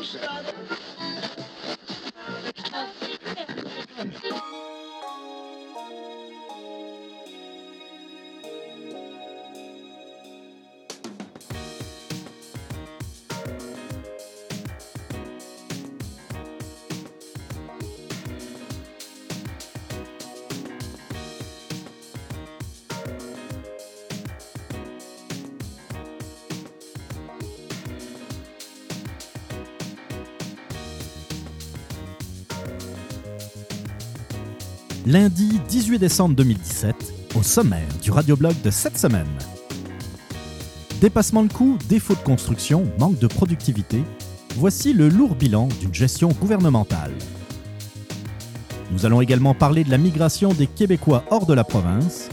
no sense. Lundi 18 décembre 2017, au sommaire du radioblog de cette semaine. Dépassement de coûts, défaut de construction, manque de productivité, voici le lourd bilan d'une gestion gouvernementale. Nous allons également parler de la migration des Québécois hors de la province,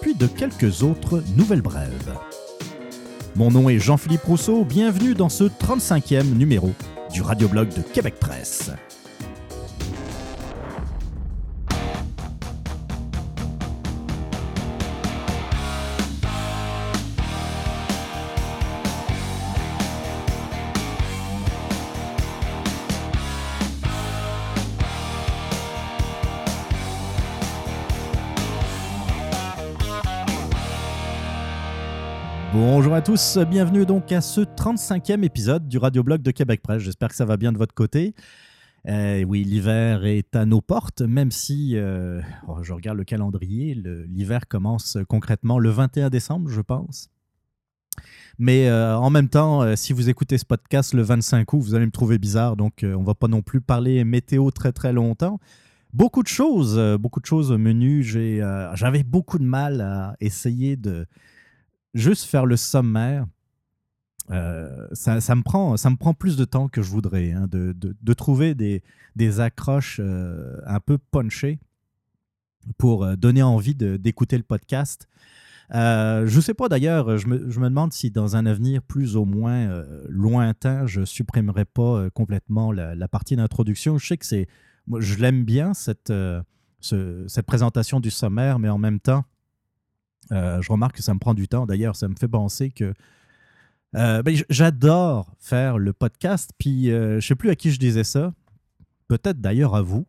puis de quelques autres nouvelles brèves. Mon nom est Jean-Philippe Rousseau, bienvenue dans ce 35e numéro du radioblog de Québec Presse. Bonjour à tous, bienvenue donc à ce 35e épisode du radioblog de Québec Presse. J'espère que ça va bien de votre côté. Euh, oui, l'hiver est à nos portes, même si euh, oh, je regarde le calendrier, l'hiver commence concrètement le 21 décembre, je pense. Mais euh, en même temps, si vous écoutez ce podcast le 25 août, vous allez me trouver bizarre, donc on va pas non plus parler météo très très longtemps. Beaucoup de choses, beaucoup de choses au menu. J'avais beaucoup de mal à essayer de juste faire le sommaire, euh, ça, me prend, ça me prend plus de temps que je voudrais, hein, de, de, trouver des, des accroches euh, un peu punchées pour euh, donner envie d'écouter le podcast. je ne sais pas d'ailleurs, je me, je me, demande si dans un avenir plus ou moins lointain, je supprimerai pas complètement la, la partie d'introduction. Je sais que c'est, je l'aime bien cette, ce, cette présentation du sommaire, mais en même temps, euh, je remarque que ça me prend du temps. D'ailleurs, ça me fait penser que euh, ben, j'adore faire le podcast. Puis, euh, je ne sais plus à qui je disais ça. Peut-être d'ailleurs à vous.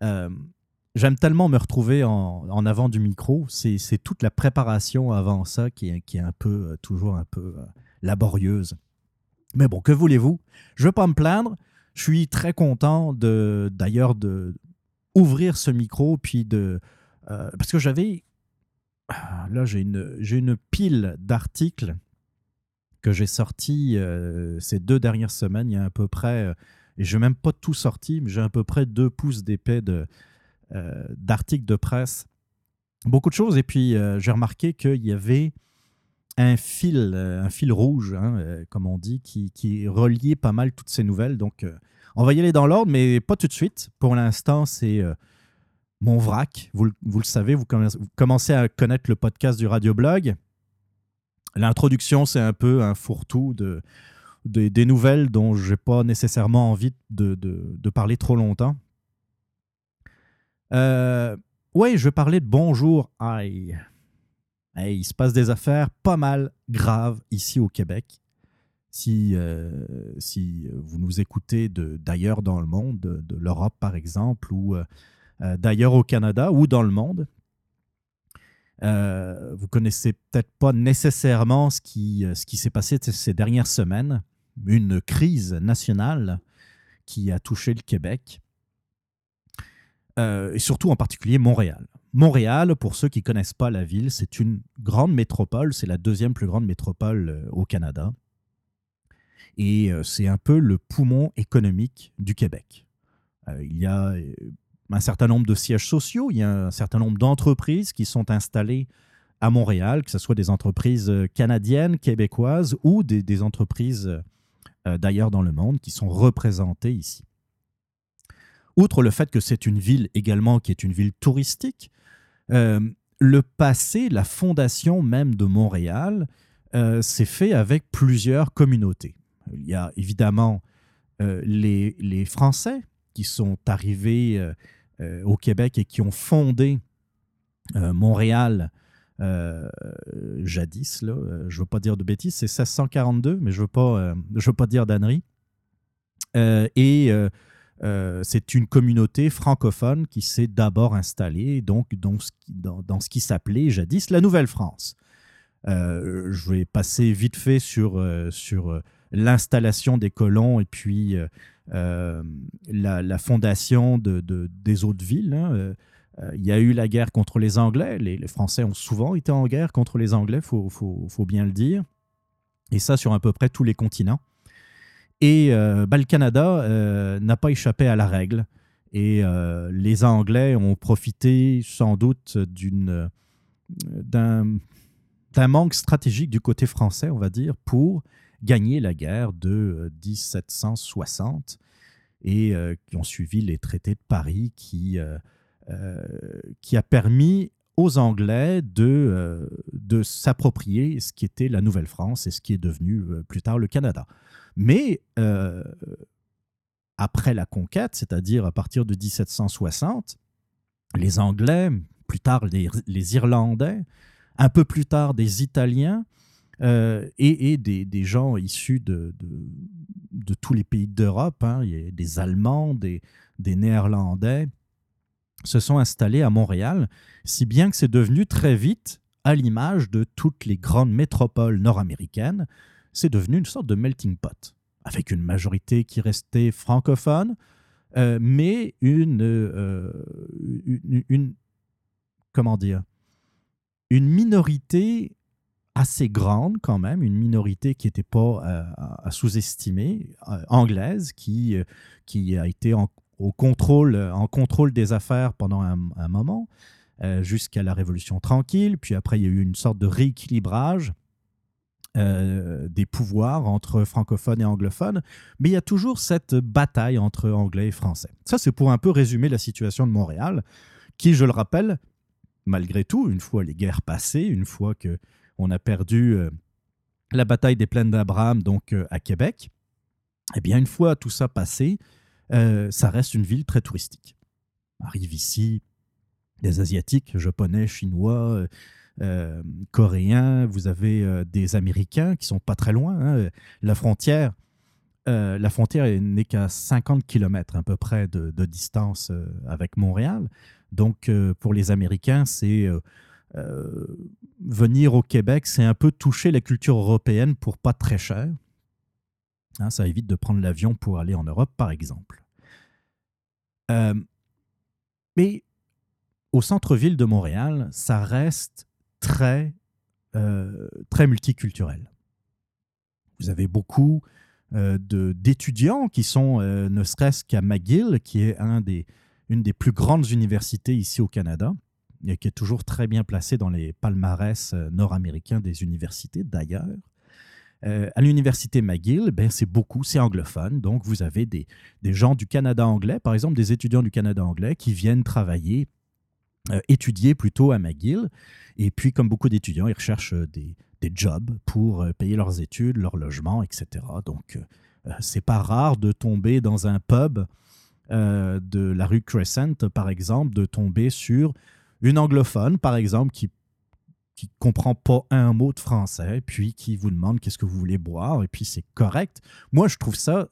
J'aime tellement me retrouver en, avant du micro. C'est toute la préparation avant ça qui est, qui est un peu, toujours un peu laborieuse. Mais bon, que voulez-vous? Je ne veux pas me plaindre. Je suis très content d'ailleurs de, ouvrir ce micro, puis de. parce que j'avais là, j'ai une, une pile d'articles que j'ai sortis euh, ces deux dernières semaines. Il y a à peu près, euh, et je n'ai même pas tout sorti, mais j'ai à peu près deux pouces d'épais de, euh, d'articles de presse. Beaucoup de choses. Et puis, j'ai remarqué qu'il y avait un fil, un fil rouge, hein, comme on dit, qui, qui reliait pas mal toutes ces nouvelles. Donc, on va y aller dans l'ordre, mais pas tout de suite. Pour l'instant, c'est mon vrac. Vous, le savez, vous commencez à connaître le podcast du Radioblog. L'introduction, c'est un peu un fourre-tout de, des nouvelles dont je n'ai pas nécessairement envie de, parler trop longtemps. Euh, oui, je vais parler de Bonjour Aïe. il se passe des affaires pas mal graves ici au Québec. Si, euh, si vous nous écoutez d'ailleurs dans le monde, de, l'Europe par exemple, ou euh, d'ailleurs au Canada ou dans le monde. Euh, vous connaissez peut-être pas nécessairement ce qui, euh, ce qui s'est passé ces dernières semaines, une crise nationale qui a touché le Québec, et surtout en particulier Montréal. Montréal, pour ceux qui ne connaissent pas la ville, c'est une grande métropole, c'est la deuxième plus grande métropole au Canada, et c'est un peu le poumon économique du Québec. il y a un certain nombre de sièges sociaux, il y a un certain nombre d'entreprises qui sont installées à Montréal, que ce soit des entreprises euh, canadiennes, québécoises ou des, entreprises euh, d'ailleurs dans le monde qui sont représentées ici. Outre le fait que c'est une ville également qui est une ville touristique, euh, le passé, la fondation même de Montréal, s'est fait avec plusieurs communautés. Il y a évidemment les, Français qui sont arrivés euh, au Québec et qui ont fondé euh, Montréal jadis, là, je ne veux pas dire de bêtises, c'est 1642, mais je ne veux, pas, veux pas dire d'annerie. et c'est une communauté francophone qui s'est d'abord installée donc, dans, ce qui, dans, ce qui s'appelait jadis la Nouvelle-France. je vais passer vite fait sur, sur l'installation des colons et puis la, fondation de, des autres villes. Hein. Euh, il y a eu la guerre contre les Anglais. Les, Français ont souvent été en guerre contre les Anglais, il faut, bien le dire. Et ça sur à peu près tous les continents. Et euh, bah, le Canada euh, n'a pas échappé à la règle. Et les Anglais ont profité sans doute d'un manque stratégique du côté français, on va dire, pour gagner la guerre de 1760 et qui ont suivi les traités de Paris qui euh, qui a permis aux Anglais de, euh, de s'approprier ce qui était la Nouvelle-France et ce qui est devenu euh, plus tard le Canada. Mais après la conquête, c'est-à-dire à partir de 1760, les Anglais, plus tard les, Irlandais, un peu plus tard des Italiens et, des, gens issus de, tous les pays d'Europe, hein, des Allemands, des, Néerlandais, se sont installés à Montréal, si bien que c'est devenu très vite, à l'image de toutes les grandes métropoles nord-américaines, c'est devenu une sorte de melting pot, avec une majorité qui restait francophone, euh, mais euh, une, comment dire, une minorité assez grande quand même, une minorité qui n'était pas euh, à sous-estimer, anglaise, qui, qui a été en, au contrôle, euh, en contrôle des affaires pendant un, moment, euh, jusqu'à la Révolution tranquille. Puis après, il y a eu une sorte de rééquilibrage euh, des pouvoirs entre francophones et anglophones. Mais il y a toujours cette bataille entre anglais et français. Ça, c'est pour un peu résumer la situation de Montréal, qui, je le rappelle, malgré tout, une fois les guerres passées, une fois que on a perdu la bataille des plaines d'Abraham, donc à Québec, eh bien, une fois tout ça passé, euh, ça reste une ville très touristique. Arrivent ici des Asiatiques, Japonais, Chinois, euh, euh, Coréens, vous avez des Américains qui sont pas très loin. Hein. La frontière, la frontière n'est qu'à 50 km à peu près de, distance avec Montréal. Donc pour les Américains, c'est venir au Québec, c'est un peu toucher la culture européenne pour pas très cher. Hein, ça évite de prendre l'avion pour aller en Europe, par exemple. Euh, mais au centre-ville de Montréal, ça reste très, euh, très multiculturel. Vous avez beaucoup euh, d'étudiants qui sont, ne serait-ce qu'à McGill, qui est une des plus grandes universités ici au Canada, et qui est toujours très bien placée dans les palmarès nord-américains des universités d'ailleurs. Euh, à l'université McGill, ben, c'est beaucoup, c'est anglophone. Donc, vous avez des, des, gens du Canada anglais, par exemple des étudiants du Canada anglais qui viennent travailler, euh, étudier plutôt à McGill. Et puis, comme beaucoup d'étudiants, ils recherchent euh, des, des jobs pour payer leurs études, leur logement, etc. Donc, c'est pas rare de tomber dans un pub de la rue Crescent, par exemple, de tomber sur une anglophone, par exemple, qui qui comprend pas un mot de français, puis qui vous demande qu'est-ce que vous voulez boire, et puis c'est correct. Moi, je trouve ça,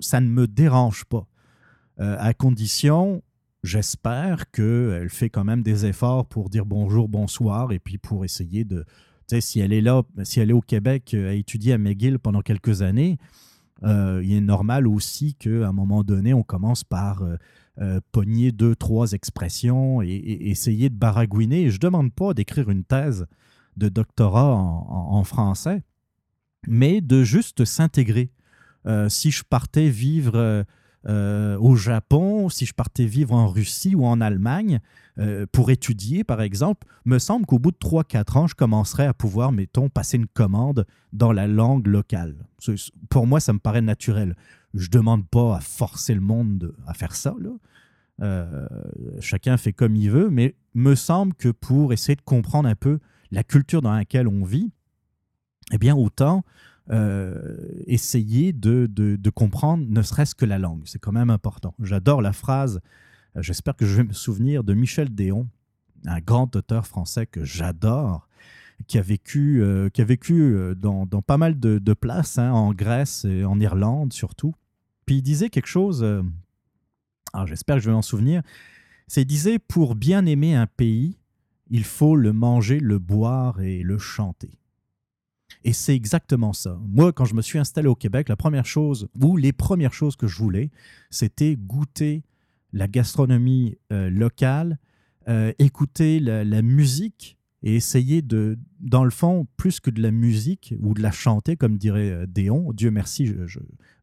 ça ne me dérange pas. Euh, à condition, j'espère qu'elle fait quand même des efforts pour dire bonjour, bonsoir, et puis pour essayer de. Tu sais, si elle est là, si elle est au Québec euh, à étudier à McGill pendant quelques années, euh, il est normal aussi qu'à un moment donné, on commence par euh, pogner deux, trois expressions et, essayer de baragouiner. Et je ne demande pas d'écrire une thèse de doctorat en, français, mais de juste s'intégrer. Euh, si je partais vivre euh, au Japon, si je partais vivre en Russie ou en Allemagne pour étudier, par exemple, me semble qu'au bout de 3-4 ans, je commencerais à pouvoir, mettons, passer une commande dans la langue locale. Pour moi, ça me paraît naturel je demande pas à forcer le monde à faire ça. Euh, chacun fait comme il veut, mais me semble que pour essayer de comprendre un peu la culture dans laquelle on vit, eh bien, autant euh, essayer de, de, comprendre ne serait-ce que la langue. C'est quand même important. J'adore la phrase, euh, j'espère que je vais me souvenir, de Michel Déon, un grand auteur français que j'adore, qui a vécu, qui a vécu dans, dans, pas mal de, places, hein, en Grèce et en Irlande surtout. Puis il disait quelque chose, ah, j'espère que je vais m'en souvenir, c'est il disait, pour bien aimer un pays, il faut le manger, le boire et le chanter. Et c'est exactement ça. Moi, quand je me suis installé au Québec, la première chose, ou les premières choses que je voulais, c'était goûter la gastronomie euh, locale, euh, écouter la, musique et essayer de, dans le fond, plus que de la musique ou de la chanter, comme dirait euh, Déon, Dieu merci, je,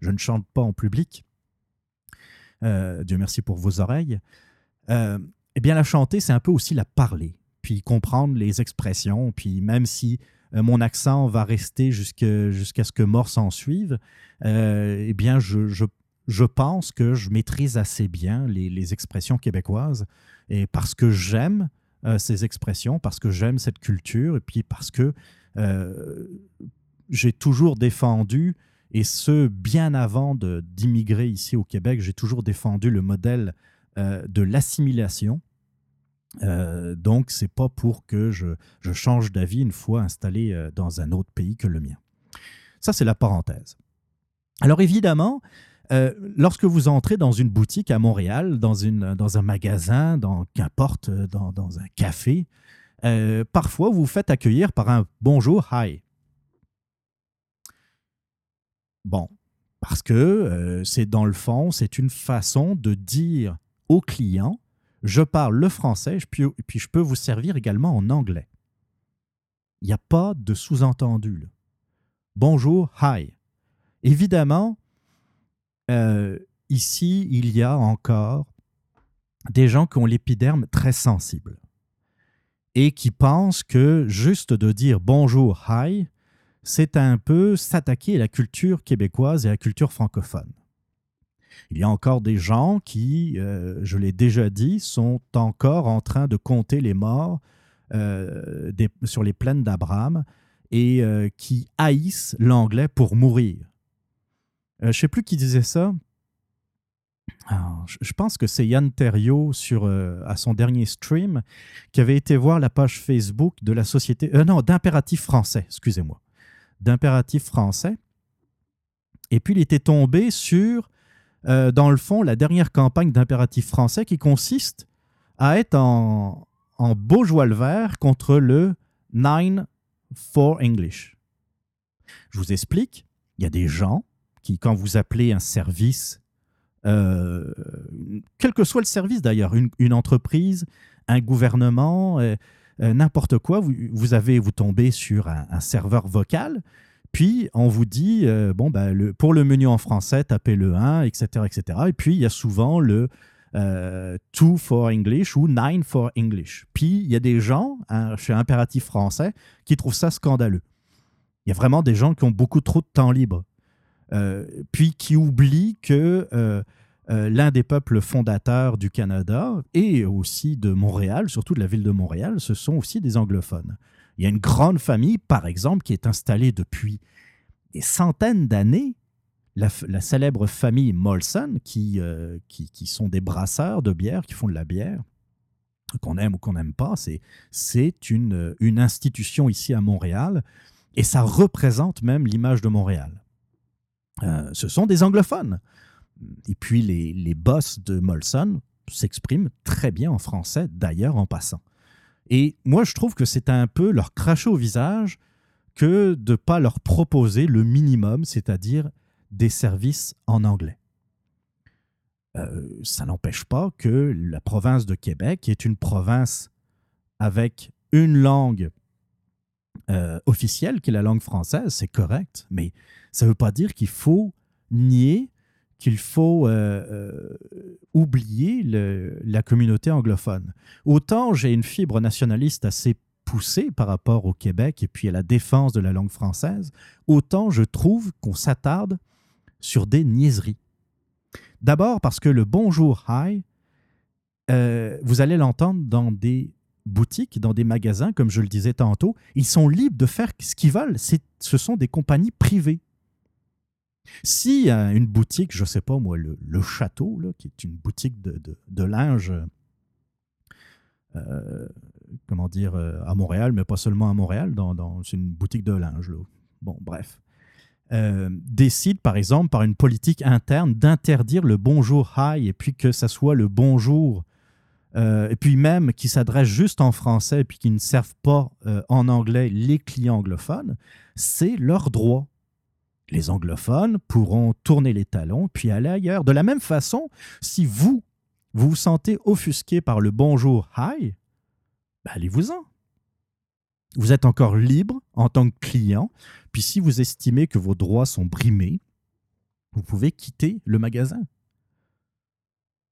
ne chante pas en public, Dieu merci pour vos oreilles, eh bien la chanter, c'est un peu aussi la parler, puis comprendre les expressions, puis même si mon accent va rester jusqu'à ce que mort s'en suive, euh, eh bien, je, je, pense que je maîtrise assez bien les, expressions québécoises, et parce que j'aime euh, ces expressions, parce que j'aime cette culture, et puis parce que j'ai toujours défendu, et ce, bien avant d'immigrer ici au Québec, j'ai toujours défendu le modèle de l'assimilation, euh, donc, c'est pas pour que je, change d'avis une fois installé euh, dans un autre pays que le mien. Ça, c'est la parenthèse. Alors, évidemment, euh, lorsque vous entrez dans une boutique à Montréal, dans, une, dans un magasin, dans qu'importe, dans, dans, un café, parfois vous vous faites accueillir par un bonjour, hi. Bon, parce que c'est dans le fond, c'est une façon de dire au client je parle le français, puis, je peux vous servir également en anglais. Il n'y a pas de sous-entendu. Bonjour, hi. Évidemment, euh, ici, il y a encore des gens qui ont l'épiderme très sensible et qui pensent que juste de dire bonjour, hi, c'est un peu s'attaquer à la culture québécoise et à la culture francophone. Il y a encore des gens qui, euh, je l'ai déjà dit, sont encore en train de compter les morts euh, sur les plaines d'Abraham et euh, qui haïssent l'anglais pour mourir. je ne sais plus qui disait ça. je pense que c'est Yann Terriot sur, à son dernier stream qui avait été voir la page Facebook de la société, non, d'impératif français, excusez-moi, d'impératif français. Et puis il était tombé sur euh, dans le fond, la dernière campagne d'impératif français qui consiste à être en, en joie le vert contre le Nine for English. Je vous explique, il y a des gens qui, quand vous appelez un service, euh, quel que soit le service d'ailleurs, une, entreprise, un gouvernement, euh, n'importe quoi, vous, avez, vous tombez sur un serveur vocal puis, on vous dit, euh, bon, bah, pour le menu en français, tapez le 1, etc. etc. Et puis, il y a souvent le 2 euh, for English ou 9 for English. Puis, il y a des gens, hein, chez Impératif français, qui trouvent ça scandaleux. Il y a vraiment des gens qui ont beaucoup trop de temps libre. Euh, puis, qui oublient que l'un des peuples fondateurs du Canada et aussi de Montréal, surtout de la ville de Montréal, ce sont aussi des anglophones. Il y a une grande famille, par exemple, qui est installée depuis des centaines d'années, la, célèbre famille Molson, qui, euh, qui, qui, sont des brasseurs de bière, qui font de la bière, qu'on aime ou qu'on n'aime pas. C'est une, une institution ici à Montréal, et ça représente même l'image de Montréal. Euh, ce sont des anglophones. Et puis les, les boss de Molson s'expriment très bien en français, d'ailleurs en passant. Et moi, je trouve que c'est un peu leur cracher au visage que de ne pas leur proposer le minimum, c'est-à-dire des services en anglais. Euh, ça n'empêche pas que la province de Québec est une province avec une langue euh, officielle, qui est la langue française, c'est correct, mais ça ne veut pas dire qu'il faut nier qu'il faut euh, euh, oublier la communauté anglophone. Autant j'ai une fibre nationaliste assez poussée par rapport au Québec et puis à la défense de la langue française, autant je trouve qu'on s'attarde sur des niaiseries. D'abord parce que le bonjour hi, euh, vous allez l'entendre dans des boutiques, dans des magasins, comme je le disais tantôt, ils sont libres de faire ce qu'ils veulent. Ce sont des compagnies privées. Si une boutique, je ne sais pas moi, le, Château, qui est une boutique de, linge comment dire, à Montréal, mais pas seulement à Montréal, dans, c'est une boutique de linge. Bon, bref. décide, par exemple, par une politique interne, d'interdire le bonjour hi et puis que ça soit le bonjour, et puis même qui s'adresse juste en français et puis qui ne servent pas en anglais les clients anglophones, c'est leur droit les anglophones pourront tourner les talons puis aller ailleurs. De la même façon, si vous, vous sentez offusqué par le bonjour hi, ben allez-vous-en. Vous êtes encore libre en tant que client, puis si vous estimez que vos droits sont brimés, vous pouvez quitter le magasin.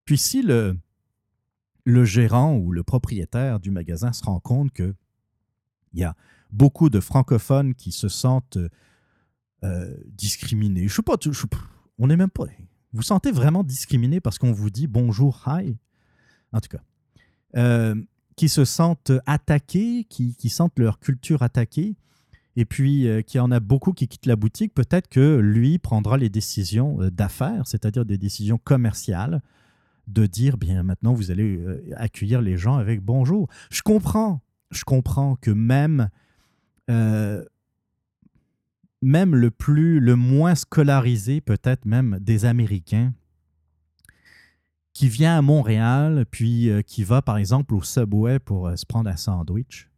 Puis si le, le gérant ou le propriétaire du magasin se rend compte qu'il y a beaucoup de francophones qui se sentent euh, discriminé. Je sais pas, on n'est même pas. Vous sentez vraiment discriminé parce qu'on vous dit bonjour, hi En tout cas. Euh, qui se sentent attaqués, qui, sentent leur culture attaquée, et puis euh, qu'il y en a beaucoup qui quittent la boutique, peut-être que lui prendra les décisions d'affaires, c'est-à-dire des décisions commerciales, de dire, bien maintenant, vous allez accueillir les gens avec bonjour. Je comprends, je comprends que même même le plus, le moins scolarisé, peut-être même des Américains, qui vient à Montréal, puis euh, qui va par exemple au Subway pour euh, se prendre un sandwich,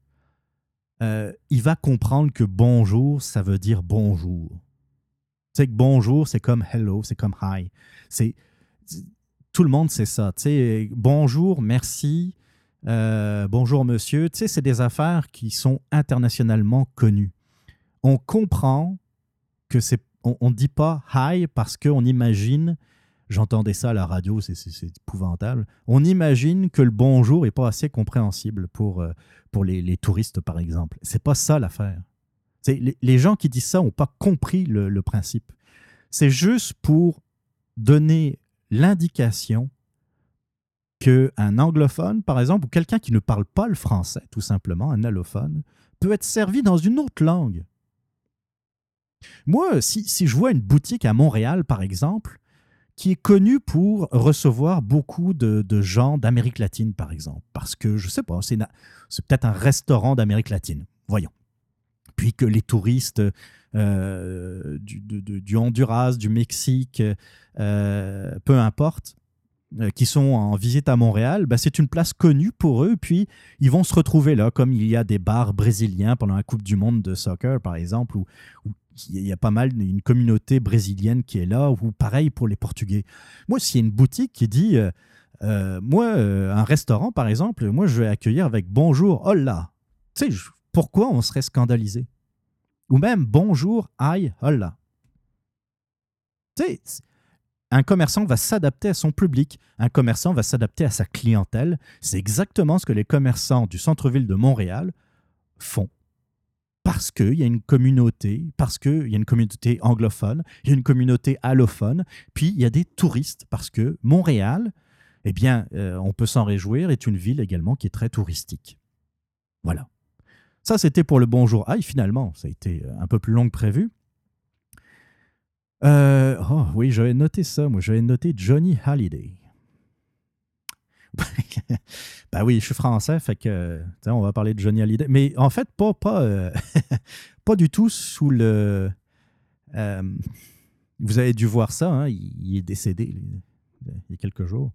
euh, il va comprendre que bonjour, ça veut dire bonjour. Bonjour, c'est comme hello, c'est comme hi. C'est tout le monde sait ça. Tu bonjour, merci, bonjour monsieur. Tu sais, c'est des affaires qui sont internationalement connues on comprend que c'est. On ne dit pas hi parce qu'on imagine, j'entendais ça à la radio, c'est épouvantable, on imagine que le bonjour n'est pas assez compréhensible pour, euh, pour les, touristes, par exemple. C'est pas ça l'affaire. Les, les, gens qui disent ça n'ont pas compris le, le principe. C'est juste pour donner l'indication qu'un anglophone, par exemple, ou quelqu'un qui ne parle pas le français, tout simplement, un allophone, peut être servi dans une autre langue. Moi, si, je vois une boutique à Montréal, par exemple, qui est connue pour recevoir beaucoup de, gens d'Amérique latine, par exemple, parce que, je sais pas, c'est, peut-être un restaurant d'Amérique latine, voyons. Puis que les touristes euh, du, Honduras, du Mexique, euh, peu importe, euh, qui sont en visite à Montréal, ben, c'est une place connue pour eux. Puis ils vont se retrouver là, comme il y a des bars brésiliens pendant la Coupe du Monde de soccer, par exemple, où il y a pas mal, une communauté brésilienne qui est là, ou pareil pour les Portugais. Moi, s'il y a une boutique qui dit, euh, euh, moi, euh, un restaurant par exemple, moi je vais accueillir avec bonjour, hola. Tu sais, pourquoi on serait scandalisé? Ou même bonjour, aïe, hola. Tu sais, un commerçant va s'adapter à son public, un commerçant va s'adapter à sa clientèle. C'est exactement ce que les commerçants du centre-ville de Montréal font parce qu'il y a une communauté, parce qu'il y a une communauté anglophone, il y a une communauté allophone, puis il y a des touristes, parce que Montréal, eh bien, euh, on peut s'en réjouir, est une ville également qui est très touristique. Voilà. Ça, c'était pour le bonjour. Ah, finalement, ça a été euh, un peu plus long que prévu. Euh, oh oui, j'avais noté ça, moi, j'avais noté Johnny Halliday. ben oui, je suis français, fait que on va parler de Johnny Hallyday. Mais en fait, pas, pas, euh, pas du tout sous le. Euh, vous avez dû voir ça, hein, il, est décédé il y a quelques jours.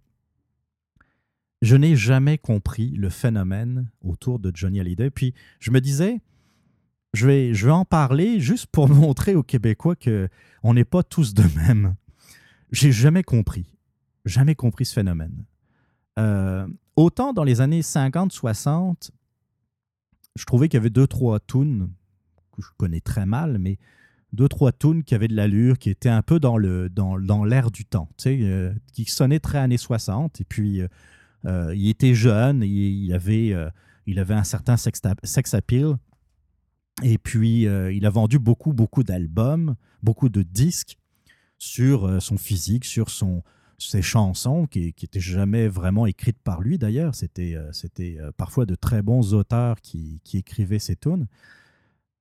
Je n'ai jamais compris le phénomène autour de Johnny Hallyday. Puis je me disais, je vais, je vais en parler juste pour montrer aux Québécois qu'on n'est pas tous de même. J'ai jamais compris, jamais compris ce phénomène. Euh, autant dans les années 50-60, je trouvais qu'il y avait deux, trois tunes que je connais très mal, mais deux, trois tunes qui avaient de l'allure, qui étaient un peu dans l'air dans, dans du temps, tu sais, euh, qui sonnaient très années 60. Et puis, euh, il était jeune, il, avait, il avait un certain sex, sex appeal. Et puis, il a vendu beaucoup, beaucoup d'albums, beaucoup de disques sur son physique, sur son, ses chansons, qui n'étaient jamais vraiment écrites par lui d'ailleurs, c'était euh, c'était euh, parfois de très bons auteurs qui, qui écrivaient ces tunes.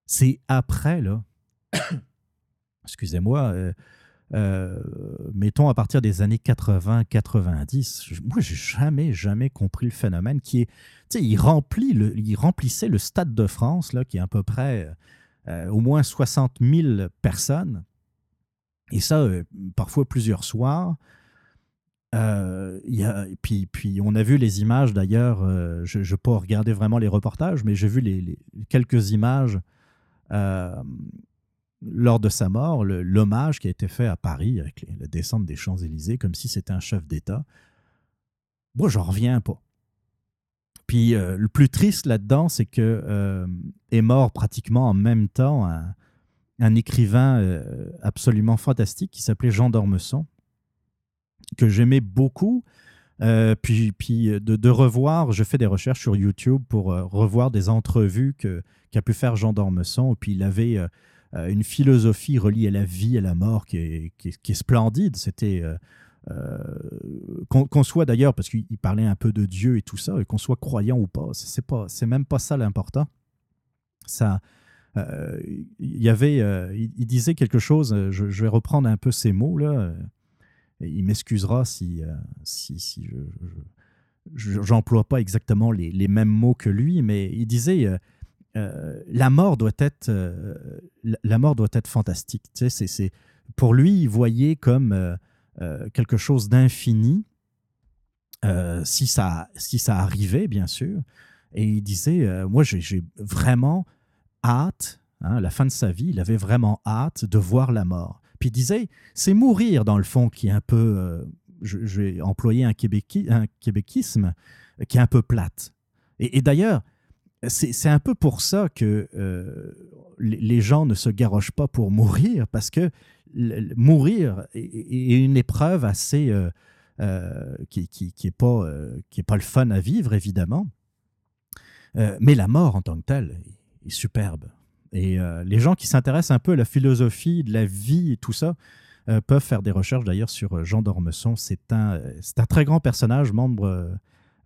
C'est après, là, excusez-moi, mettons à partir des années 80-90, moi j'ai jamais, jamais compris le phénomène qui est, tu sais, il, il remplissait le Stade de France, là, qui est à peu près au moins 60 000 personnes, et ça, parfois plusieurs soirs. Euh, a, puis, puis on a vu les images d'ailleurs, euh, je peux pas regarder vraiment les reportages, mais j'ai vu les, quelques images euh, lors de sa mort, l'hommage qui a été fait à Paris avec la descente des Champs-Élysées, comme si c'était un chef d'État. Moi, j'en reviens pas. Puis le plus triste là-dedans, c'est que est mort pratiquement en même temps un, un écrivain absolument fantastique qui s'appelait Jean d'Ormesson, que j'aimais beaucoup. Euh, puis puis de, de, revoir, je fais des recherches sur YouTube pour euh, revoir des entrevues qu'a pu faire Jean d'Ormesson. Et puis il avait euh, une philosophie reliée à la vie, à la mort qui est, qui est, splendide. C'était. qu'on, soit d'ailleurs, parce qu'il parlait un peu de Dieu et tout ça, et qu'on soit croyant ou pas, c'est, pas, c'est même pas ça l'important. Ça. il y avait, il, disait quelque chose, je, je, vais reprendre un peu ces mots là il m'excusera si, euh, si, je j'emploie pas exactement les, mêmes mots que lui, mais il disait euh, euh, la mort doit être la mort doit être fantastique. C'est, pour lui, il voyait comme quelque chose d'infini si ça si ça arrivait, bien sûr. Et il disait moi j'ai, vraiment hâte. Hein, la fin de sa vie, il avait vraiment hâte de voir la mort. Puis disait, c'est mourir dans le fond qui est un peu, euh, je, vais employer un, un québéquisme, qui est un peu plate. Et, d'ailleurs, c'est un peu pour ça que euh, les gens ne se garochent pas pour mourir, parce que mourir est, une épreuve assez... Euh, qui n'est qui, est pas, qui est pas le fun à vivre, évidemment. mais la mort en tant que telle est superbe. Et euh, les gens qui s'intéressent un peu à la philosophie de la vie tout ça euh, peuvent faire des recherches d'ailleurs sur euh, Jean d'Ormesson. C'est un, un très grand personnage, membre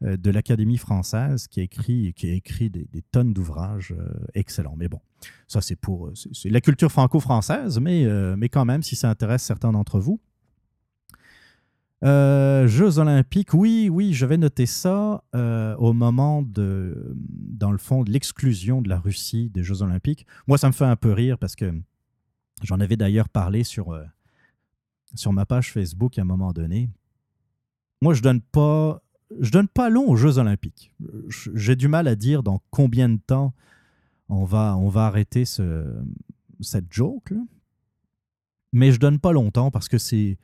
de l'Académie française, qui a écrit, qui a écrit des, tonnes d'ouvrages excellents. Mais bon, ça c'est pour c'est la culture franco-française, mais, mais quand même, si ça intéresse certains d'entre vous, euh, Jeux olympiques, oui, oui, je vais noter ça euh, au moment de, dans le fond, de l'exclusion de la Russie des Jeux olympiques. Moi, ça me fait un peu rire parce que j'en avais d'ailleurs parlé sur, euh, sur ma page Facebook à un moment donné. Moi, je donne donne pas long aux Jeux olympiques. J'ai du mal à dire dans combien de temps on va, on va arrêter ce, cette joke. Là. Mais je donne pas longtemps parce que c'est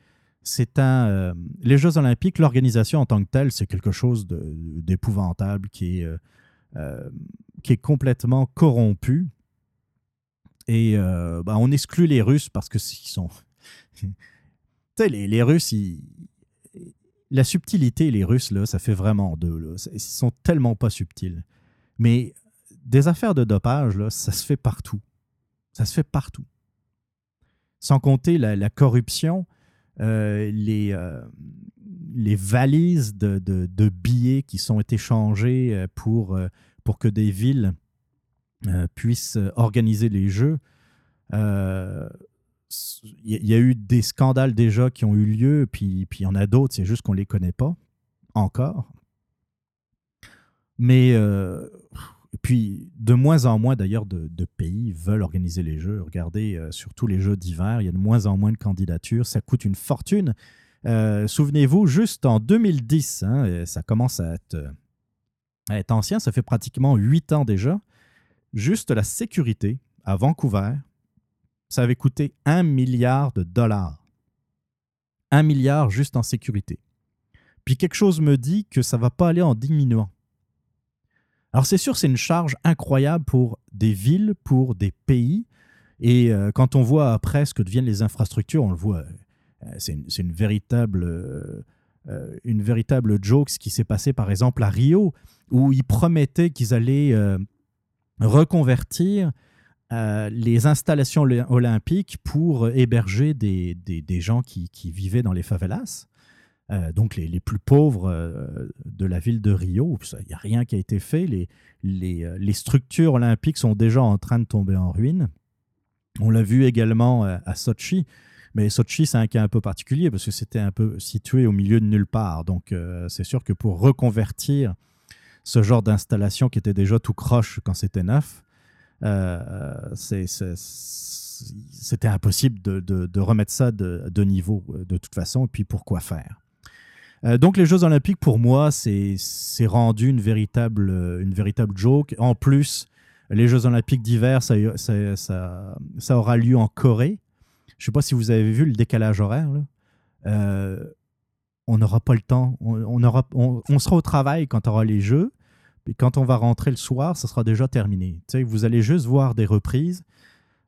c'est un. Euh, les Jeux Olympiques, l'organisation en tant que telle, c'est quelque chose d'épouvantable qui, est, euh, euh, qui est complètement corrompu. Et bah, on exclut les Russes parce que sont. tu sais, les, les, Russes, la subtilité, les Russes, là, ça fait vraiment deux. Ils sont tellement pas subtils. Mais des affaires de dopage, là, ça se fait partout. Ça se fait partout. Sans compter la, corruption euh, les, euh, les valises de, billets qui sont échangés euh, pour, pour que des villes puissent organiser les jeux. Il y, a eu des scandales déjà qui ont eu lieu, puis, puis il y en a d'autres, c'est juste qu'on ne les connaît pas encore. Mais puis, de moins en moins d'ailleurs de, pays veulent organiser les jeux. Regardez, euh, surtout les jeux d'hiver, il y a de moins en moins de candidatures. Ça coûte une fortune. Euh, souvenez-vous, juste en 2010, hein, ça commence à être, à être, ancien, ça fait pratiquement huit ans déjà. Juste la sécurité à Vancouver, ça avait coûté un milliard de dollars. Un milliard juste en sécurité. Puis quelque chose me dit que ça ne va pas aller en diminuant. Alors c'est sûr, c'est une charge incroyable pour des villes, pour des pays. Et euh, quand on voit après ce que deviennent les infrastructures, on le voit, euh, c'est une, véritable, euh, une véritable joke ce qui s'est passé par exemple à Rio, où ils promettaient qu'ils allaient reconvertir les installations olympiques pour héberger des, des, gens qui, qui, vivaient dans les favelas. Euh, donc les, plus pauvres euh, de la ville de Rio. Il n'y a rien qui a été fait. Euh, les, structures olympiques sont déjà en train de tomber en ruine. On l'a vu également à Sochi. Mais Sochi, c'est un cas un peu particulier parce que c'était un peu situé au milieu de nulle part. Donc, c'est sûr que pour reconvertir ce genre d'installation qui était déjà tout croche quand c'était neuf, c'était impossible de, remettre ça de, niveau de toute façon. Et puis, pourquoi faire? Donc les Jeux olympiques, pour moi, c'est rendu une véritable, une véritable joke. En plus, les Jeux olympiques d'hiver, ça, ça, aura lieu en Corée. Je ne sais pas si vous avez vu le décalage horaire. Euh, on n'aura pas le temps. On, sera au travail quand aura les Jeux. Et quand on va rentrer le soir, ça sera déjà terminé. vous allez juste voir des reprises.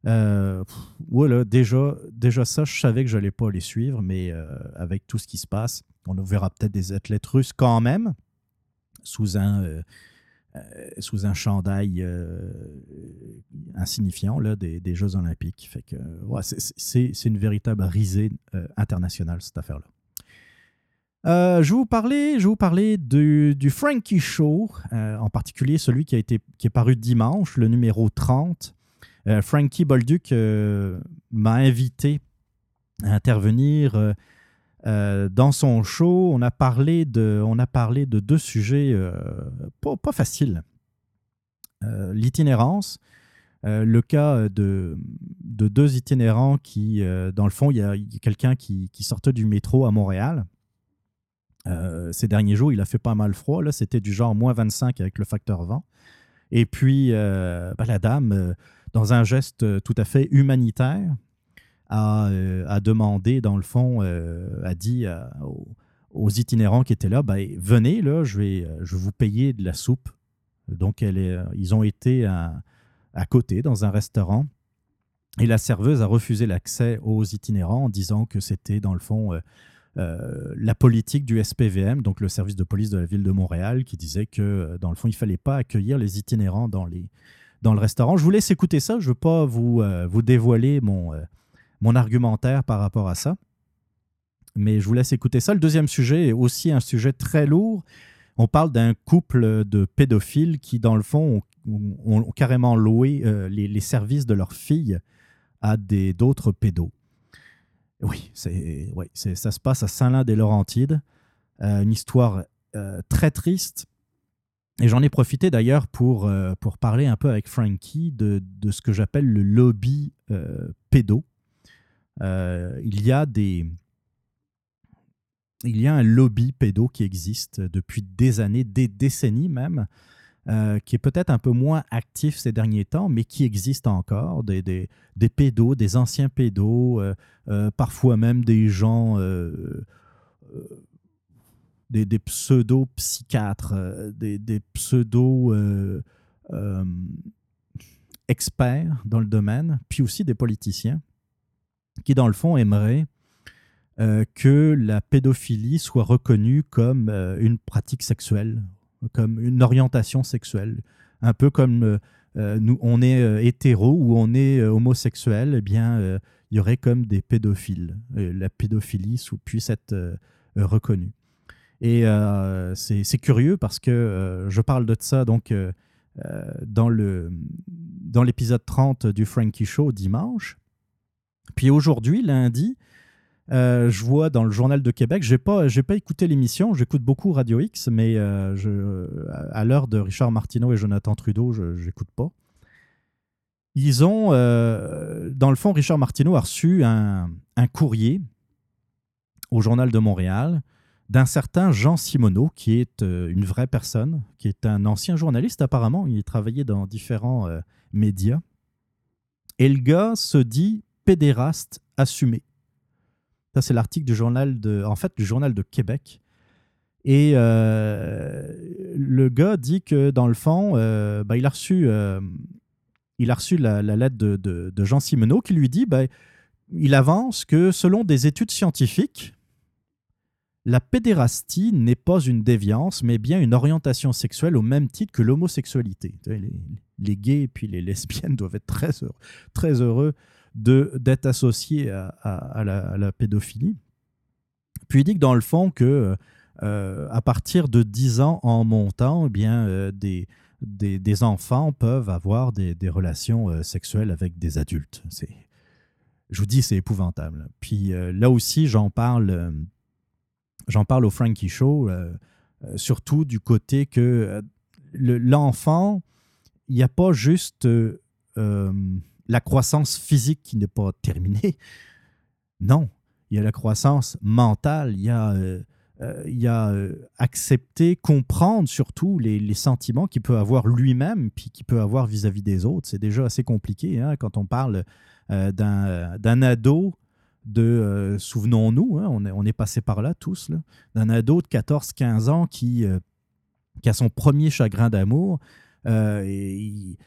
Euh, voilà, déjà, déjà ça, je savais que je n'allais pas les suivre, mais euh, avec tout ce qui se passe, on verra peut-être des athlètes russes quand même, sous un, euh, euh, sous un chandail euh, insignifiant là, des, Jeux olympiques. Fait que, c'est une véritable risée internationale, cette affaire-là. je vais vous parler, je vous du, du Frankie Show, en particulier celui qui, a été, qui est paru dimanche, le numéro 30. Frankie Bolduc m'a invité à intervenir euh, dans son show, on a parlé de, on a parlé de deux sujets euh, pas, faciles. Euh, l'itinérance, le cas de, de, deux itinérants qui, dans le fond, il y a, quelqu'un qui, qui, sortait du métro à Montréal. ces derniers jours, il a fait pas mal froid. Là, c'était du genre moins 25 avec le facteur vent. Et puis, bah, la dame, dans un geste tout à fait humanitaire, euh, a, demandé, dans le fond, euh, a dit aux, itinérants qui étaient là, ben, venez, là, je vais, euh, je vous payer de la soupe. Donc, elle ils ont été à, côté, dans un restaurant, et la serveuse a refusé l'accès aux itinérants en disant que c'était, dans le fond, la politique du SPVM, donc le service de police de la ville de Montréal, qui disait que, dans le fond, il ne fallait pas accueillir les itinérants dans, les, dans le restaurant. Je vous laisse écouter ça. Je ne veux pas vous, vous dévoiler mon, mon argumentaire par rapport à ça. Mais je vous laisse écouter ça. Le deuxième sujet est aussi un sujet très lourd. On parle d'un couple de pédophiles qui, dans le fond, ont, carrément loué euh, les, services de leur fille à d'autres pédos. Oui, ouais, ça se passe à Saint-Lin-des-Laurentides. Euh, une histoire euh, très triste. Et j'en ai profité d'ailleurs pour, pour parler un peu avec Frankie de, de ce que j'appelle le lobby pédo. Euh, il y a des il y a un lobby pédo qui existe depuis des années, des décennies même, euh, qui est peut-être un peu moins actif ces derniers temps, mais qui existe encore, des, des, des pédos, des anciens pédos, euh, parfois même des gens, des, des pseudo-psychiatres, des, des pseudo-experts dans le domaine, puis aussi des politiciens qui, dans le fond, aimerait euh, que la pédophilie soit reconnue comme euh, une pratique sexuelle, comme une orientation sexuelle. Un peu comme euh, nous, on est hétéro ou on est homosexuel, eh bien, il y aurait comme des pédophiles. la pédophilie puisse être reconnue. Et c'est curieux parce que je parle de ça donc dans l'épisode 30 du Frankie Show dimanche. Puis aujourd'hui, lundi, euh, je vois dans le Journal de Québec, je n'ai pas, pas écouté l'émission, j'écoute beaucoup Radio X, mais euh, à l'heure de Richard Martineau et Jonathan Trudeau, je n'écoute pas. Ils ont, euh, dans le fond, Richard Martineau a reçu un, un courrier au Journal de Montréal d'un certain Jean Simoneau, qui est une vraie personne, qui est un ancien journaliste apparemment, il travaillait dans différents médias. Et le gars se dit pédéraste assumé. Ça, c'est l'article du journal de, en fait, du journal de Québec. Et euh, le gars dit que dans le fond, bah, il a reçu, euh, il a reçu la, lettre de, Jean Simeneau qui lui dit, bah, il avance que selon des études scientifiques, la pédérastie n'est pas une déviance, mais bien une orientation sexuelle au même titre que l'homosexualité. Les, gays et puis les lesbiennes doivent être très heureux, très heureux d'être associé à, la, pédophilie. Puis il dit que dans le fond, que euh, à partir de 10 ans en montant, eh bien, euh, des, des, enfants peuvent avoir des, relations euh, sexuelles avec des adultes. je vous dis, c'est épouvantable. Puis là aussi, j'en parle, j'en parle au Frankie Show, surtout du côté que l'enfant, il n'y a pas juste la croissance physique qui n'est pas terminée. Non, il y a la croissance mentale, il y a euh, il y a euh, accepter, comprendre surtout les, sentiments qu'il peut avoir lui-même, puis qu'il peut avoir vis-à-vis des autres. C'est déjà assez compliqué hein, quand on parle euh, d'un ado de, souvenons-nous, hein, on, on, est, passé par là tous, d'un ado de 14-15 ans qui, qui a son premier chagrin d'amour. et,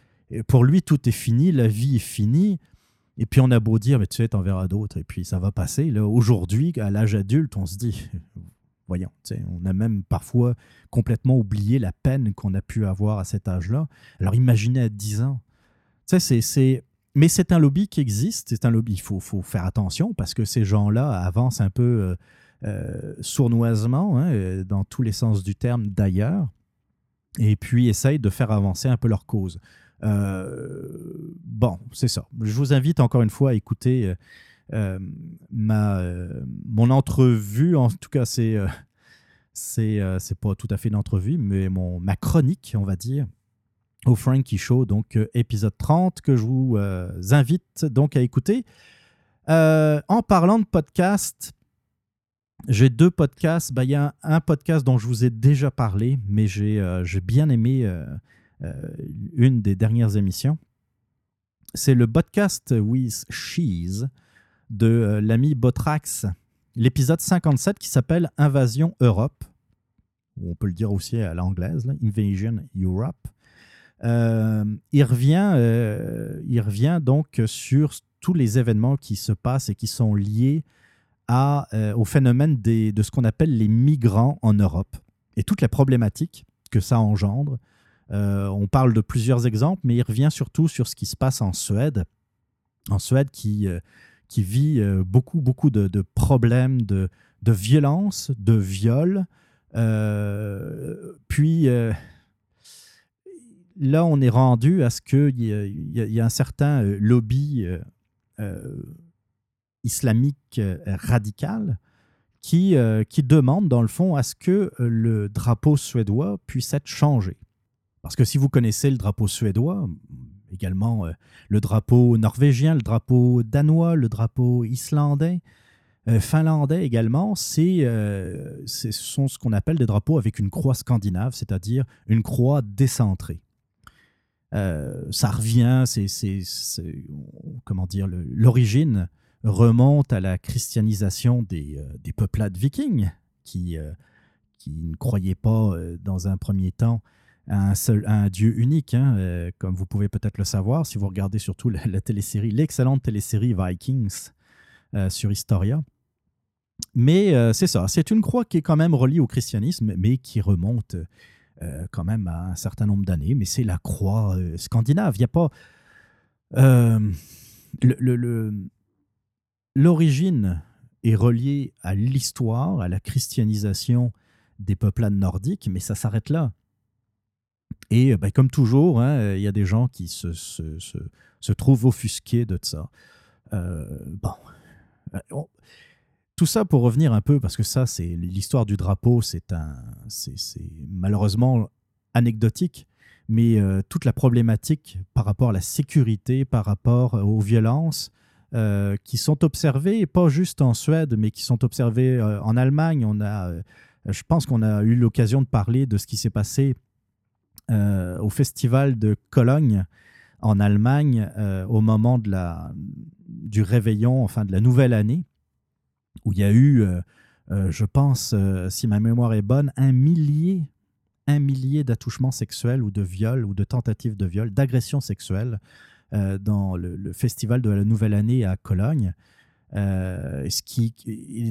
pour lui, tout est fini, la vie est finie. Et puis on a beau dire, mais tu sais, t'en verras d'autres, et puis ça va passer. Aujourd'hui, à l'âge adulte, on se dit, voyons, on a même parfois complètement oublié la peine qu'on a pu avoir à cet âge-là. Alors imaginez à 10 ans. c'est, Mais c'est un lobby qui existe, c'est un lobby, il faut, faire attention parce que ces gens-là avancent un peu euh, euh, sournoisement, hein, euh, dans tous les sens du terme d'ailleurs, et puis essayent de faire avancer un peu leur cause. Bon, c'est ça. Je vous invite encore une fois à écouter euh, ma, euh, mon entrevue, en tout cas, c'est euh, c'est c'est pas tout à fait une entrevue, mais mon, ma chronique, on va dire, au Frankie Show, donc épisode 30, que je vous invite donc à écouter. en parlant de podcast, j'ai deux podcasts. Ben, il y a un podcast dont je vous ai déjà parlé, mais j'ai bien aimé une des dernières émissions. C'est le podcast with Cheese de euh, l'ami Botrax, l'épisode 57 qui s'appelle Invasion Europe, ou on peut le dire aussi à l'anglaise, Invasion Europe. Euh, il, revient, euh, il revient donc sur tous les événements qui se passent et qui sont liés au phénomène de ce qu'on appelle les migrants en Europe et toutes les problématiques que ça engendre. On parle de plusieurs exemples, mais il revient surtout sur ce qui se passe en Suède. En Suède, qui, qui vit euh, beaucoup, beaucoup de, problèmes de, violence, de viol. Euh, puis euh, là, on est rendu à ce qu'il y, y, y, a un certain lobby islamique radical qui, qui demande, dans le fond, à ce que le drapeau suédois puisse être changé. Parce que si vous connaissez le drapeau suédois, également euh, le drapeau norvégien, le drapeau danois, le drapeau islandais, euh, finlandais également, euh, ce sont ce qu'on appelle des drapeaux avec une croix scandinave, c'est-à-dire une croix décentrée. ça revient, c'est, comment dire, l'origine remonte à la christianisation des, des peuplades vikings qui, qui ne croyaient pas dans un premier temps un, seul, un dieu unique, hein, euh, comme vous pouvez peut-être le savoir si vous regardez surtout la, télésérie, l'excellente télésérie Vikings euh, sur Historia. Mais euh, c'est ça, c'est une croix qui est quand même reliée au christianisme, mais qui remonte quand même à un certain nombre d'années. Mais c'est la croix scandinave. Il a pas. L'origine est reliée à l'histoire, à la christianisation des peuplades nordiques, mais ça s'arrête là. Et euh, ben, comme toujours, hein, il y a des gens qui se, se, se, trouvent offusqués de ça. Euh, bon. Euh, tout ça pour revenir un peu, parce que ça, c'est l'histoire du drapeau, c'est malheureusement anecdotique, mais toute la problématique par rapport à la sécurité, par rapport aux violences qui sont observées, pas juste en Suède, mais qui sont observées en Allemagne. On a, je pense qu'on a eu l'occasion de parler de ce qui s'est passé euh, au festival de Cologne en Allemagne euh, au moment du réveillon, enfin de la nouvelle année, où il y a eu, euh, je pense, si ma mémoire est bonne, un millier, un millier d'attouchements sexuels ou de viols ou de tentatives de viol, d'agressions sexuelles dans le, festival de la nouvelle année à Cologne. ce qui,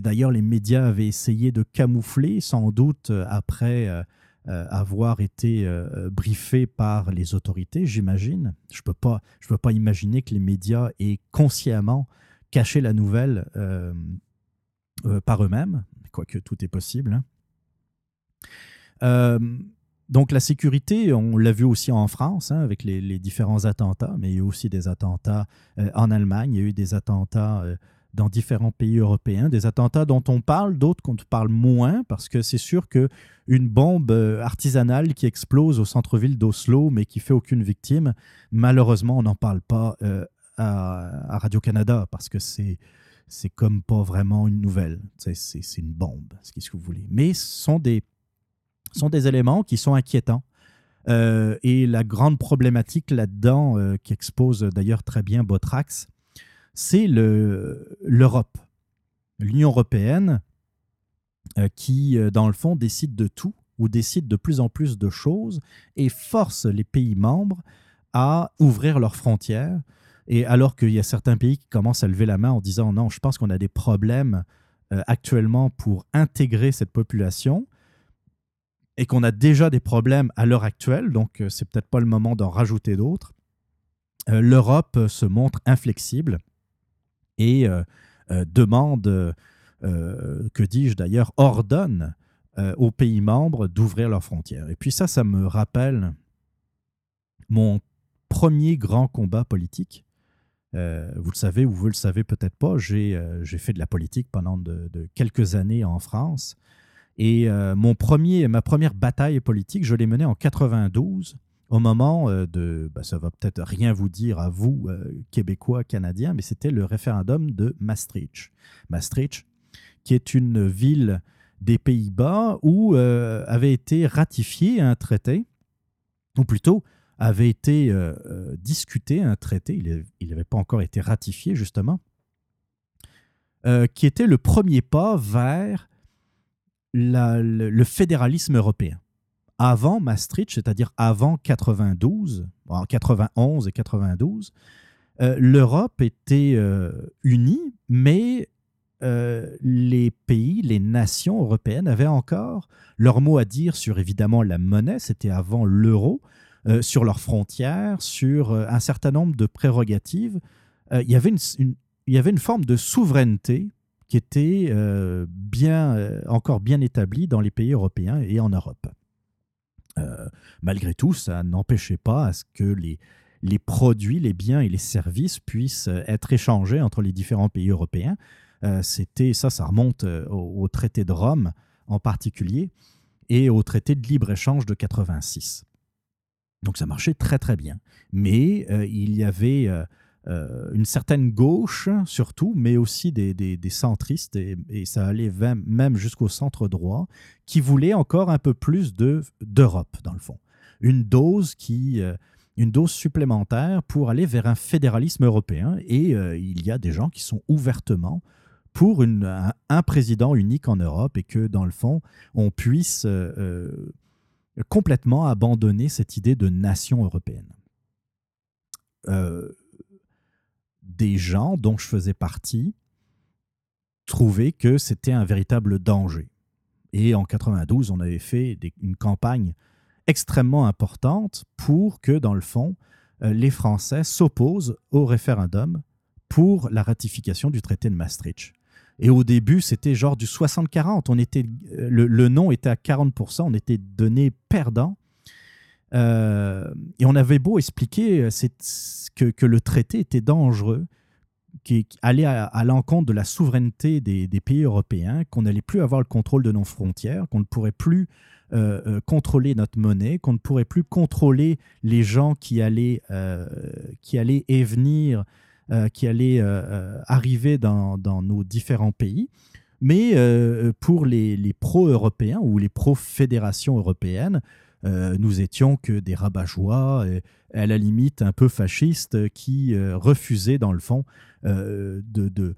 d'ailleurs, les médias avaient essayé de camoufler, sans doute après avoir été euh, briefé par les autorités, j'imagine. Je ne peux, pas, peux pas imaginer que les médias aient consciemment caché la nouvelle euh, par eux-mêmes, quoique tout est possible. Hein. donc la sécurité, on l'a vu aussi en France hein, avec les, différents attentats, mais il y a eu aussi des attentats en Allemagne, il y a eu des attentats dans différents pays européens, des attentats dont on parle, d'autres qu'on parle moins, parce que c'est sûr que une bombe euh, artisanale qui explose au centre-ville d'Oslo, mais qui fait aucune victime, malheureusement, on n'en parle pas euh, à, Radio-Canada, parce que c'est c'est comme pas vraiment une nouvelle. C'est une bombe, ce que vous voulez. Mais ce sont des, sont des éléments qui sont inquiétants. Euh, et la grande problématique là-dedans, qui expose d'ailleurs très bien Botrax, c'est l'Europe, l'Union européenne, euh, qui, euh, dans le fond, décide de tout ou décide de plus en plus de choses et force les pays membres à ouvrir leurs frontières. Et alors qu'il y a certains pays qui commencent à lever la main en disant non, je pense qu'on a des problèmes euh, actuellement pour intégrer cette population et qu'on a déjà des problèmes à l'heure actuelle, donc c'est peut-être pas le moment d'en rajouter d'autres. L'Europe se montre inflexible et euh, euh, demande, euh, que dis-je d'ailleurs, ordonne aux pays membres d'ouvrir leurs frontières. Et puis ça, ça me rappelle mon premier grand combat politique. vous le savez ou vous le savez peut-être pas, j'ai fait de la politique pendant de, quelques années en France. Et mon premier, ma première bataille politique, je l'ai menée en 92 au moment euh, de, bah, ça va peut-être rien vous dire à vous, euh, Québécois, Canadiens, mais c'était le référendum de Maastricht. Maastricht, qui est une ville des Pays-Bas où euh, avait été ratifié un traité, ou plutôt avait été discuté un traité, il n'avait pas encore été ratifié justement, qui était le premier pas vers le fédéralisme européen avant Maastricht, c'est-à-dire avant 92, en 91 et 92, euh, l'Europe était euh, unie, mais euh, les pays, les nations européennes avaient encore leur mot à dire sur évidemment la monnaie, c'était avant l'euro, sur leurs frontières, sur un certain nombre de prérogatives. il, y avait une, il y avait une forme de souveraineté qui était bien, encore bien établie dans les pays européens et en Europe. Euh, malgré tout, ça n'empêchait pas à ce que les, produits, les biens et les services puissent euh, être échangés entre les différents pays européens. Euh, c'était ça, ça remonte au, traité de Rome en particulier et au traité de libre-échange de 86. Donc ça marchait très très bien. Mais il y avait euh, une certaine gauche surtout, mais aussi des, centristes, et, ça allait même jusqu'au centre droit, qui voulaient encore un peu plus d'Europe, dans le fond. Une dose qui... Euh, une dose supplémentaire pour aller vers un fédéralisme européen. Et euh, il y a des gens qui sont ouvertement pour un, un, président unique en Europe et que, dans le fond, on puisse complètement abandonner cette idée de nation européenne des gens dont je faisais partie trouvaient que c'était un véritable danger. Et en 92, on avait fait une campagne extrêmement importante pour que, dans le fond, euh, les Français s'opposent au référendum pour la ratification du traité de Maastricht. Et au début, c'était genre du 60-40. On était, euh, le, le, était à 40%, on était donné perdant. Euh, et on avait beau expliquer que, que, le traité était dangereux, qui allait à, l'encontre de la souveraineté des, pays européens, qu'on n'allait plus avoir le contrôle de nos frontières, qu'on ne pourrait plus euh, euh, contrôler notre monnaie, qu'on ne pourrait plus contrôler les gens qui allaient, euh, qui allaient et venir, qui allaient arriver dans, dans, nos différents pays. Mais pour les, les pro-européens ou les pro-fédérations européennes, euh, nous étions que des rabat-joie, à la limite un peu fascistes, qui euh, refusaient dans le fond euh, de,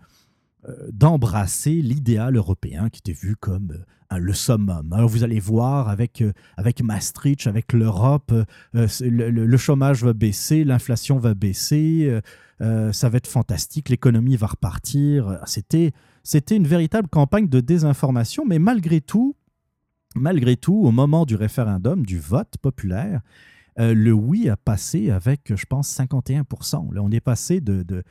d'embrasser l'idéal européen qui était vu comme le summum. Alors vous allez voir avec, avec Maastricht, avec l'Europe, le, chômage va baisser, l'inflation va baisser, ça va être fantastique, l'économie va repartir. C'était, c'était une véritable campagne de désinformation, mais malgré tout, malgré tout, au moment du référendum, du vote populaire, euh, le oui a passé avec, je pense, 51 Là, on est passé de, de,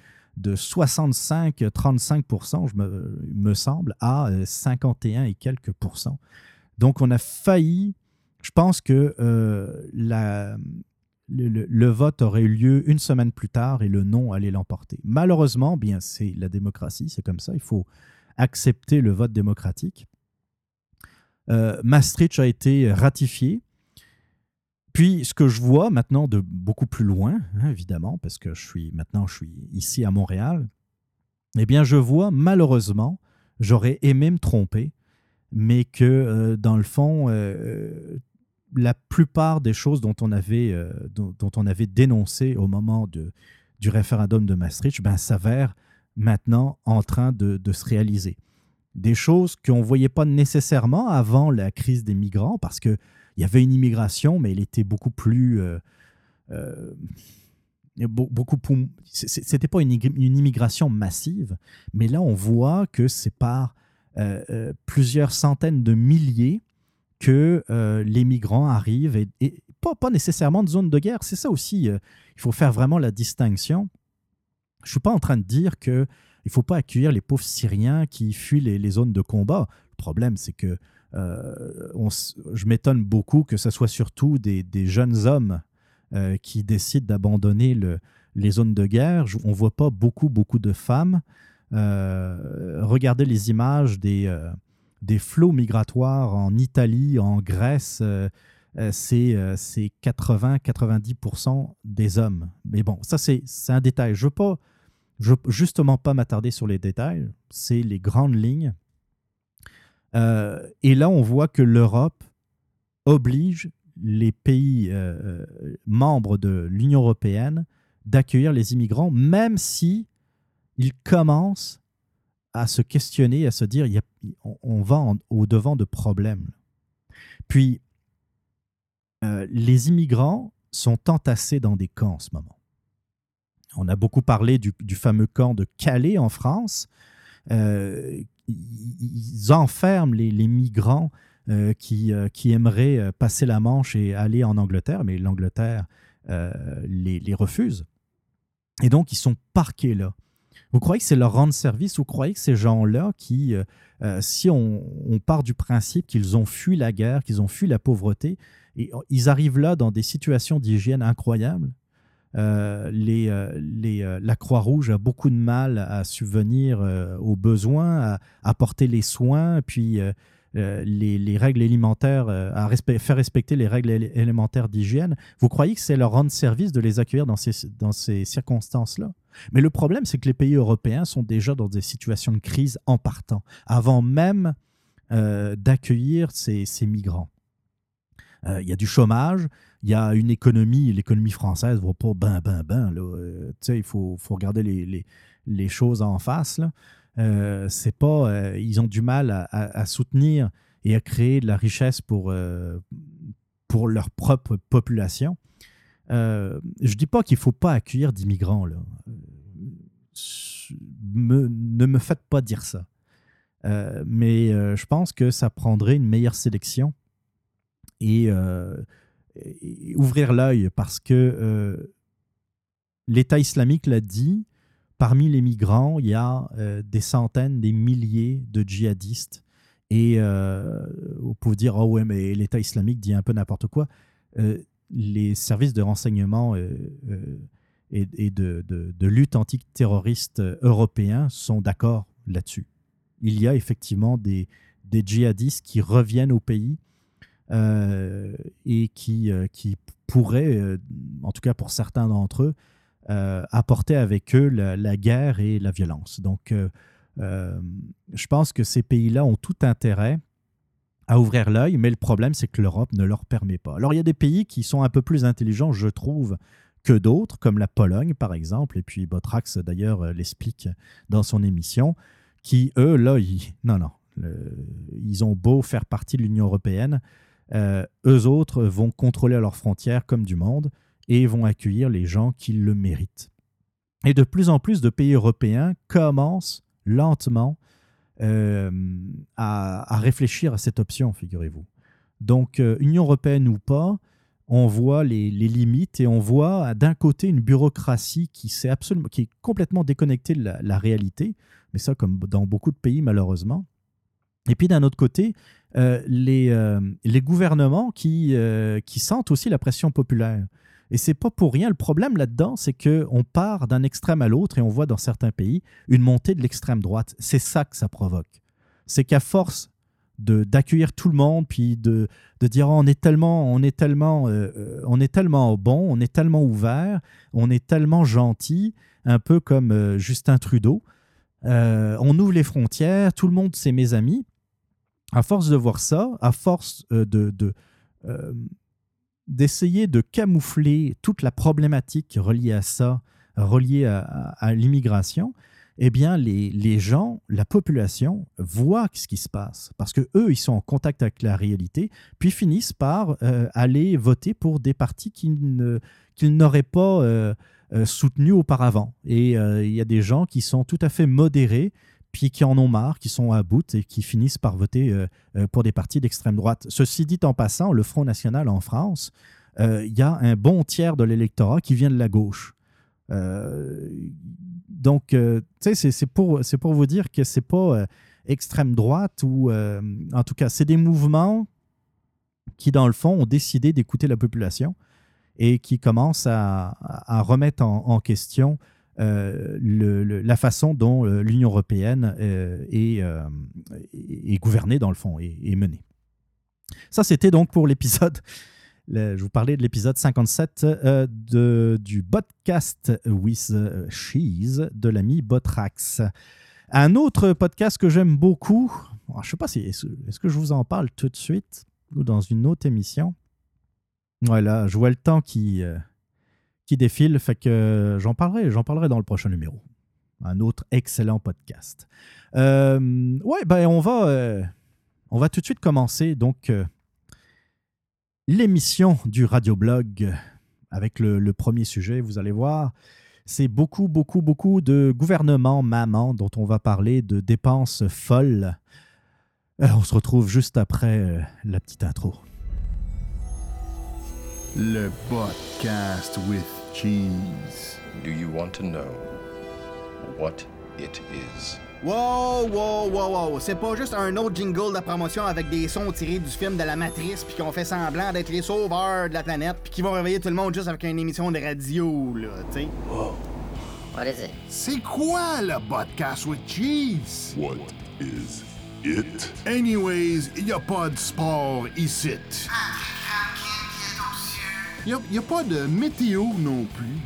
65-35 je me, me, semble, à 51 euh, et quelques pourcents. Donc, on a failli je pense que la, le, vote aurait eu lieu une semaine plus tard et le non allait l'emporter. Malheureusement, bien, c'est la démocratie, c'est comme ça, il faut accepter le vote démocratique. Euh, Maastricht a été ratifié. Puis, ce que je vois maintenant de beaucoup plus loin, hein, évidemment, parce que je suis maintenant je suis ici à Montréal, eh bien, je vois malheureusement, j'aurais aimé me tromper, mais que euh, dans le fond, euh, la plupart des choses dont on avait, euh, dont, on avait dénoncé au moment de, du référendum de Maastricht ben, s'avèrent maintenant en train de, se réaliser. Des choses qu'on ne voyait pas nécessairement avant la crise des migrants, parce qu'il y avait une immigration, mais elle était beaucoup plus... Euh, euh, beaucoup c'était pas une, une, immigration massive, mais là on voit que c'est par plusieurs centaines de milliers que euh, les migrants arrivent, et, pas, pas, nécessairement de zone de guerre. C'est ça aussi, euh, il faut faire vraiment la distinction. Je ne suis pas en train de dire qu'il ne faut pas accueillir les pauvres Syriens qui fuient les, zones de combat. Le problème, c'est que euh, je m'étonne beaucoup que ce soit surtout des, jeunes hommes qui décident d'abandonner le, les zones de guerre. On ne voit pas beaucoup, beaucoup de femmes. regardez les images des des flots migratoires en Italie, en Grèce, euh, euh, c'est 80-90% euh, des hommes. Mais bon, ça c'est un détail. Je ne veux justement pas m'attarder sur les détails, c'est les grandes lignes. et là, on voit que l'Europe oblige les pays membres de l'Union européenne d'accueillir les immigrants, même si ils commencent à se questionner, à se dire, on, va au-devant de problèmes. Puis, euh, les immigrants sont entassés dans des camps en ce moment. On a beaucoup parlé du, fameux camp de Calais en France. Euh, ils enferment les, migrants euh, qui, qui, aimeraient passer la Manche et aller en Angleterre, mais l'Angleterre les, refuse. Et donc, ils sont parqués là. Vous croyez que c'est leur rendre service? Vous croyez que ces gens-là, qui, euh, euh, si on, part du principe qu'ils ont fui la guerre, qu'ils ont fui la pauvreté, et ils arrivent là dans des situations d'hygiène incroyables? Euh, les, les, la Croix-Rouge a beaucoup de mal à subvenir aux besoins, à apporter les soins, puis euh, les, règles élémentaires, euh, à faire respecter les règles élémentaires d'hygiène, vous croyez que c'est leur rendre service de les accueillir dans ces, circonstances-là? Mais le problème, c'est que les pays européens sont déjà dans des situations de crise en partant, avant même euh, d'accueillir ces, migrants. Il y a du chômage, il y a une économie, l'économie française ne va pas ben, ben, ben. il faut, regarder les, choses en face. Euh, c'est pas, euh, ils ont du mal à, soutenir et à créer de la richesse pour, euh, leur propre population. je dis pas qu'il faut pas accueillir d'immigrants. Là. ne me faites pas dire ça. mais je pense que ça prendrait une meilleure sélection et, ouvrir l'œil parce que l'État islamique l'a dit, Parmi les migrants, il y a euh, des centaines, des milliers de djihadistes. Et euh, on peut dire, oh ouais, mais l'État islamique dit un peu n'importe quoi. Euh, les services de renseignement et, de, lutte antiterroriste européens sont d'accord là-dessus. Il y a effectivement des, djihadistes qui reviennent au pays et qui, qui pourraient, en tout cas pour certains d'entre eux, euh, apporter avec eux la, guerre et la violence. Donc, euh, euh, je pense que ces pays-là ont tout intérêt à ouvrir l'œil, mais le problème, c'est que l'Europe ne leur permet pas. Alors, il y a des pays qui sont un peu plus intelligents, je trouve, que d'autres, comme la Pologne, par exemple, et puis Botrax, d'ailleurs, l'explique dans son émission, qui, eux, là, ils, non, non, ils ont beau faire partie de l'Union européenne, eux autres vont contrôler leurs frontières comme du monde et vont accueillir les gens qui le méritent. Et de plus en plus de pays européens commencent lentement euh, à, réfléchir à cette option, figurez-vous. Donc, euh, Union européenne ou pas, on voit les, limites et on voit d'un côté une bureaucratie qui, est absolument, qui est complètement déconnectée de la, réalité, mais ça comme dans beaucoup de pays malheureusement. Et puis d'un autre côté, les, les gouvernements qui, qui sentent aussi la pression populaire. Et c'est pas pour rien. Le problème là-dedans, c'est qu'on part d'un extrême à l'autre et on voit dans certains pays une montée de l'extrême droite. C'est ça que ça provoque. C'est qu'à force d'accueillir tout le monde, puis de, de dire oh, on est tellement, on est tellement, euh, euh, on est tellement bon, on est tellement ouvert, on est tellement gentil, un peu comme euh, Justin Trudeau. on ouvre les frontières, tout le monde c'est mes amis. À force de voir ça, à force de, de d'essayer de camoufler toute la problématique reliée à ça, reliée à, l'immigration, eh bien, les, gens, la population, voient ce qui se passe parce que eux, ils sont en contact avec la réalité, puis finissent par euh, aller voter pour des partis qu'ils n'auraient pas euh, euh, soutenus auparavant. Et il y a des gens qui sont tout à fait modérés, puis qui en ont marre, qui sont à bout et qui finissent par voter euh, euh, pour des partis d'extrême droite. Ceci dit en passant, le Front National en France, euh, il y a un bon tiers de l'électorat qui vient de la gauche. donc, tu c'est pour, pour vous dire que c'est pas extrême droite ou, en tout cas, c'est des mouvements qui, dans le fond, ont décidé d'écouter la population et qui commencent à, remettre en question euh, la façon dont euh, l'Union européenne euh, est, est, gouvernée, dans le fond, et, menée. Ça, c'était donc pour l'épisode. Je vous parlais de l'épisode 57 de, du podcast with Cheese de l'ami Botrax. Un autre podcast que j'aime beaucoup, je ne sais pas si est-ce que je vous en parle tout de suite ou dans une autre émission? Voilà, je vois le temps qui, qui défile, fait que j'en parlerai, j'en parlerai dans le prochain numéro. Un autre excellent podcast. Euh, ouais, ben on va, euh, on va tout de suite commencer donc euh, l'émission du radioblog avec le, premier sujet. Vous allez voir, c'est beaucoup, beaucoup, beaucoup de gouvernements maman dont on va parler de dépenses folles. on se retrouve juste après la petite intro. Le podcast with cheese. Do you want to know what it is? Wow, wow, wow, wow. C'est pas juste un autre jingle de promotion avec des sons tirés du film de la Matrice puis qu'on fait semblant d'être les sauveurs de la planète puis qui vont réveiller tout le monde juste avec une émission de radio, là, tu sais. Wow. What is it? C'est quoi le podcast with cheese? What is it? Anyways, y a pas de sport ici. Il n'y a, pas de météo non plus.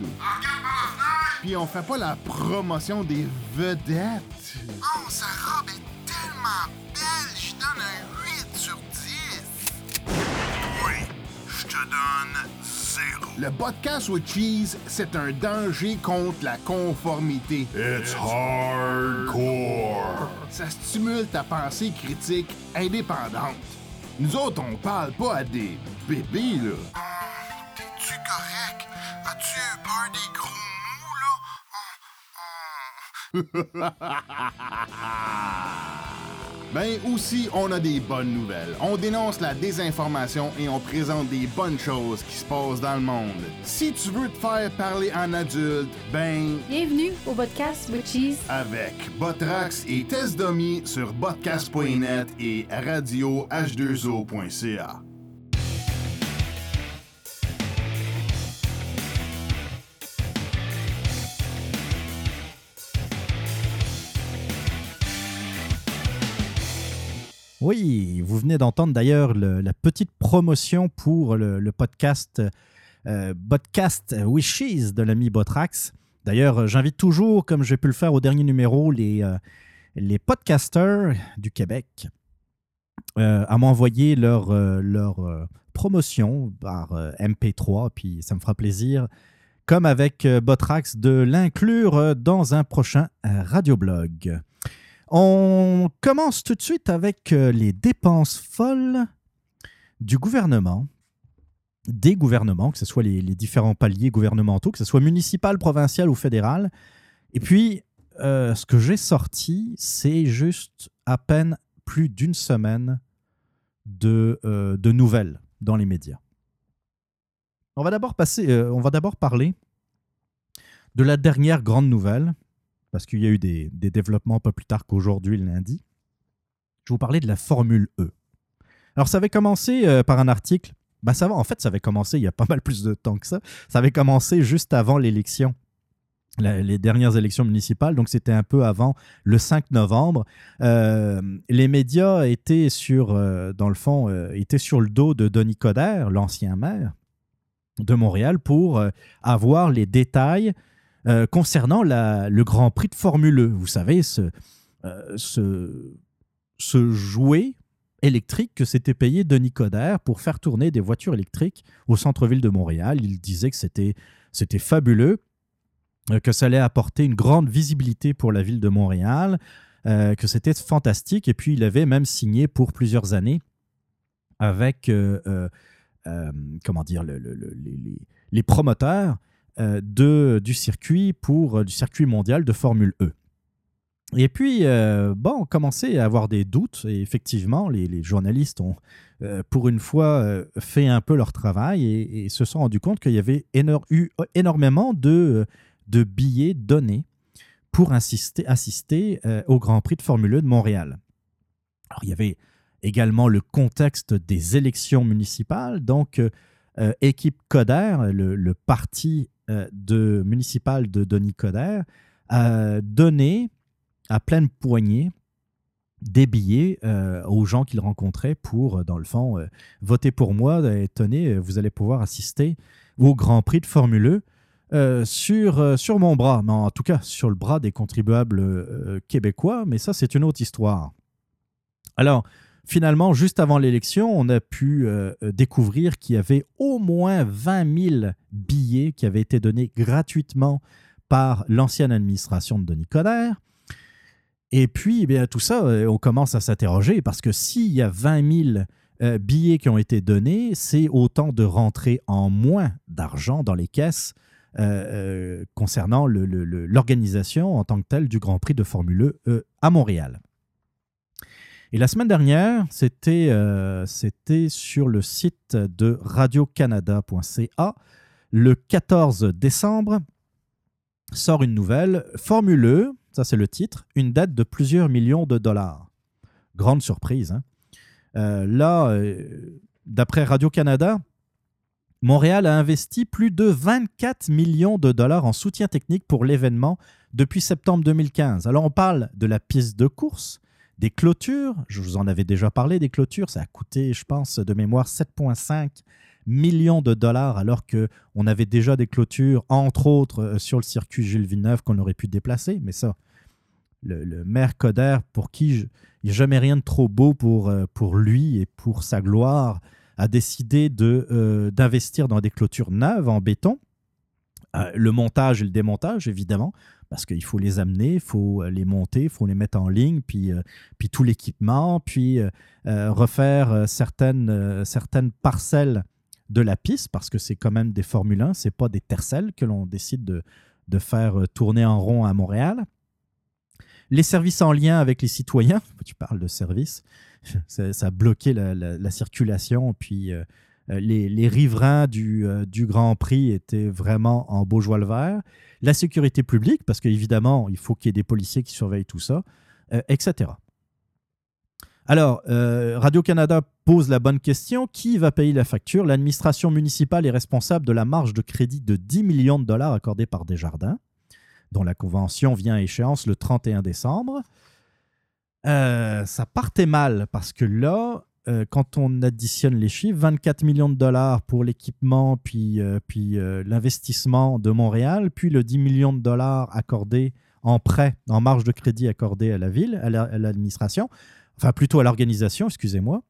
Puis on fait pas la promotion des vedettes. Oh, sa robe est tellement belle, je donne un 8 sur 10. Oui, je te donne 0. Le podcast with cheese, c'est un danger contre la conformité. It's hardcore. Ça stimule ta pensée critique indépendante. Nous autres, on parle pas à des bébés, là. Correct? As-tu peur des gros mots, là? ben aussi, on a des bonnes nouvelles. On dénonce la désinformation et on présente des bonnes choses qui se passent dans le monde. Si tu veux te faire parler en adulte, ben... Bienvenue au podcast with Cheese. Avec Botrax et Test Domi sur podcast.net et radio-h2o.ca. Oui, vous venez d'entendre d'ailleurs la petite promotion pour le, podcast euh, Podcast Wishes de l'ami Botrax. D'ailleurs, j'invite toujours, comme j'ai pu le faire au dernier numéro, les, euh, podcasters du Québec euh, à m'envoyer leur, leur promotion par MP3, puis ça me fera plaisir, comme avec Botrax, de l'inclure dans un prochain radioblog. On commence tout de suite avec euh, les dépenses folles du gouvernement, des gouvernements, que ce soit les, différents paliers gouvernementaux, que ce soit municipal, provincial ou fédéral. Et puis, euh, ce que j'ai sorti, c'est juste à peine plus d'une semaine de, euh, nouvelles dans les médias. On va d'abord parler de la dernière grande nouvelle, parce qu'il y a eu des, développements pas plus tard qu'aujourd'hui, le lundi. Je vous parlais de la Formule E. Alors, ça avait commencé euh, par un article. Bah, ça en fait, ça avait commencé il y a pas mal plus de temps que ça. Ça avait commencé juste avant l'élection, les dernières élections municipales. Donc, c'était un peu avant le 5 novembre. Euh, les médias étaient sur, euh, dans le fond, étaient sur le dos de Denis Coderre, l'ancien maire de Montréal, pour avoir les détails euh, concernant le Grand Prix de Formule E. Vous savez, ce, euh, ce, ce jouet électrique que s'était payé Denis Coderre pour faire tourner des voitures électriques au centre-ville de Montréal. Il disait que c'était fabuleux, euh, que ça allait apporter une grande visibilité pour la ville de Montréal, que c'était fantastique. Et puis, il avait même signé pour plusieurs années avec, comment dire, le- le- le- les, promoteurs de, du circuit pour euh, du circuit mondial de Formule E. Et puis, euh, bon, on commençait à avoir des doutes, et effectivement, les, journalistes ont, euh, pour une fois, euh, fait un peu leur travail et, se sont rendus compte qu'il y avait eu énormément de, de billets donnés pour assister, assister euh, au Grand Prix de Formule E de Montréal. Alors, il y avait également le contexte des élections municipales, donc euh, euh, équipe Coder, le, le parti euh, de, municipal de Denis Coder, a donné à pleine poignée des billets euh, aux gens qu'il rencontrait pour, euh, dans le fond, euh, voter pour moi. Et tenez, euh, vous allez pouvoir assister au Grand Prix de Formule E euh, sur, euh, sur mon bras, mais en tout cas sur le bras des contribuables euh, québécois, mais ça c'est une autre histoire. Alors, finalement, juste avant l'élection, on a pu euh, euh, découvrir qu'il y avait au moins 20 000 billets qui avaient été donnés gratuitement par l'ancienne administration de Denis Coderre. Et puis, eh bien, tout ça, euh, on commence à s'interroger parce que s'il y a 20 000 euh, billets qui ont été donnés, c'est autant de rentrées en moins d'argent dans les caisses concernant l'organisation en tant que telle du Grand Prix de Formule E à Montréal. Et la semaine dernière, c'était euh, sur le site de radiocanada.ca. Le 14 décembre, sort une nouvelle. Formule E, ça c'est le titre, une dette de plusieurs millions de dollars. Grande surprise. hein. Euh, là, euh, d'après Radio-Canada, Montréal a investi plus de 24 millions de dollars en soutien technique pour l'événement depuis septembre 2015. Alors on parle de la piste de course, des clôtures, je vous en avais déjà parlé des clôtures, ça a coûté, je pense, de mémoire 7,5 millions de dollars alors que on avait déjà des clôtures, entre autres euh, sur le circuit Jules Villeneuve qu'on aurait pu déplacer, mais ça, le, maire Coder, pour qui il n'y a jamais rien de trop beau pour, euh, pour lui et pour sa gloire, a décidé euh, d'investir dans des clôtures neuves en béton. Euh, le montage et le démontage, évidemment, parce qu'il faut les amener, il faut euh, les monter, il faut les mettre en ligne, puis, euh, puis tout l'équipement, puis refaire certaines, certaines parcelles de la piste, parce que c'est quand même des Formule 1, c'est pas des tercelles que l'on décide de, de faire tourner en rond à Montréal. Les services en lien avec les citoyens, tu parles de services, ça, a bloqué la, la- la circulation, puis les, les riverains du, euh, du Grand Prix étaient vraiment en beau joie le vert. La sécurité publique, parce qu'évidemment, il faut qu'il y ait des policiers qui surveillent tout ça, euh, etc. Alors, euh, Radio-Canada pose la bonne question. Qui va payer la facture? L'administration municipale est responsable de la marge de crédit de 10 millions de dollars accordée par Desjardins, dont la convention vient à échéance le 31 décembre. Euh, ça partait mal parce que là, euh, quand on additionne les chiffres, 24 millions de dollars pour l'équipement, puis, euh, euh, l'investissement de Montréal, puis le 10 millions de dollars accordés en prêt, en marge de crédit accordé à la ville, à la- à l'administration, enfin plutôt à l'organisation, excusez-moi,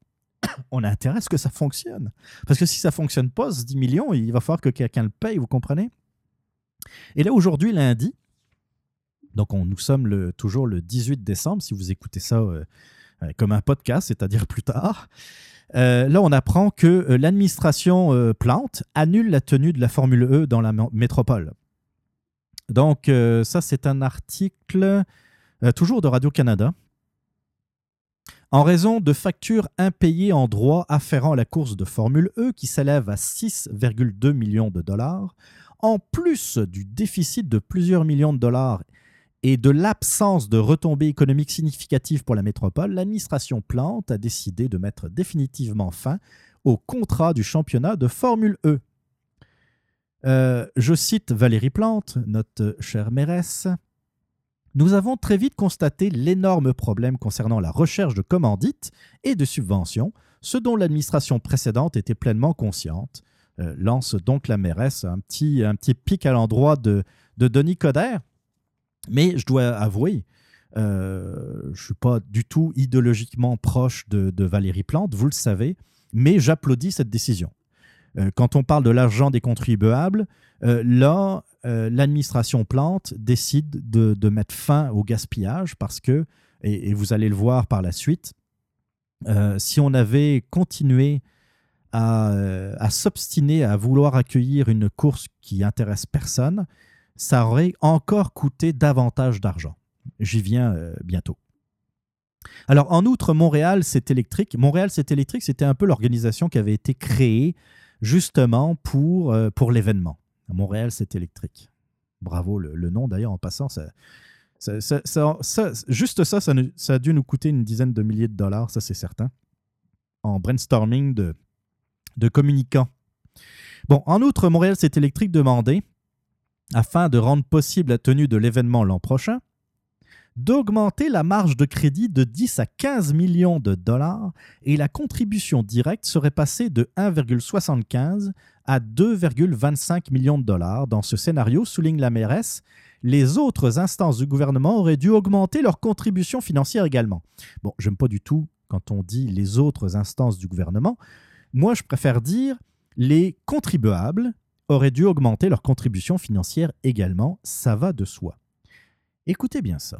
on a intérêt à ce que ça fonctionne. Parce que si ça ne fonctionne pas, ce 10 millions, il va falloir que quelqu'un le paye, vous comprenez? Et là, aujourd'hui, lundi, donc on, nous sommes toujours le 18 décembre, si vous écoutez ça comme un podcast, c'est-à-dire plus tard. Euh, là, on apprend que euh, l'administration euh, Plante annule la tenue de la Formule E dans la métropole. Donc, euh, ça, c'est un article euh, toujours de Radio-Canada. En raison de factures impayées en droit afférents à la course de Formule E qui s'élève à 6,2 millions de dollars, en plus du déficit de plusieurs millions de dollars et de l'absence de retombées économiques significatives pour la métropole, l'administration Plante a décidé de mettre définitivement fin au contrat du championnat de Formule E. Euh, je cite Valérie Plante, notre chère mairesse. Nous avons très vite constaté l'énorme problème concernant la recherche de commandites et de subventions, ce dont l'administration précédente était pleinement consciente. Euh, lance donc la mairesse un petit, un petit pic à l'endroit de, de Denis Coderre. Mais je dois avouer, euh, je ne suis pas du tout idéologiquement proche de, Valérie Plante, vous le savez, mais j'applaudis cette décision. Euh, quand on parle de l'argent des contribuables, euh, là, l'administration Plante décide de, mettre fin au gaspillage parce que, et, vous allez le voir par la suite, si on avait continué à, à s'obstiner à vouloir accueillir une course qui intéresse personne, ça aurait encore coûté davantage d'argent. J'y viens euh, bientôt. Alors, en outre, Montréal, c'est électrique. Montréal, c'est électrique, c'était un peu l'organisation qui avait été créée justement pour, euh, pour l'événement. Montréal, c'est électrique. Bravo, le, nom d'ailleurs, en passant, juste ça, ça a dû nous coûter une dizaine de milliers de dollars, ça c'est certain, en brainstorming de, de communicants. Bon, en outre, Montréal, c'est électrique demandé, afin de rendre possible la tenue de l'événement l'an prochain, d'augmenter la marge de crédit de 10 à 15 millions de dollars et la contribution directe serait passée de 1,75 à 2,25 millions de dollars. Dans ce scénario, souligne la mairesse, les autres instances du gouvernement auraient dû augmenter leur contribution financière également. Bon, j'aime pas du tout quand on dit les autres instances du gouvernement. Moi, je préfère dire les contribuables auraient dû augmenter leur contribution financière également. Ça va de soi. Écoutez bien ça.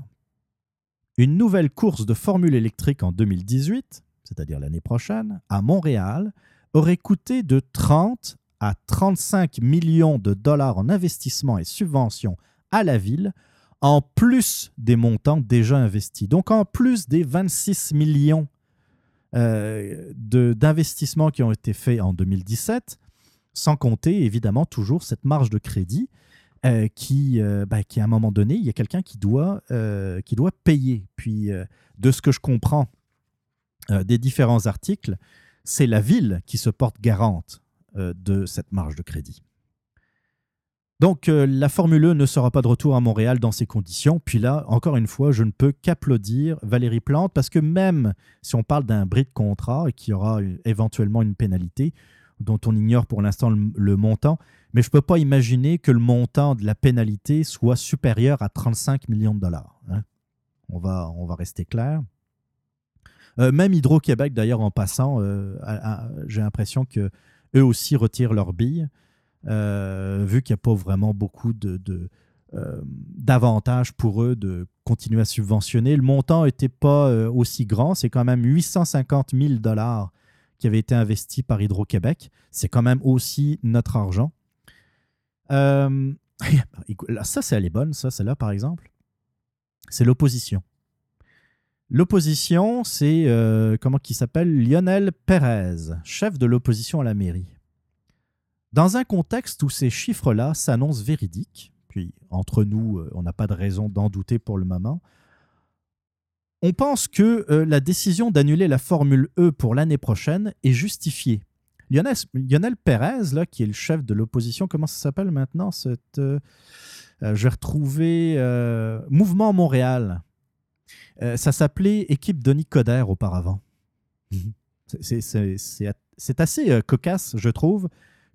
Une nouvelle course de formule électrique en 2018, c'est-à-dire l'année prochaine, à Montréal, aurait coûté de 30 à 35 millions de dollars en investissement et subventions à la ville, en plus des montants déjà investis. Donc en plus des 26 millions euh, d'investissements qui ont été faits en 2017, sans compter évidemment toujours cette marge de crédit euh, qui, euh, bah, qui, à un moment donné, il y a quelqu'un qui, doit, euh, qui doit payer. Puis, de ce que je comprends des différents articles, c'est la ville qui se porte garante de cette marge de crédit. Donc, la Formule E ne sera pas de retour à Montréal dans ces conditions. Puis là, encore une fois, je ne peux qu'applaudir Valérie Plante parce que même si on parle d'un bris de contrat et qu'il y aura éventuellement une pénalité dont on ignore pour l'instant le, montant, mais je ne peux pas imaginer que le montant de la pénalité soit supérieur à 35 millions de dollars. hein. On, va, on va rester clair. Euh, même Hydro-Québec, d'ailleurs, en passant, euh, j'ai l'impression que eux aussi retirent leurs billes, euh, vu qu'il n'y a pas vraiment beaucoup de, d'avantages pour eux de continuer à subventionner. Le montant n'était pas aussi grand, c'est quand même 850 000 dollars qui avait été investi par Hydro-Québec. C'est quand même aussi notre argent. Euh, ça, c'est elle est bonne, ça, celle-là, par exemple. C'est l'opposition. L'opposition, c'est, euh, comment qui s'appelle? Lionel Pérez, chef de l'opposition à la mairie. Dans un contexte où ces chiffres-là s'annoncent véridiques, puis entre nous, euh, on n'a pas de raison d'en douter pour le moment, on pense que euh, la décision d'annuler la Formule E pour l'année prochaine est justifiée. Lionel, Pérez, qui est le chef de l'opposition, comment ça s'appelle maintenant cette, euh, euh, Je vais retrouver Mouvement Montréal. Ça s'appelait Équipe Denis Coderre auparavant. C'est- assez cocasse, je trouve,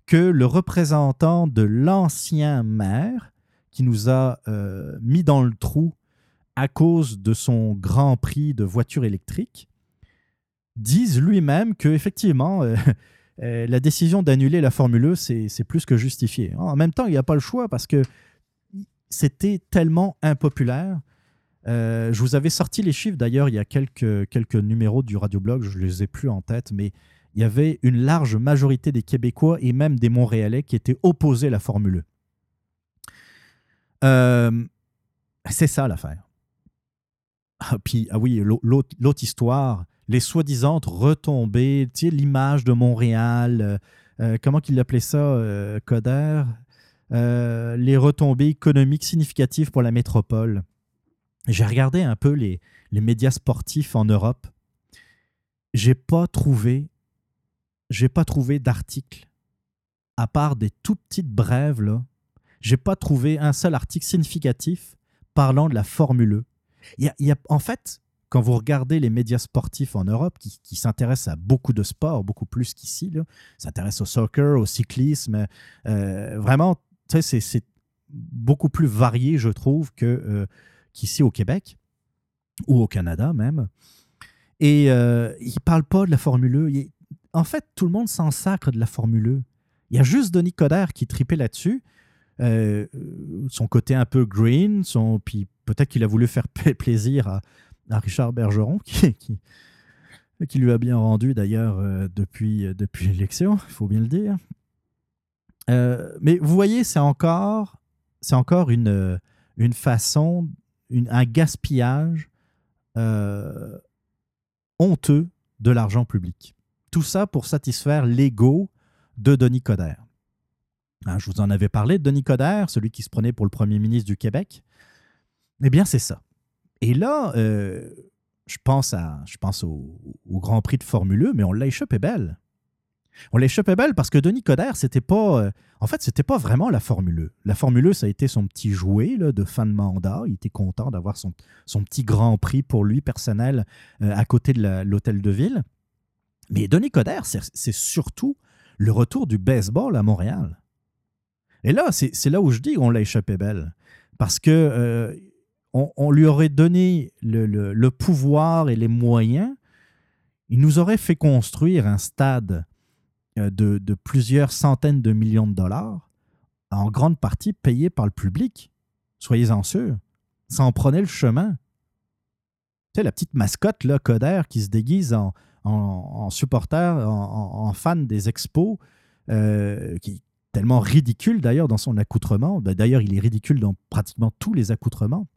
que le représentant de l'ancien maire, qui nous a mis dans le trou à cause de son grand prix de voiture électrique, dise lui-même que effectivement euh, euh, la décision d'annuler la Formule E, c'est plus que justifié. En même temps, il n'y a pas le choix parce que c'était tellement impopulaire. Euh, je vous avais sorti les chiffres d'ailleurs, il y a quelques, numéros du radioblog, je ne les ai plus en tête, mais il y avait une large majorité des Québécois et même des Montréalais qui étaient opposés à la Formule E. C'est ça l'affaire. Ah, puis, ah oui, l'au- l'autre histoire, les soi-disant retombées, tu sais, l'image de Montréal, euh, euh, comment qu'il appelait ça, euh, Coder, les retombées économiques significatives pour la métropole. j'ai regardé un peu les, les médias sportifs en Europe. J'ai pas trouvé, j'ai pas trouvé d'article à part des tout petites brèves là. J'ai pas trouvé un seul article significatif parlant de la Formule E. Il y a- en fait, quand vous regardez les médias sportifs en Europe, qui, qui s'intéressent à beaucoup de sports, beaucoup plus qu'ici, s'intéressent au soccer, au cyclisme, euh, vraiment, c'est- beaucoup plus varié, je trouve, que, euh, qu'ici au Québec ou au Canada même. Et euh, ils ne parlent pas de la Formule E. En fait, tout le monde s'en sacre de la Formule E. Il y a juste Denis Coderre qui tripait là-dessus. Euh, son côté un peu green, son, puis peut-être qu'il a voulu faire pla- plaisir à, Richard Bergeron, qui, lui a bien rendu d'ailleurs euh, depuis, euh, depuis l'élection, il faut bien le dire. Euh, mais vous voyez, c'est encore, c'est encore une, façon, un gaspillage honteux de l'argent public. Tout ça pour satisfaire l'ego de Denis Coderre. Hein, je vous en avais parlé de Denis Coderre, celui qui se prenait pour le premier ministre du Québec. Eh bien, c'est ça. Et là, euh, je pense, à, je pense au, Grand Prix de Formule 1, mais on l'a échappé belle. On l'a échappé belle parce que Denis Coderre, c'était pas. euh, en fait, c'était pas vraiment la Formule 1. La Formule 1, ça a été son petit jouet là, de fin de mandat. Il était content d'avoir son, son petit Grand Prix pour lui personnel euh, à côté de l'hôtel de ville. Mais Denis Coderre, c'est surtout le retour du baseball à Montréal. Et là, c'est là où je dis qu'on l'a échappé belle. Parce que on, lui aurait donné le, pouvoir et les moyens. Il nous aurait fait construire un stade euh, de, plusieurs centaines de millions de dollars, en grande partie payé par le public. Soyez-en sûrs. Ça en prenait le chemin. Tu sais, la petite mascotte, là, Coder, qui se déguise en, en, supporter, en, fan des expos, euh, qui est tellement ridicule d'ailleurs dans son accoutrement. D'ailleurs, il est ridicule dans pratiquement tous les accoutrements.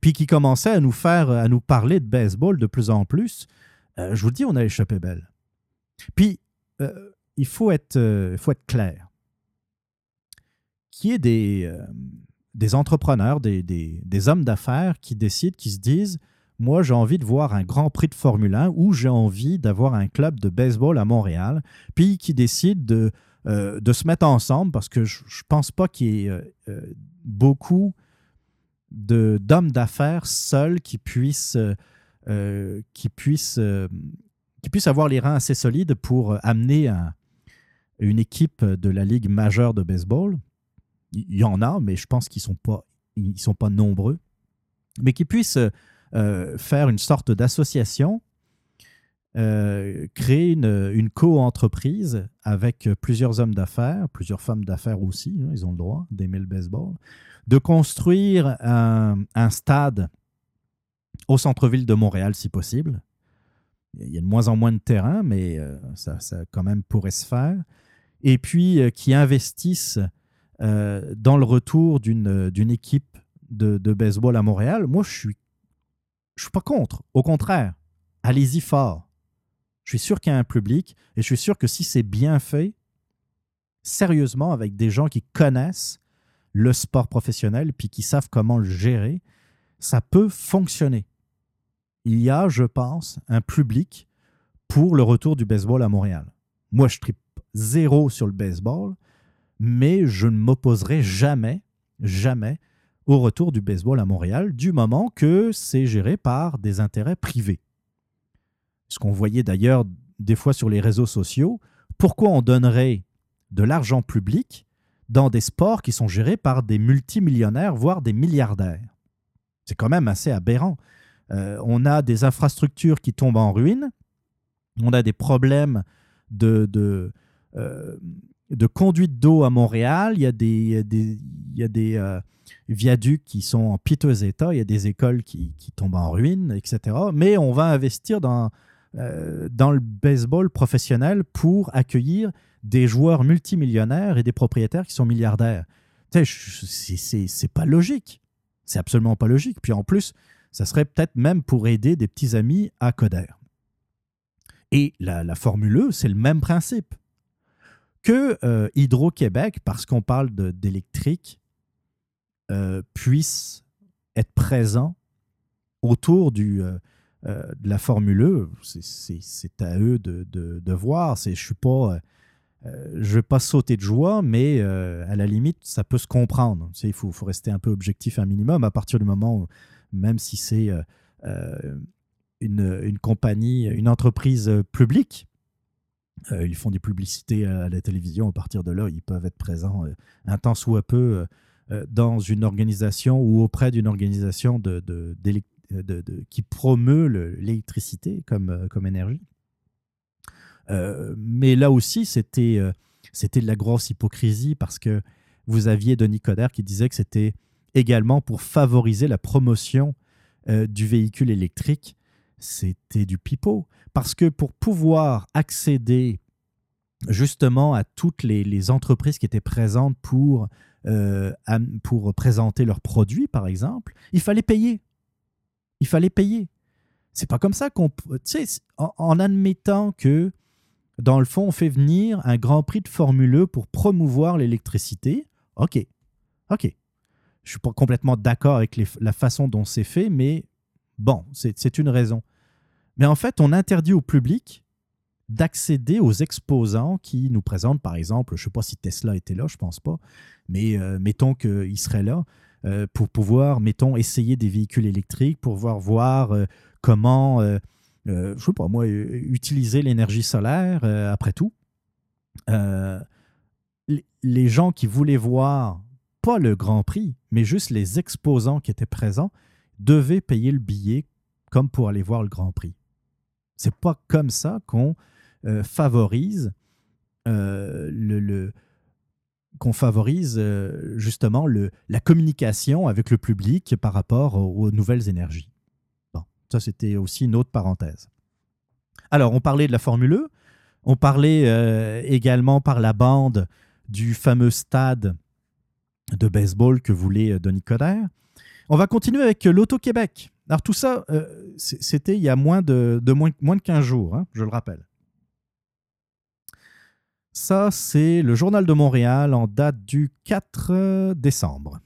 Puis qui commençait à nous faire, à nous parler de baseball de plus en plus. Euh, je vous dis, on a échappé belle. Puis, euh, il faut être, euh, faut être clair. Qu'il y ait des, euh, des entrepreneurs, des, des- des hommes d'affaires qui décident, qui se disent Moi, j'ai envie de voir un grand prix de Formule 1 ou j'ai envie d'avoir un club de baseball à Montréal, puis qui décident de, de se mettre ensemble parce que je ne pense pas qu'il y ait beaucoup d'hommes d'affaires seuls qui puissent, euh, qui, euh, qui avoir les reins assez solides pour amener un- une équipe de la Ligue majeure de baseball. Il y en a, mais je pense qu'ils ne sont, pas- ils sont pas nombreux. Mais qui puissent euh, faire une sorte d'association, euh, créer une, une co-entreprise avec plusieurs hommes d'affaires, plusieurs femmes d'affaires aussi, hein, ils ont le droit d'aimer le baseball, de construire un, stade au centre-ville de Montréal si possible. Il y a de moins en moins de terrain, mais euh, ça, quand même pourrait se faire. Et puis euh, qui investissent dans le retour d'une d'une équipe de, de baseball à Montréal. Moi, je suis, je suis pas contre. Au contraire, allez-y fort. Je suis sûr qu'il y a un public et je suis sûr que si c'est bien fait, sérieusement, avec des gens qui connaissent le sport professionnel puis qui savent comment le gérer, ça peut fonctionner. Il y a, je pense, un public pour le retour du baseball à Montréal. Moi, je tripe zéro sur le baseball, mais je ne m'opposerai jamais, jamais au retour du baseball à Montréal du moment que c'est géré par des intérêts privés. Ce qu'on voyait d'ailleurs des fois sur les réseaux sociaux, pourquoi on donnerait de l'argent public dans des sports qui sont gérés par des multimillionnaires, voire des milliardaires? C'est quand même assez aberrant. Euh, on a des infrastructures qui tombent en ruine, on a des problèmes de, de, euh, conduite d'eau à Montréal, il y a des, des- il y a des euh, viaducs qui sont en piteux état, il y a des écoles qui, qui tombent en ruine, etc. Mais on va investir dans, euh, dans le baseball professionnel pour accueillir des joueurs multimillionnaires et des propriétaires qui sont milliardaires. C'est- pas logique. C'est absolument pas logique. Puis en plus, ça serait peut-être même pour aider des petits amis à Coder. Et la, la Formule E, c'est le même principe. Que euh, Hydro-Québec, parce qu'on parle d'électrique, euh, puisse être présents autour du, euh, de la Formule E. C'est- à eux de, de, de voir. Je suis pas. euh, euh, vais pas sauter de joie, mais à la limite, ça peut se comprendre. Tu il faut, faut rester un peu objectif un minimum à partir du moment où, même si c'est une, une compagnie, une entreprise publique, ils font des publicités à la télévision. À partir de là, ils peuvent être présents un temps soit peu dans une organisation ou auprès d'une organisation de, de- qui promeut le- l'électricité comme, euh, comme énergie. Euh, mais là aussi, c'était euh, c'était de la grosse hypocrisie parce que vous aviez Denis Coderre qui disait que c'était également pour favoriser la promotion du véhicule électrique. C'était du pipeau. Parce que pour pouvoir accéder justement à toutes les, entreprises qui étaient présentes pour, pour présenter leurs produits, par exemple, il fallait payer. Il fallait payer. C'est pas comme ça qu'on. Tu sais, en, admettant que, dans le fond, on fait venir un Grand Prix de Formule E pour promouvoir l'électricité, OK. OK. Je suis pas complètement d'accord avec la façon dont c'est fait, mais bon, c'est c'est une raison. Mais en fait, on interdit au public d'accéder aux exposants qui nous présentent, par exemple, je ne sais pas si Tesla était là, je pense pas, mais euh, mettons qu'il serait là euh, pour pouvoir, mettons, essayer des véhicules électriques, pour pouvoir voir euh, comment, euh, je sais pas moi, utiliser l'énergie solaire, après tout. Les- gens qui voulaient voir, pas le Grand Prix, mais juste les exposants qui étaient présents, devaient payer le billet comme pour aller voir le Grand Prix. C'est pas comme ça qu'on favorise le- qu'on favorise euh, justement le, la communication avec le public par rapport aux, nouvelles énergies. Bon, ça c'était aussi une autre parenthèse. Alors, on parlait de la Formule E, on parlait euh, également par la bande du fameux stade de baseball que voulait euh, Denis Coderre. On va continuer avec l'Auto-Québec. Alors tout ça, c'était il y a moins de, moins de 15 jours, hein, je le rappelle. Ça, c'est le Journal de Montréal en date du 4 décembre.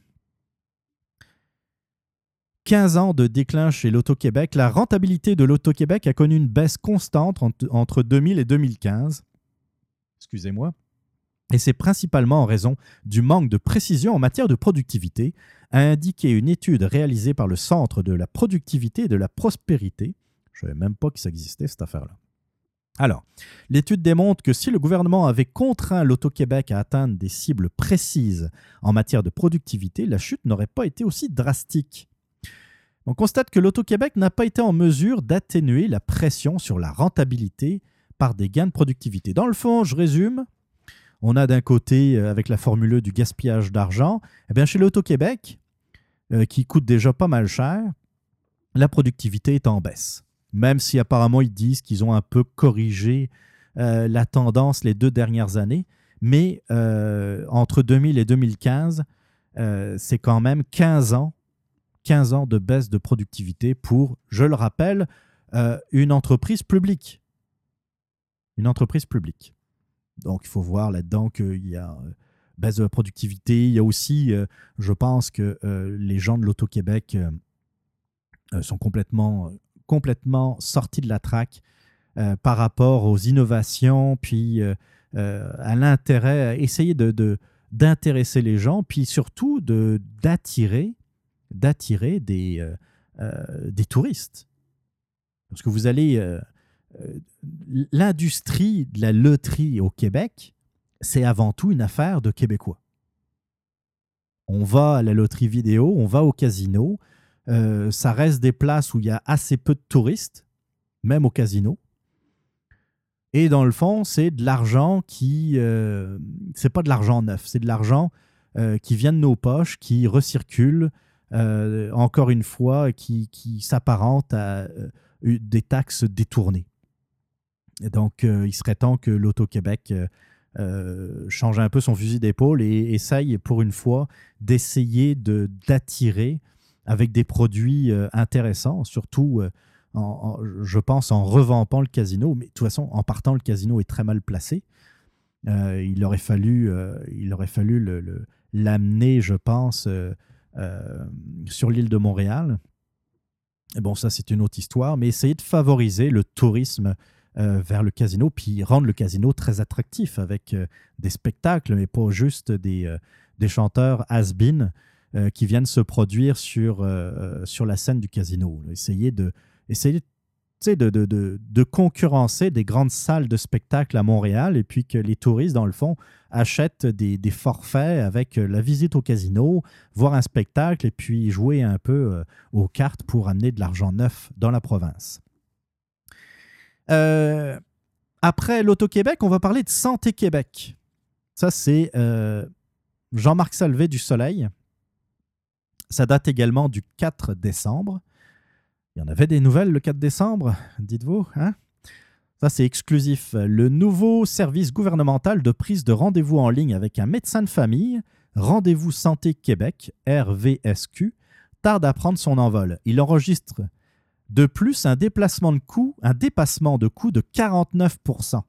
15 ans de déclin chez l'Auto-Québec, la rentabilité de l'Auto-Québec a connu une baisse constante entre- entre 2000 et 2015. Excusez-moi. Et c'est principalement en raison du manque de précision en matière de productivité, a indiqué une étude réalisée par le Centre de la productivité et de la prospérité. Je ne savais même pas que ça existait, cette affaire-là. Alors, l'étude démontre que si le gouvernement avait contraint l'Auto-Québec à atteindre des cibles précises en matière de productivité, la chute n'aurait pas été aussi drastique. On constate que l'Auto-Québec n'a pas été en mesure d'atténuer la pression sur la rentabilité par des gains de productivité. Dans le fond, je résume, on a d'un côté, euh, avec la formule du gaspillage d'argent. Eh bien, chez l'Auto-Québec, euh, qui coûte déjà pas mal cher, la productivité est en baisse. Même si apparemment ils disent qu'ils ont un peu corrigé euh, la tendance les deux dernières années. Mais euh, entre 2000 et 2015, euh, c'est quand même 15 ans, 15 ans de baisse de productivité pour, je le rappelle, une entreprise publique. Une entreprise publique. Donc, il faut voir là-dedans qu'il y a baisse de la productivité. Il y a aussi, je pense que les gens de l'Auto-Québec sont complètement, complètement sortis de la traque euh, par rapport aux innovations, puis euh, euh, à l'intérêt, essayer de, d'intéresser les gens, puis surtout de, d'attirer, d'attirer des, des touristes. Parce que vous allez... l'industrie de la loterie au Québec, c'est avant tout une affaire de Québécois. On va à la loterie vidéo, on va au casino. Euh, ça reste des places où il y a assez peu de touristes, même au casino. Et dans le fond, c'est de l'argent qui. euh, c'est pas de l'argent neuf, c'est de l'argent euh, qui vient de nos poches, qui recircule, euh, encore une fois, qui, s'apparente à des taxes détournées. Donc, il serait temps que l'Auto-Québec change un peu son fusil d'épaule et essaye pour une fois d'essayer de- d'attirer avec des produits euh, intéressants, surtout, euh, je pense, en revampant le casino. Mais de toute façon, en partant, le casino est très mal placé. Euh, il aurait fallu, il aurait fallu l'amener, je pense, sur l'île de Montréal. Bon, ça, c'est une autre histoire, mais essayer de favoriser le tourisme vers le casino, puis rendre le casino très attractif avec des spectacles, mais pas juste des, des chanteurs has-been euh, qui viennent se produire sur, euh, sur la scène du casino. Essayer de, essayer, de, de, de, concurrencer des grandes salles de spectacle à Montréal et puis que les touristes, dans le fond, achètent des, des forfaits avec euh, la visite au casino, voir un spectacle et puis jouer un peu euh, aux cartes pour amener de l'argent neuf dans la province. Euh, après l'Auto-Québec, on va parler de Santé Québec. Ça, c'est euh, Jean-Marc Salvé du Soleil. Ça date également du 4 décembre. Il y en avait des nouvelles le 4 décembre, dites-vous. Hein? Ça, c'est exclusif. Le nouveau service gouvernemental de prise de rendez-vous en ligne avec un médecin de famille, Rendez-vous Santé Québec, RVSQ, tarde à prendre son envol. Il enregistre de plus un déplacement de coût, un dépassement de coût de 49%.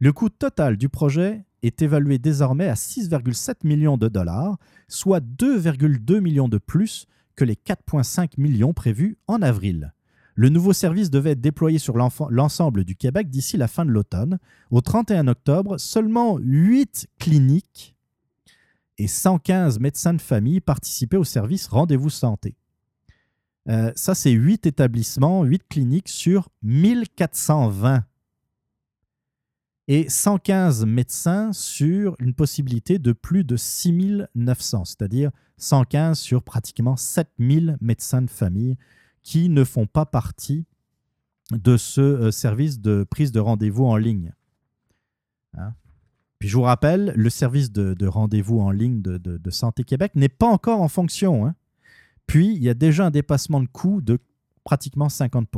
Le coût total du projet est évalué désormais à 6,7 millions de dollars, soit 2,2 millions de plus que les 4,5 millions prévus en avril. Le nouveau service devait être déployé sur l'ensemble du Québec d'ici la fin de l'automne. Au 31 octobre, seulement 8 cliniques et 115 médecins de famille participaient au service Rendez-vous Santé. Euh, ça, c'est 8 établissements, 8 cliniques sur 1420. Et 115 médecins sur une possibilité de plus de 6900, c'est-à-dire 115 sur pratiquement 7000 médecins de famille qui ne font pas partie de ce euh, service de prise de rendez-vous en ligne. Hein? Puis je vous rappelle, le service de, de rendez-vous en ligne de, de- de Santé Québec n'est pas encore en fonction. hein. Puis il y a déjà un dépassement de coût de pratiquement 50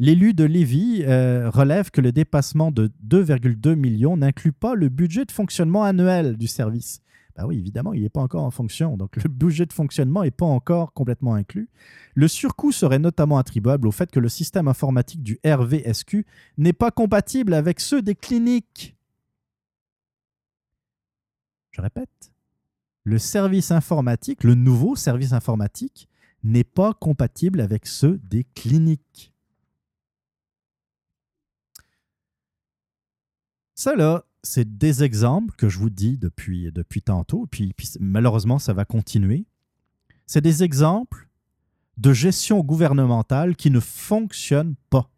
L'élu de Lévis euh, relève que le dépassement de 2,2 millions n'inclut pas le budget de fonctionnement annuel du service. Ben oui, évidemment, il n'est pas encore en fonction, donc le budget de fonctionnement n'est pas encore complètement inclus. Le surcoût serait notamment attribuable au fait que le système informatique du RVSQ n'est pas compatible avec ceux des cliniques. Je répète, le service informatique, le nouveau service informatique, n'est pas compatible avec ceux des cliniques. Ça, là, c'est des exemples que je vous dis depuis, depuis tantôt, puis, malheureusement, ça va continuer. C'est des exemples de gestion gouvernementale qui ne fonctionnent pas.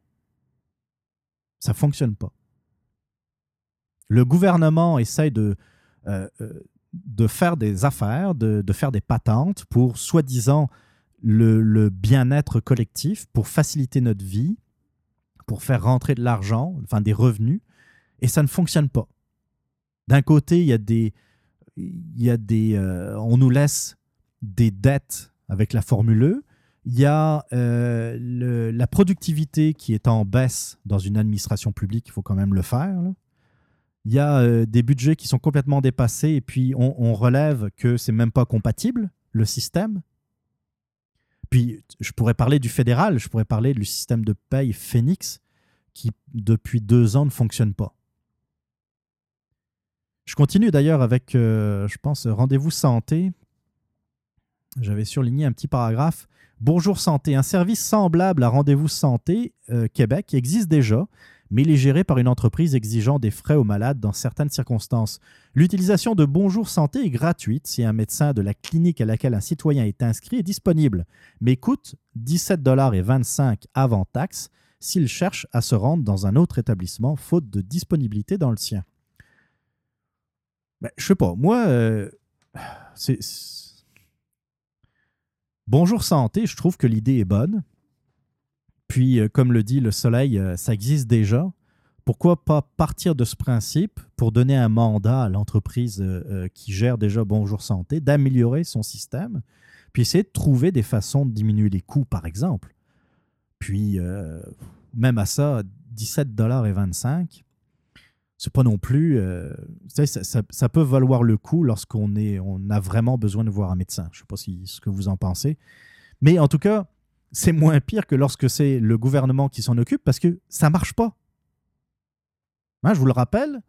Ça ne fonctionne pas. Le gouvernement essaye de, euh, euh, de faire des affaires, de, de faire des patentes pour soi-disant le, le bien-être collectif, pour faciliter notre vie, pour faire rentrer de l'argent, enfin des revenus, et ça ne fonctionne pas. D'un côté, il y a des, il y a des, euh, on nous laisse des dettes avec la Formule E. Il y a euh, la productivité qui est en baisse dans une administration publique, il faut quand même le faire. Il y a euh, des budgets qui sont complètement dépassés et puis on, on relève que c'est même pas compatible, le système. Puis je pourrais parler du fédéral, je pourrais parler du système de paye Phoenix qui depuis deux ans ne fonctionne pas. Je continue d'ailleurs avec, euh, je pense, Rendez-vous Santé. J'avais surligné un petit paragraphe. Bonjour Santé, un service semblable à Rendez-vous Santé euh, Québec existe déjà, mais il est géré par une entreprise exigeant des frais aux malades dans certaines circonstances. L'utilisation de Bonjour Santé est gratuite si un médecin de la clinique à laquelle un citoyen est inscrit est disponible, mais coûte 17,25$ avant taxe s'il cherche à se rendre dans un autre établissement faute de disponibilité dans le sien. Ben, je sais pas. Moi, euh, c'est. Bonjour Santé, je trouve que l'idée est bonne. Puis, euh, comme le dit le Soleil, euh, ça existe déjà. Pourquoi pas partir de ce principe pour donner un mandat à l'entreprise qui gère déjà Bonjour Santé d'améliorer son système, puis essayer de trouver des façons de diminuer les coûts, par exemple. Puis, même à ça, 17,25 c'est pas non plus. euh, ça- ça peut valoir le coup lorsqu'on est, on a vraiment besoin de voir un médecin. Je sais pas si, ce que vous en pensez. Mais en tout cas, c'est moins pire que lorsque c'est le gouvernement qui s'en occupe parce que ça marche pas. Hein, je vous le rappelle,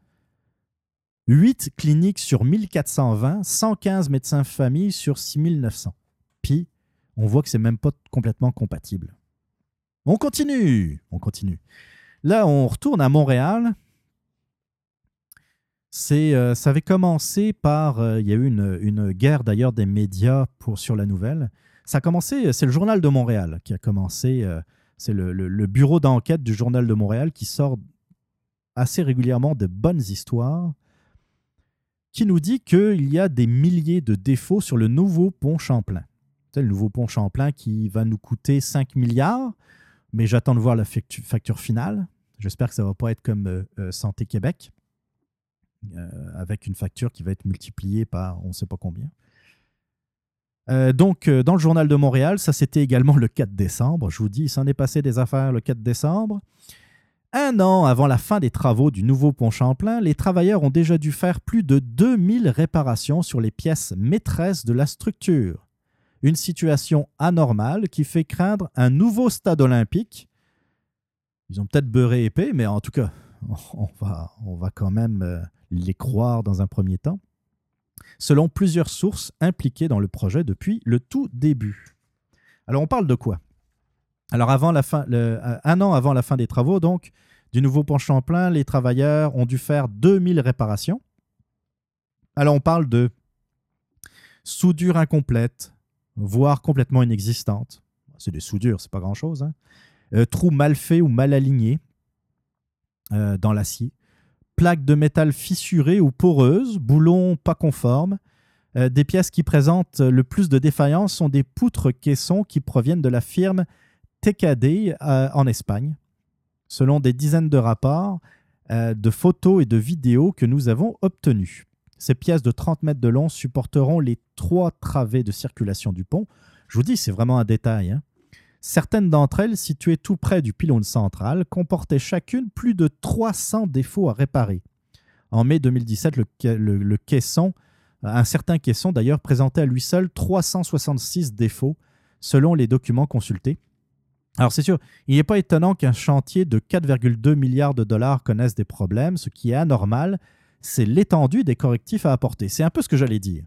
8 cliniques sur 1420, 115 médecins famille sur 6900. Puis, on voit que c'est même pas complètement compatible. On continue, on continue. Là, on retourne à Montréal. C'est, euh, ça avait commencé par, euh, il y a eu une, une guerre d'ailleurs des médias pour, sur la nouvelle. Ça a commencé, c'est le Journal de Montréal qui a commencé, euh, c'est le, le- bureau d'enquête du Journal de Montréal qui sort assez régulièrement de bonnes histoires, qui nous dit qu'il y a des milliers de défauts sur le nouveau pont Champlain. C'est le nouveau pont Champlain qui va nous coûter 5 milliards, mais j'attends de voir la factu- facture finale. J'espère que ça ne va pas être comme euh, euh, Santé Québec, euh, avec une facture qui va être multipliée par on ne sait pas combien. Euh, donc, euh, dans le journal de Montréal, ça c'était également le 4 décembre. Je vous dis, il s'en est passé des affaires le 4 décembre. Un an avant la fin des travaux du nouveau pont Champlain, les travailleurs ont déjà dû faire plus de 2000 réparations sur les pièces maîtresses de la structure. Une situation anormale qui fait craindre un nouveau stade olympique. Ils ont peut-être beurré épais, mais en tout cas, on va, on va quand même euh, les croire dans un premier temps. Selon plusieurs sources impliquées dans le projet depuis le tout début. Alors, on parle de quoi? Alors, avant un an avant la fin des travaux, donc, du nouveau pont Champlain, les travailleurs ont dû faire 2000 réparations. Alors, on parle de soudure incomplète, voire complètement inexistante. C'est des soudures, c'est pas grand-chose. hein. Euh, trous mal faits ou mal alignés euh, dans l'acier. Plaques de métal fissurées ou poreuses, boulons pas conformes. Euh, des pièces qui présentent le plus de défaillances sont des poutres caissons qui proviennent de la firme TKD euh, en Espagne, selon des dizaines de rapports, euh, de photos et de vidéos que nous avons obtenus. Ces pièces de 30 mètres de long supporteront les trois travées de circulation du pont. Je vous dis, c'est vraiment un détail. hein. Certaines d'entre elles, situées tout près du pylône central, comportaient chacune plus de 300 défauts à réparer. En mai 2017, le, ca- le- le caisson, un certain caisson d'ailleurs, présentait à lui seul 366 défauts, selon les documents consultés. Alors c'est sûr, il n'est pas étonnant qu'un chantier de 4,2 milliards de dollars connaisse des problèmes. Ce qui est anormal, c'est l'étendue des correctifs à apporter. C'est un peu ce que j'allais dire.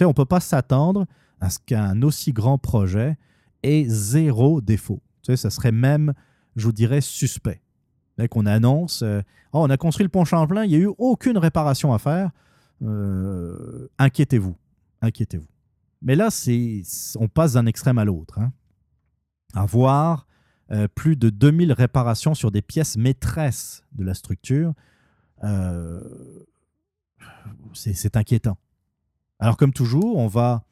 On ne peut pas s'attendre à ce qu'un aussi grand projet ait zéro défaut. Tu sais, ça serait même, je vous dirais, suspect. Qu'on annonce, euh, Oh, on a construit le pont Champlain, il n'y a eu aucune réparation à faire. Euh, inquiétez-vous, inquiétez-vous. Mais là, c'est, on passe d'un extrême à l'autre. hein avoir euh, plus de 2000 réparations sur des pièces maîtresses de la structure, c'est inquiétant. Alors comme toujours, on va,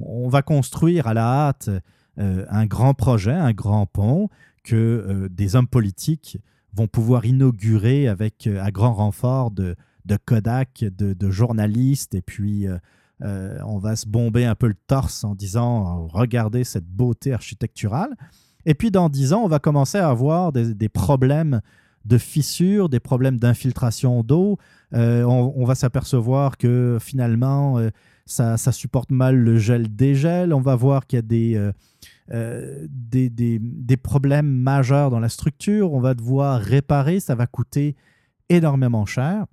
on va construire à la hâte un grand projet, un grand pont que euh, des hommes politiques vont pouvoir inaugurer avec euh, à grand renfort de, de Kodak, de, de journalistes, et puis euh, euh, on va se bomber un peu le torse en disant regardez cette beauté architecturale. Et puis dans dix ans, on va commencer à avoir des, des problèmes de fissures, des problèmes d'infiltration d'eau. Euh, on, va s'apercevoir que finalement, euh, ça, supporte mal le gel-dégel. On va voir qu'il y a des, euh, euh, des, des- problèmes majeurs dans la structure. On va devoir réparer. Ça va coûter énormément cher.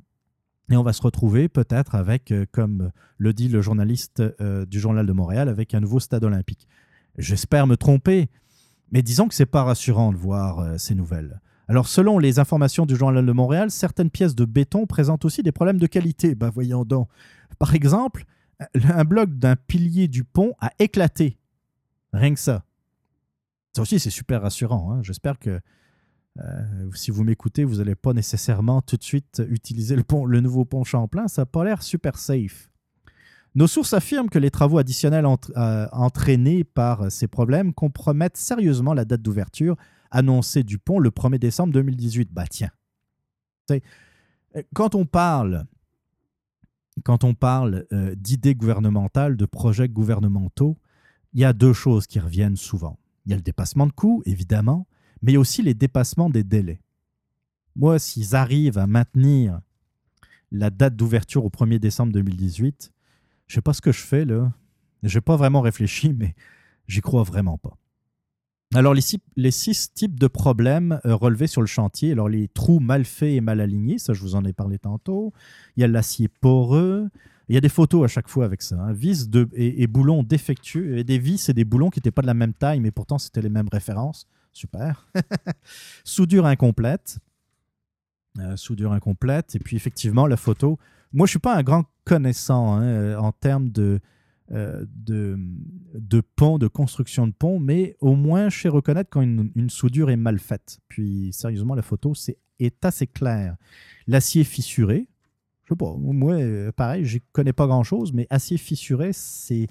Et on va se retrouver peut-être avec, euh, comme le dit le journaliste du Journal de Montréal, avec un nouveau stade olympique. J'espère me tromper, mais disons que c'est pas rassurant de voir ces nouvelles. Alors, selon les informations du Journal de Montréal, certaines pièces de béton présentent aussi des problèmes de qualité. Ben, voyons donc. Par exemple, un bloc d'un pilier du pont a éclaté. Rien que ça. Ça aussi, c'est super rassurant. hein. J'espère que euh, si vous m'écoutez, vous n'allez pas nécessairement tout de suite utiliser le, pont, nouveau pont Champlain. Ça n'a pas l'air super safe. Nos sources affirment que les travaux additionnels euh, entraînés par ces problèmes compromettent sérieusement la date d'ouverture annoncée du pont le 1er décembre 2018. Bah tiens. Quand on parle, quand on parle euh, d'idées gouvernementales, de projets gouvernementaux, il y a deux choses qui reviennent souvent. Il y a le dépassement de coûts, évidemment, mais il y a aussi les dépassements des délais. Moi, s'ils arrivent à maintenir la date d'ouverture au 1er décembre 2018, je sais pas ce que je fais là. J'ai pas vraiment réfléchi, mais j'y crois vraiment pas. Alors, les six, types de problèmes euh, relevés sur le chantier. Alors, les trous mal faits et mal alignés, ça, je vous en ai parlé tantôt. Il y a l'acier poreux. Il y a des photos à chaque fois avec ça. hein. Vis et, boulons défectueux. Et des vis et des boulons qui n'étaient pas de la même taille, mais pourtant, c'était les mêmes références. Super. Soudure incomplète. Euh, soudure incomplète. Et puis, effectivement, la photo. Moi, je ne suis pas un grand connaissant hein, euh, en termes de, de, de pont, de construction de pont, mais au moins, je sais reconnaître quand une, soudure est mal faite. Puis, sérieusement, la photo c'est, est assez claire. L'acier fissuré. Je sais pas, moi, euh, pareil, je connais pas grand-chose, mais acier fissuré, c'est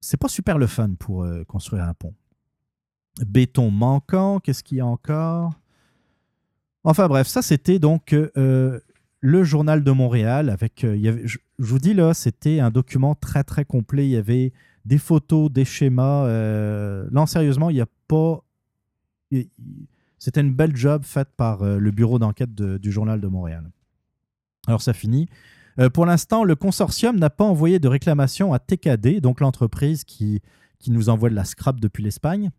c'est pas super le fun pour euh, construire un pont. Béton manquant, qu'est-ce qu'il y a encore? Enfin bref, ça c'était donc euh, le journal de Montréal avec euh, je, vous dis là, c'était un document très très complet. Il y avait des photos, des schémas. euh, non, sérieusement, il n'y a pas. C'était une belle job faite par euh, le bureau d'enquête de- du journal de Montréal. Alors ça finit. Euh, pour l'instant, le consortium n'a pas envoyé de réclamation à TKD, donc l'entreprise qui, qui nous envoie de la scrap depuis l'Espagne.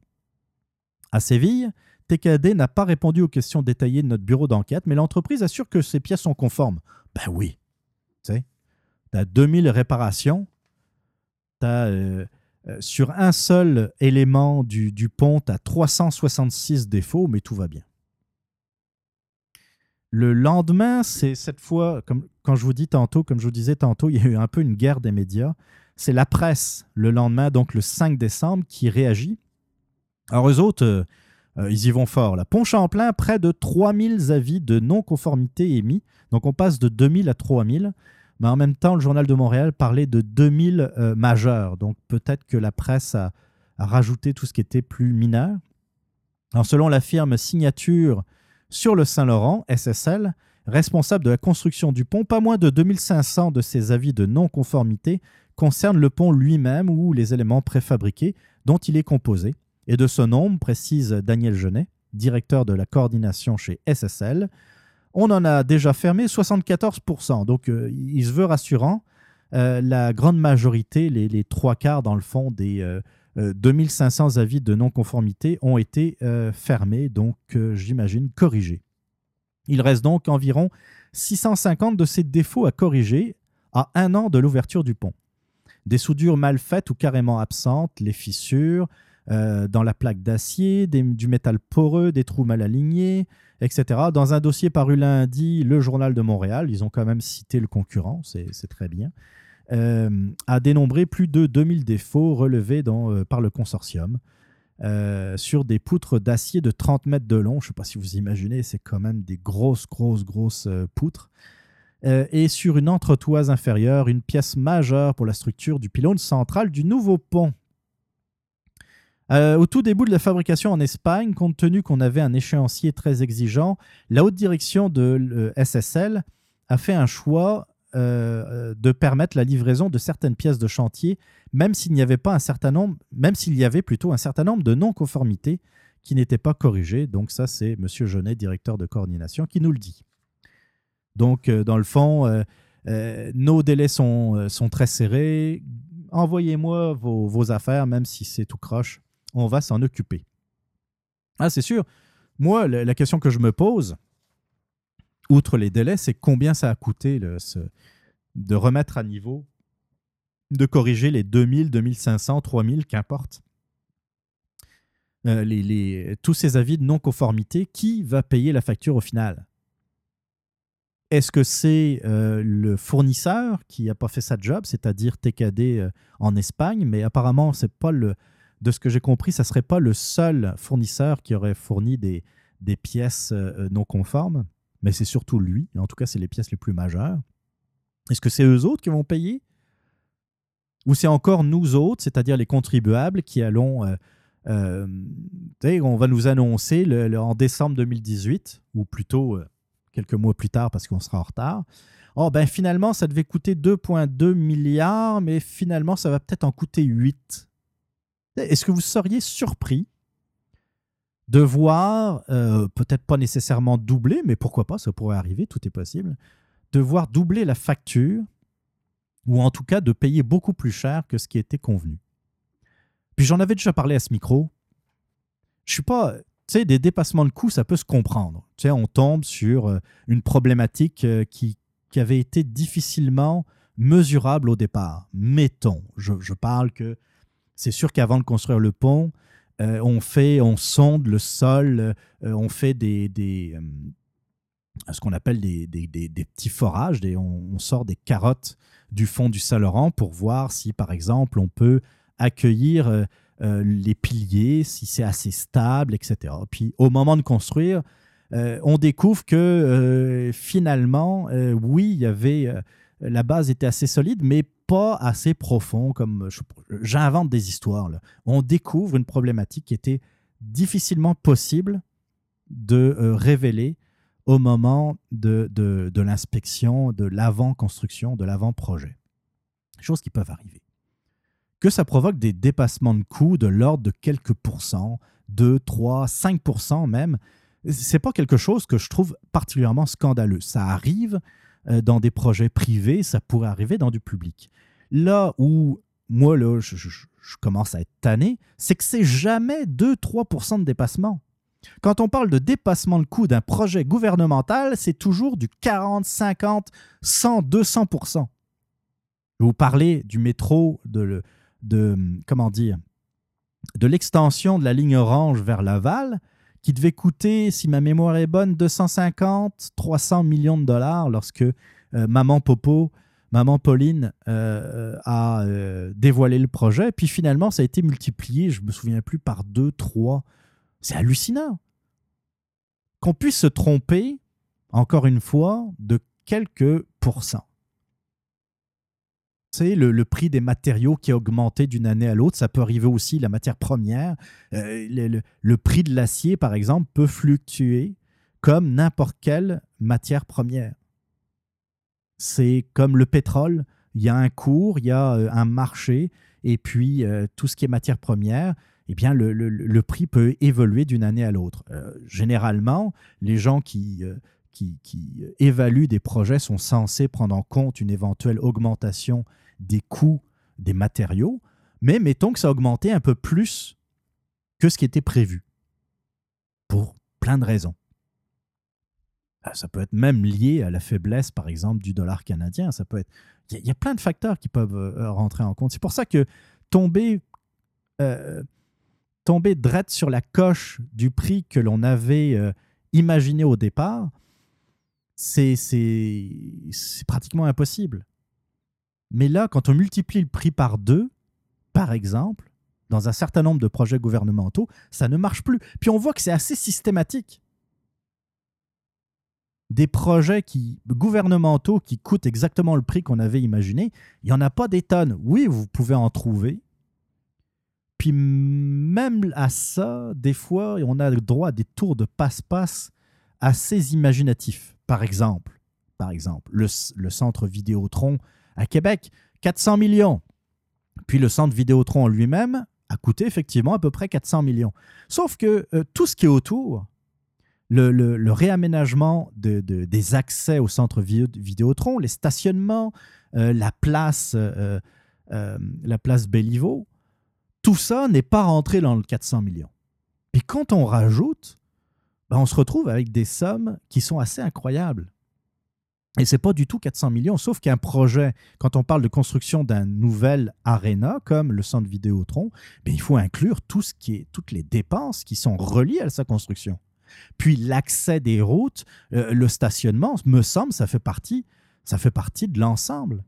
À Séville, TKD n'a pas répondu aux questions détaillées de notre bureau d'enquête, mais l'entreprise assure que ces pièces sont conformes. Ben oui. Tu sais, tu as 2000 réparations, tu as sur un seul élément du, du pont, tu as 366 défauts, mais tout va bien. Le lendemain, c'est cette fois, comme quand je vous dis tantôt, comme je vous disais tantôt, il y a eu un peu une guerre des médias. C'est la presse, le lendemain, donc le 5 décembre, qui réagit. Alors, eux autres, euh, euh, ils y vont fort. Là. Pont Champlain, près de 3000 avis de non-conformité émis. Donc, on passe de 2000 à 3000. Mais en même temps, le Journal de Montréal parlait de 2000 euh, majeurs. Donc, peut-être que la presse a, rajouté tout ce qui était plus mineur. Selon la firme Signature sur le Saint-Laurent, SSL, responsable de la construction du pont, pas moins de 2500 de ces avis de non-conformité concernent le pont lui-même ou les éléments préfabriqués dont il est composé. Et de ce nombre, précise Daniel Genet, directeur de la coordination chez SSL, on en a déjà fermé 74%. Donc, euh, il se veut rassurant. Euh, la grande majorité, les, trois quarts dans le fond des euh, euh, 2500 avis de non-conformité ont été euh, fermés, donc euh, j'imagine corrigés. Il reste donc environ 650 de ces défauts à corriger à un an de l'ouverture du pont. Des soudures mal faites ou carrément absentes, les fissures euh, dans la plaque d'acier, du métal poreux, des trous mal alignés, etc. Dans un dossier paru lundi, le Journal de Montréal, ils ont quand même cité le concurrent, c'est très bien, euh, a dénombré plus de 2000 défauts relevés euh, par le consortium sur des poutres d'acier de 30 mètres de long. Je ne sais pas si vous imaginez, c'est quand même des grosses, grosses, grosses poutres. Et sur une entretoise inférieure, une pièce majeure pour la structure du pylône central du nouveau pont. Euh, au tout début de la fabrication en Espagne, compte tenu qu'on avait un échéancier très exigeant, la haute direction de SSL a fait un choix euh, de permettre la livraison de certaines pièces de chantier, même s'il n'y avait pas un certain nombre, même s'il y avait plutôt un certain nombre de non-conformités qui n'étaient pas corrigées. Donc ça, c'est M. Genet, directeur de coordination, qui nous le dit. Donc, euh, dans le fond, nos délais sont, sont très serrés. Envoyez-moi vos, vos affaires, même si c'est tout croche. On va s'en occuper. Ah, c'est sûr. Moi, la, question que je me pose, outre les délais, c'est combien ça a coûté ce- de remettre à niveau, de corriger les 2000, 2500, 3000, qu'importe. Euh, tous ces avis de non-conformité, qui va payer la facture au final? Est-ce que c'est euh, le fournisseur qui n'a pas fait sa job, c'est-à-dire TKD euh, en Espagne, mais apparemment, c'est pas le, de ce que j'ai compris, ça serait pas le seul fournisseur qui aurait fourni des, des pièces euh, non conformes, mais c'est surtout lui. En tout cas, c'est les pièces les plus majeures. Est-ce que c'est eux autres qui vont payer? Ou c'est encore nous autres, c'est-à-dire les contribuables, qui allons. euh, euh, on va nous annoncer le- en décembre 2018, ou plutôt euh, quelques mois plus tard parce qu'on sera en retard. Oh, ben finalement, ça devait coûter 2,2 milliards, mais finalement, ça va peut-être en coûter 8. Est-ce que vous seriez surpris de voir, euh, peut-être pas nécessairement doubler, mais pourquoi pas, ça pourrait arriver, tout est possible, de voir doubler la facture, ou en tout cas de payer beaucoup plus cher que ce qui était convenu? Puis j'en avais déjà parlé à ce micro. je suis pas. Tu sais, des dépassements de coûts, ça peut se comprendre. Tu sais, on tombe sur euh, une problématique euh, qui, qui avait été difficilement mesurable au départ. Mettons, je, je parle que c'est sûr qu'avant de construire le pont, euh, on fait, on sonde le sol, euh, on fait des, euh, ce qu'on appelle des, des- des- petits forages, on, sort des carottes du fond du Saint-Laurent pour voir si, par exemple, on peut accueillir euh, euh, les piliers, si c'est assez stable, etc. Puis au moment de construire, euh, on découvre que euh, finalement, euh, oui, il y avait euh, la base était assez solide, mais assez profond. Comme je- j'invente des histoires. On découvre une problématique qui était difficilement possible de euh, révéler au moment de, de, l'inspection, de l'avant-construction, de l'avant-projet. Choses qui peuvent arriver. Que ça provoque des dépassements de coûts de l'ordre de quelques pourcents, 2, 3, 5 même, c'est pas quelque chose que je trouve particulièrement scandaleux. Ça arrive euh, dans des projets privés, ça pourrait arriver dans du public. Là où moi, là, je, commence à être tanné, c'est que c'est jamais 2-3% de dépassement. Quand on parle de dépassement de coût d'un projet gouvernemental, c'est toujours du 40, 50, 100, 200 Je vais vous parler du métro, de, le- de comment dire, de l'extension de la ligne orange vers Laval, qui devait coûter, si ma mémoire est bonne, 250, 300 millions de dollars lorsque euh, Maman Popo, Maman Pauline euh, a euh, dévoilé le projet. Puis finalement, ça a été multiplié, je me souviens plus, par deux, trois. C'est hallucinant. Qu'on puisse se tromper, encore une fois, de quelques pourcents. C'est le, le prix des matériaux qui a augmenté d'une année à l'autre. Ça peut arriver aussi, la matière première. Euh, le, prix de l'acier, par exemple, peut fluctuer comme n'importe quelle matière première. C'est comme le pétrole. Il y a un cours, il y a euh, un marché, et puis euh, tout ce qui est matière première, eh bien, le, prix peut évoluer d'une année à l'autre. Généralement, les gens qui, qui, qui évaluent des projets sont censés prendre en compte une éventuelle augmentation des coûts des matériaux, mais mettons que ça a augmenté un peu plus que ce qui était prévu, pour plein de raisons. Ah, Ça peut être même lié à la faiblesse, par exemple, du dollar canadien. Ça peut être. Il y a- plein de facteurs qui peuvent euh, rentrer en compte. C'est pour ça que tomber, euh, tomber drette sur la coche du prix que l'on avait euh, imaginé au départ, c'est pratiquement impossible. Mais là, quand on multiplie le prix par deux, par exemple, dans un certain nombre de projets gouvernementaux, ça ne marche plus. Puis on voit que c'est assez systématique. Des projets qui, gouvernementaux qui coûtent exactement le prix qu'on avait imaginé, il n'y en a pas des tonnes. Oui, vous pouvez en trouver. Puis même à ça, des fois, on a le droit à des tours de passe-passe assez imaginatifs. Par exemple, par le, centre Vidéotron à Québec, 400 millions. Puis le centre Vidéotron lui-même a coûté effectivement à peu près 400 millions. Sauf que euh, tout ce qui est autour, le, réaménagement de- de- des accès au centre Vi- Vidéotron, les stationnements, euh, la place, euh, euh, la place tout ça n'est pas rentré dans le 400 millions. Puis quand on rajoute, ben, on se retrouve avec des sommes qui sont assez incroyables. Et c'est pas du tout 400 millions, sauf qu'un projet, quand on parle de construction d'un nouvel aréna comme le centre Vidéotron, ben, il faut inclure tout ce qui est, toutes les dépenses qui sont reliées à sa construction. Puis l'accès des routes, euh, le stationnement, me semble, ça fait partie, ça fait partie de l'ensemble.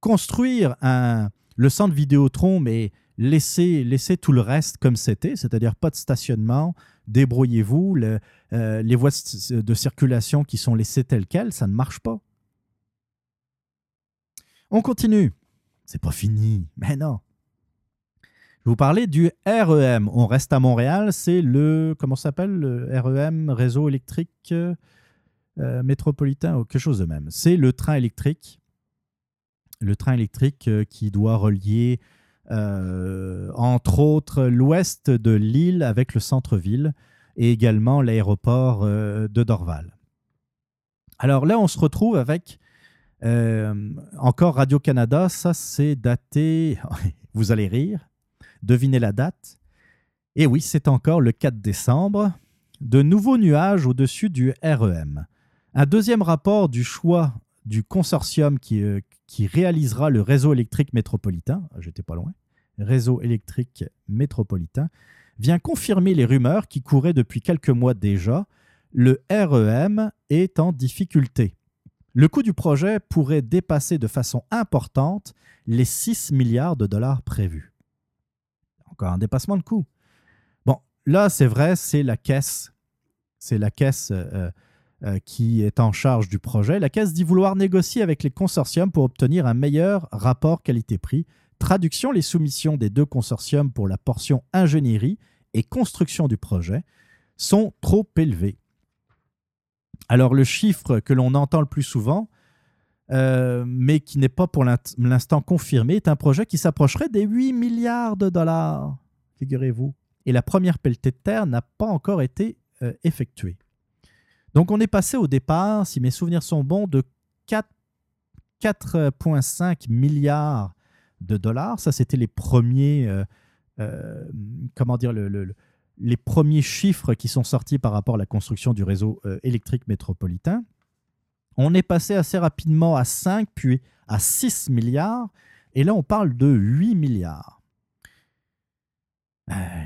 Construire un, le centre Vidéotron, mais laisser, laisser tout le reste comme c'était, c'est-à-dire pas de stationnement, débrouillez-vous, le- euh, les voies de circulation qui sont laissées telles quelles, ça ne marche pas. On continue. C'est pas fini, mais non. Je vous parler du REM. On reste à Montréal, c'est le comment s'appelle le REM, réseau électrique euh, euh, métropolitain ou quelque chose de même. C'est le train électrique, le train électrique euh, qui doit relier euh, entre autres l'ouest de l'île avec le centre-ville et également l'aéroport euh, de Dorval. Alors là, on se retrouve avec euh, encore Radio-Canada. Ça, c'est daté, vous allez rire, devinez la date, Et oui, c'est encore le 4 décembre. De nouveaux nuages au-dessus du REM. Un deuxième rapport du choix du consortium qui, euh, qui réalisera le réseau électrique métropolitain, j'étais pas loin, réseau électrique métropolitain, vient confirmer les rumeurs qui couraient depuis quelques mois déjà. Le REM est en difficulté. Le coût du projet pourrait dépasser de façon importante les 6 milliards de dollars prévus. Encore un dépassement de coût. Bon, là, c'est vrai, c'est la caisse. C'est la caisse euh, euh, qui est en charge du projet. La caisse dit vouloir négocier avec les consortiums pour obtenir un meilleur rapport qualité-prix. Traduction, les soumissions des deux consortiums pour la portion ingénierie et construction du projet sont trop élevées. Alors le chiffre que l'on entend le plus souvent, euh, mais qui n'est pas pour l'instant confirmé, est un projet qui s'approcherait des 8 milliards de dollars, figurez-vous. Et la première pelletée de terre n'a pas encore été euh, effectuée. Donc on est passé au départ, si mes souvenirs sont bons, de 4 4,5 milliards de dollars. Ça, c'était les premiers, euh, euh, les premiers chiffres qui sont sortis par rapport à la construction du réseau euh, électrique métropolitain. On est passé assez rapidement à 5, puis à 6 milliards, et là on parle de 8 milliards.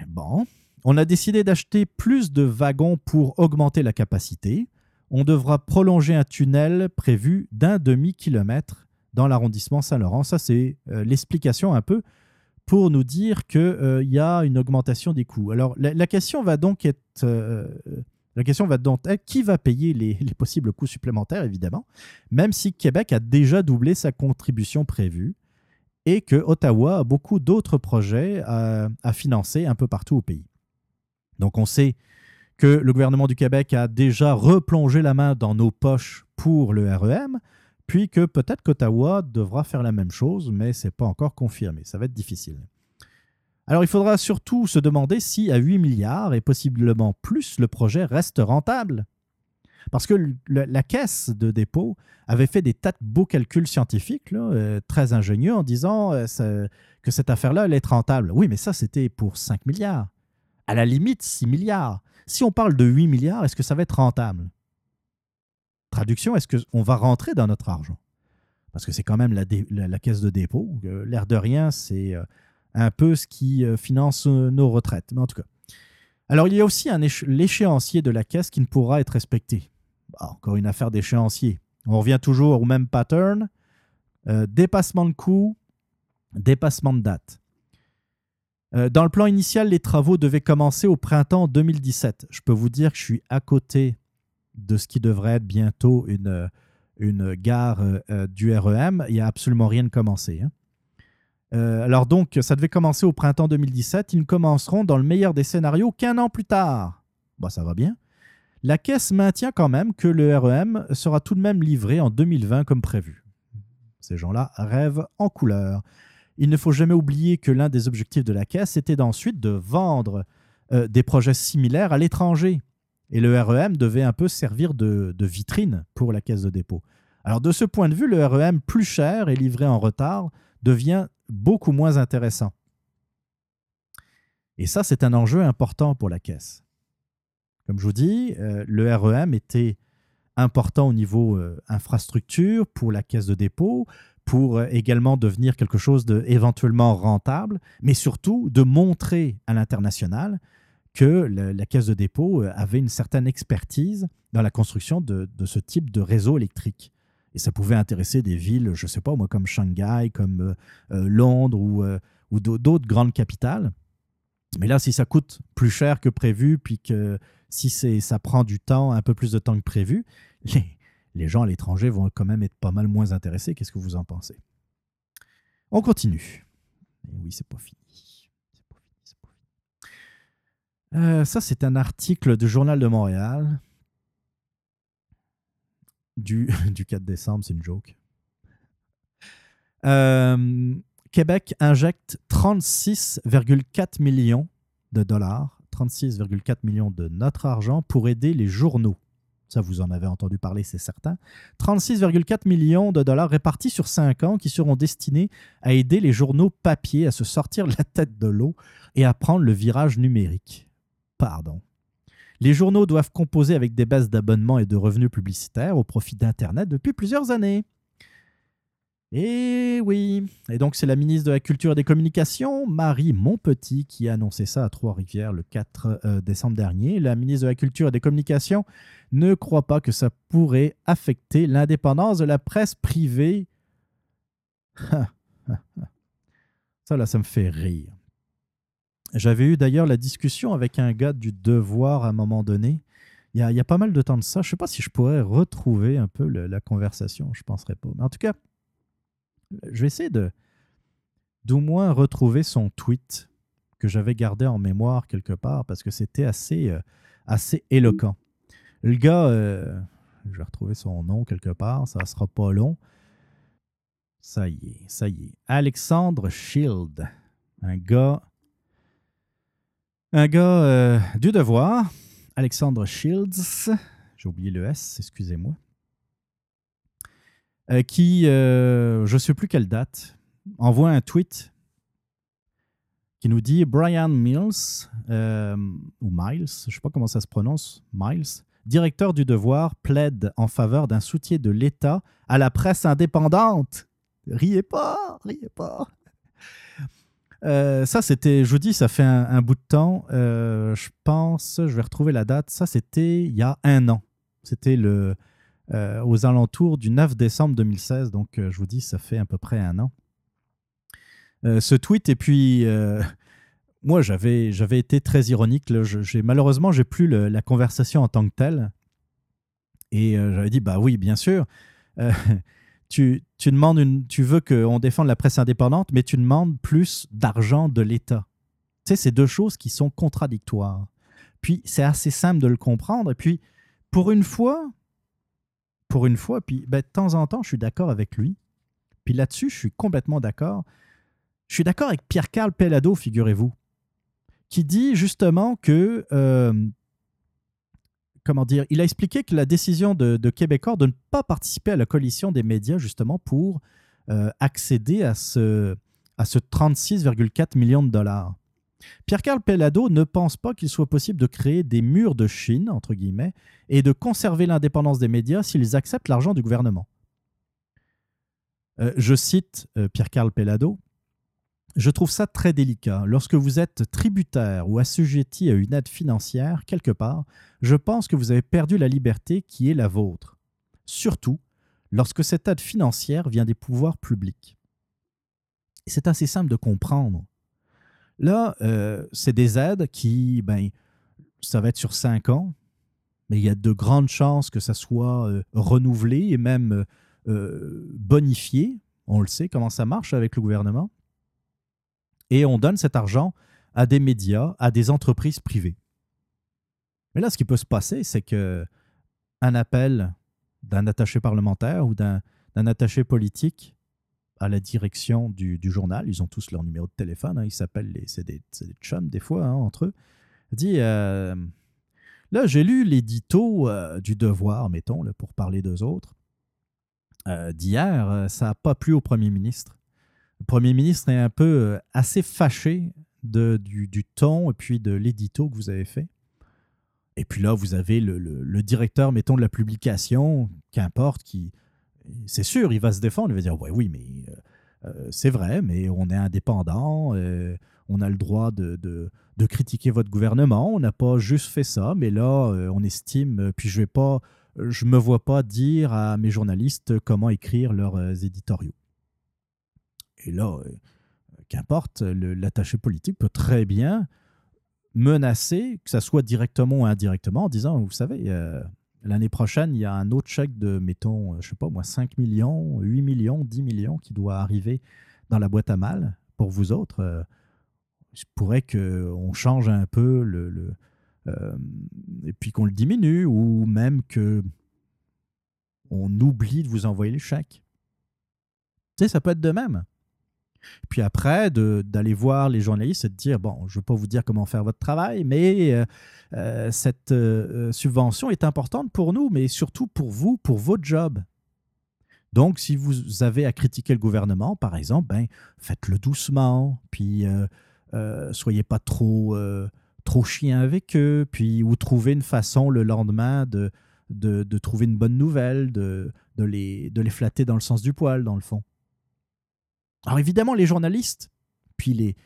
Bon, on a décidé d'acheter plus de wagons pour augmenter la capacité. On devra prolonger un tunnel prévu d'un demi-kilomètre dans l'arrondissement Saint-Laurent. Ça, c'est euh, l'explication un peu pour nous dire qu'il y a une augmentation des coûts. Alors, la, question va donc être... euh, la question va donc être qui va payer les, les possibles coûts supplémentaires, évidemment, même si Québec a déjà doublé sa contribution prévue et que Ottawa a beaucoup d'autres projets à financer un peu partout au pays. Donc on sait que le gouvernement du Québec a déjà replongé la main dans nos poches pour le REM, puis que peut-être qu'Ottawa devra faire la même chose, mais ce n'est pas encore confirmé. Ça va être difficile. Alors il faudra surtout se demander si à 8 milliards et possiblement plus, le projet reste rentable. Parce que la caisse de dépôt avait fait des tas de beaux calculs scientifiques, euh, très ingénieux, en disant euh, que cette affaire-là allait être rentable. Oui, mais ça, c'était pour 5 milliards. À la limite, 6 milliards. Si on parle de 8 milliards, est-ce que ça va être rentable? Traduction, est-ce qu'on va rentrer dans notre argent? Parce que c'est quand même la, caisse de dépôt. Euh, L'air de rien, c'est euh, un peu ce qui euh, finance nos retraites. Mais en tout cas. Alors, il y a aussi l'échéancier de la caisse qui ne pourra être respecté. Bah, encore une affaire d'échéancier. On revient toujours au même pattern. Dépassement de coût, dépassement de date. Euh, dans le plan initial, les travaux devaient commencer au printemps 2017. Je peux vous dire que je suis à côté de ce qui devrait être bientôt une, euh, une gare euh, du REM. Il n'y a absolument rien de commencé. hein. Alors donc, ça devait commencer au printemps 2017. Ils ne commenceront dans le meilleur des scénarios qu'un an plus tard. Bah, ça va bien. La caisse maintient quand même que le REM sera tout de même livré en 2020 comme prévu. Ces gens-là rêvent en couleur. Il ne faut jamais oublier que l'un des objectifs de la caisse était d'ensuite de vendre euh, des projets similaires à l'étranger. Et le REM devait un peu servir de, de vitrine pour la caisse de dépôt. Alors de ce point de vue, le REM plus cher et livré en retard devient beaucoup moins intéressant. Et ça, c'est un enjeu important pour la caisse. Comme je vous dis, euh, le REM était important au niveau euh, infrastructure pour la caisse de dépôt, pour euh, également devenir quelque chose de rentable, mais surtout de montrer à l'international que la, caisse de dépôt euh, avait une certaine expertise dans la construction de, de ce type de réseau électrique. Et ça pouvait intéresser des villes, je ne sais pas moi, comme Shanghai, comme euh, Londres ou, ou d'au- d'autres grandes capitales. Mais là, si ça coûte plus cher que prévu, puis que si ça prend du temps, un peu plus de temps que prévu, les, les gens à l'étranger vont quand même être pas mal moins intéressés. Qu'est-ce que vous en pensez? On continue. Et oui, c'est pas fini. Pas fini. Euh, ça, c'est un article du Journal de Montréal du, du 4 décembre, c'est une joke. Euh, Québec injecte 36,4 millions de dollars, 36,4 millions de notre argent pour aider les journaux. Ça, vous en avez entendu parler, c'est certain. 36,4 millions de dollars répartis sur 5 ans qui seront destinés à aider les journaux papier à se sortir la tête de l'eau et à prendre le virage numérique. Pardon. Les journaux doivent composer avec des baisses d'abonnements et de revenus publicitaires au profit d'Internet depuis plusieurs années. Et oui, et donc c'est la ministre de la Culture et des Communications, Marie Montpetit, qui a annoncé ça à Trois-Rivières le 4 euh, décembre dernier. La ministre de la Culture et des Communications ne croit pas que ça pourrait affecter l'indépendance de la presse privée. ça là, ça me fait rire. J'avais eu d'ailleurs la discussion avec un gars du Devoir à un moment donné. Il y a, pas mal de temps de ça. Je ne sais pas si je pourrais retrouver un peu la conversation. Je ne penserais pas. Mais en tout cas, je vais essayer de d'au moins retrouver son tweet que j'avais gardé en mémoire quelque part parce que c'était assez, euh, assez éloquent. Le gars, euh, je vais retrouver son nom quelque part, ça sera pas long. Ça y est, ça y est. Alexandre Shield, un gars, un gars euh, du devoir. Alexandre Shields, j'ai oublié le S, excusez-moi euh, qui, euh, je ne sais plus quelle date, envoie un tweet qui nous dit Brian Mills, euh, ou Miles, je ne sais pas comment ça se prononce, Miles, directeur du devoir, plaide en faveur d'un soutien de l'État à la presse indépendante. Riez pas, riez pas. Ça, c'était, je vous dis, ça fait un, bout de temps. Je pense, je vais retrouver la date. Ça, c'était il y a un an. C'était le, euh, aux alentours du 9 décembre 2016. Donc, euh, je vous dis, ça fait à peu près un an. Euh, ce tweet, et puis, moi, j'avais, été très ironique. là. J'ai, malheureusement, j'ai plus la conversation en tant que telle. Et j'avais dit, bah oui, bien sûr. Tu, tu demandes une, tu veux qu'on défende la presse indépendante, mais tu demandes plus d'argent de l'État. Tu sais, c'est deux choses qui sont contradictoires. Puis, c'est assez simple de le comprendre. Et puis, pour une fois, pour une fois, puis ben, de temps en temps, je suis d'accord avec lui. Puis là-dessus, je suis complètement d'accord. Je suis d'accord avec Pierre-Carl Pellado, figurez-vous, qui dit justement que, euh, comment dire, il a expliqué que la décision de, de Québécois de ne pas participer à la coalition des médias, justement, pour euh, accéder à ce, à ce 36,4 millions de dollars. Pierre-Carl Pellado ne pense pas qu'il soit possible de créer des murs de Chine, entre guillemets, et de conserver l'indépendance des médias s'ils acceptent l'argent du gouvernement. Euh, je cite euh, Pierre-Carl Pellado. Je trouve ça très délicat. Lorsque vous êtes tributaire ou assujetti à une aide financière, quelque part, je pense que vous avez perdu la liberté qui est la vôtre. Surtout lorsque cette aide financière vient des pouvoirs publics. C'est assez simple de comprendre. Là, euh, c'est des aides qui, ben, ça va être sur cinq ans, mais il y a de grandes chances que ça soit euh, renouvelé et même euh, bonifié. On le sait comment ça marche avec le gouvernement. Et on donne cet argent à des médias, à des entreprises privées. Mais là, ce qui peut se passer, c'est que un appel d'un attaché parlementaire ou d'un attaché politique à la direction du, journal, ils ont tous leur numéro de téléphone, hein, ils s'appellent, les- c'est des, des chums des fois hein, entre eux, dit euh, Là, j'ai lu l'édito euh, du Devoir, mettons, pour parler d'eux autres. Euh, D'hier, ça n'a pas plu au premier ministre. Le premier ministre est un peu assez fâché du, du ton et puis de l'édito que vous avez fait. Et puis là, vous avez le- le directeur, mettons, de la publication, qu'importe, qui, c'est sûr, il va se défendre, il va dire, ouais, oui, mais euh, euh, c'est vrai, mais on est indépendant, euh, on a le droit de, de- critiquer votre gouvernement, on n'a pas juste fait ça, mais là, on estime, puis je vais pas, je me vois pas dire à mes journalistes comment écrire leurs éditoriaux. Et là, qu'importe, l'attaché politique peut très bien menacer, que ça soit directement ou indirectement, en disant, vous savez, l'année prochaine, il y a un autre chèque de, mettons, euh, je sais pas moi, 5 millions, 8 millions, 10 millions qui doit arriver dans la boîte à mal pour vous autres. Euh, il se pourrait qu'on change un peu le, le, euh, et puis qu'on le diminue ou même que on oublie de vous envoyer les chèques. Tu sais, ça peut être de même. Puis après, d'aller voir les journalistes et de dire, bon, je ne veux pas vous dire comment faire votre travail, mais euh, euh, cette euh, subvention est importante pour nous, mais surtout pour vous, pour votre job. Donc, si vous avez à critiquer le gouvernement, par exemple, ben, faites-le doucement, puis euh, soyez pas trop, trop chien avec eux, puis ou trouvez une façon le lendemain de, de, de trouver une bonne nouvelle, de, de, les, de les flatter dans le sens du poil, dans le fond. Alors évidemment, les journalistes, puis les,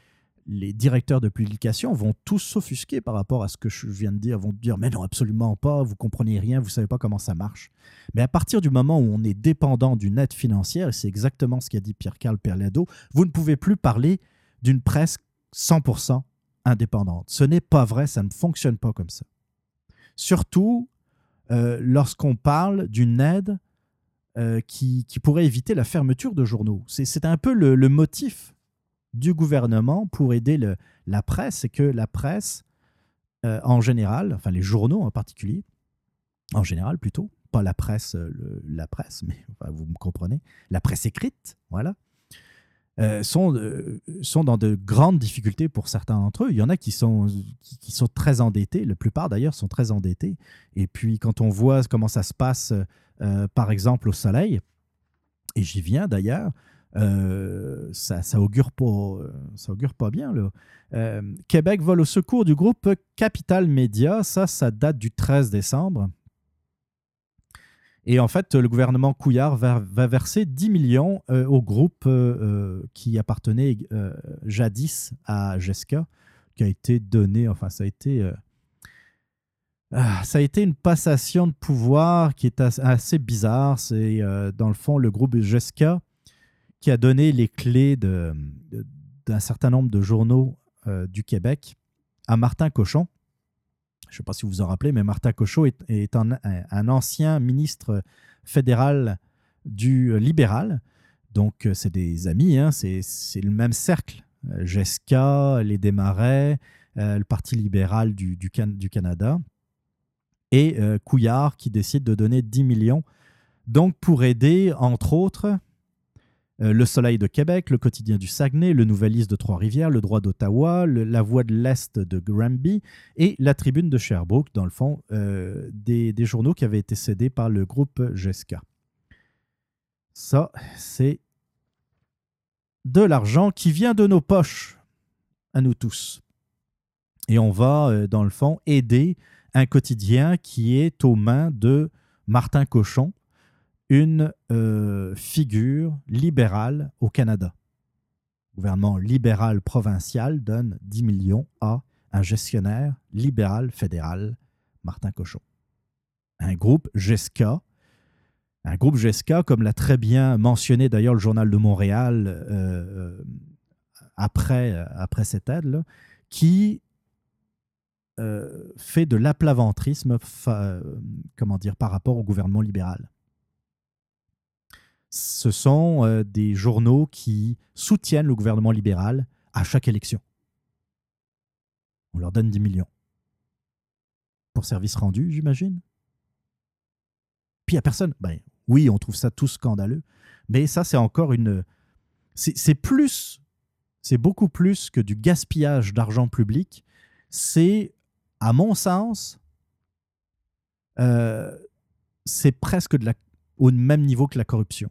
directeurs de publication vont tous s'offusquer par rapport à ce que je viens de dire, vont dire mais non, absolument pas, vous comprenez rien, vous savez pas comment ça marche. Mais à partir du moment où on est dépendant d'une aide financière, et c'est exactement ce qu'a dit Pierre-Carl Perlado, vous ne pouvez plus parler d'une presse 100% indépendante. Ce n'est pas vrai, ça ne fonctionne pas comme ça. Surtout euh, lorsqu'on parle d'une aide euh, qui, pourrait éviter la fermeture de journaux. C'est un peu le, motif du gouvernement pour aider la presse, c'est que la presse, euh, en général, enfin les journaux en particulier, en général plutôt, pas la presse, euh, la presse, mais vous me comprenez, la presse écrite, voilà, euh, sont, euh, sont dans de grandes difficultés pour certains d'entre eux. Il y en a qui sont, qui, sont très endettés, la plupart d'ailleurs sont très endettés. Et puis quand on voit comment ça se passe, euh, par exemple, au soleil, et j'y viens d'ailleurs, ça, ça augure pas, ça augure pas bien. Là. Québec vole au secours du groupe Capital Média. Ça, ça date du 13 décembre. Et en fait, le gouvernement Couillard va, verser 10 millions euh, au groupe euh, euh, qui appartenait jadis à Jessica, qui a été donné, enfin, ça a été, ah, ça a été une passation de pouvoir qui est as- assez bizarre. C'est, dans le fond, le groupe Jessica qui a donné les clés d'un certain nombre de journaux du Québec à Martin Cochon. Je ne sais pas si vous vous en rappelez, mais Martin Cochon est, un, ancien ministre fédéral du euh, libéral. Donc, euh, c'est des amis, hein, c'est le même cercle. Euh, Jessica, les Desmarais, euh, le Parti libéral du, du, Can- du Canada, et euh, Couillard qui décide de donner 10 millions. Donc, pour aider, entre autres, euh, Le Soleil de Québec, Le Quotidien du Saguenay, Le Nouvelliste de Trois-Rivières, Le Droit d'Ottawa, La Voix de l'Est de Granby et La Tribune de Sherbrooke, dans le fond, euh, des, des journaux qui avaient été cédés par le groupe Jessica. Ça, c'est de l'argent qui vient de nos poches, à nous tous. Et on va, euh, dans le fond, aider un quotidien qui est aux mains de Martin Cochon, une euh, figure libérale au Canada. Le gouvernement libéral provincial donne 10 millions à un gestionnaire libéral fédéral, Martin Cochon. Un groupe GESCA, un groupe GESCA, comme l'a très bien mentionné d'ailleurs le Journal de Montréal euh, euh, après, après cette aide, qui fait de l'aplaventrisme comment dire, par rapport au gouvernement libéral ce sont euh, des journaux qui soutiennent le gouvernement libéral à chaque élection. On leur donne 10 millions. Pour service rendu, j'imagine. Puis a personne. Ben, oui, on trouve ça tout scandaleux. Mais ça, c'est encore une. C'est c'est plus. C'est beaucoup plus que du gaspillage d'argent public. C'est, à mon sens, euh, c'est presque de la, au même niveau que la corruption.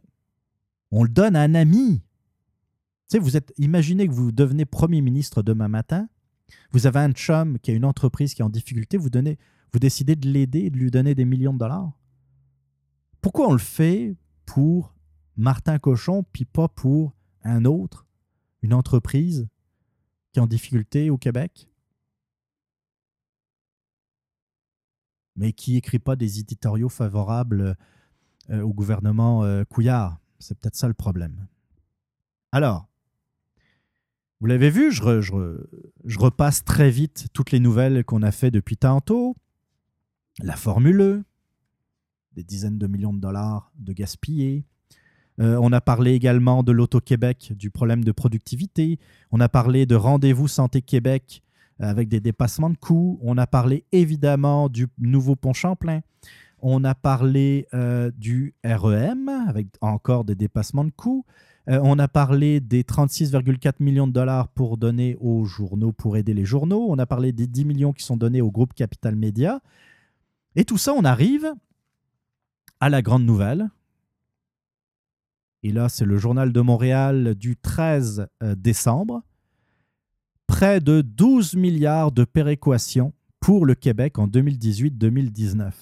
On le donne à un ami. Vous êtes, imaginez que vous devenez Premier ministre demain matin, vous avez un chum qui a une entreprise qui est en difficulté, vous, donnez, vous décidez de l'aider de lui donner des millions de dollars. Pourquoi on le fait pour Martin Cochon, puis pas pour un autre, une entreprise qui est en difficulté au Québec, mais qui écrit pas des éditoriaux favorables euh, au gouvernement euh, Couillard. C'est peut-être ça le problème. Alors, vous l'avez vu, je, re- je re- je repasse très vite toutes les nouvelles qu'on a fait depuis tantôt. La Formule E, des dizaines de millions de dollars de gaspillés. Euh, on a parlé également de l'Auto-Québec, du problème de productivité. On a parlé de Rendez-vous Santé Québec avec des dépassements de coûts. On a parlé évidemment du nouveau pont Champlain. On a parlé euh, du REM avec encore des dépassements de coûts. Euh, on a parlé des 36,4 millions de dollars pour donner aux journaux, pour aider les journaux. On a parlé des 10 millions qui sont donnés au groupe Capital Media. Et tout ça, on arrive à la grande nouvelle. Et là, c'est le journal de Montréal du 13 euh, décembre. Près de 12 milliards de péréquations pour le Québec en 2018-2019.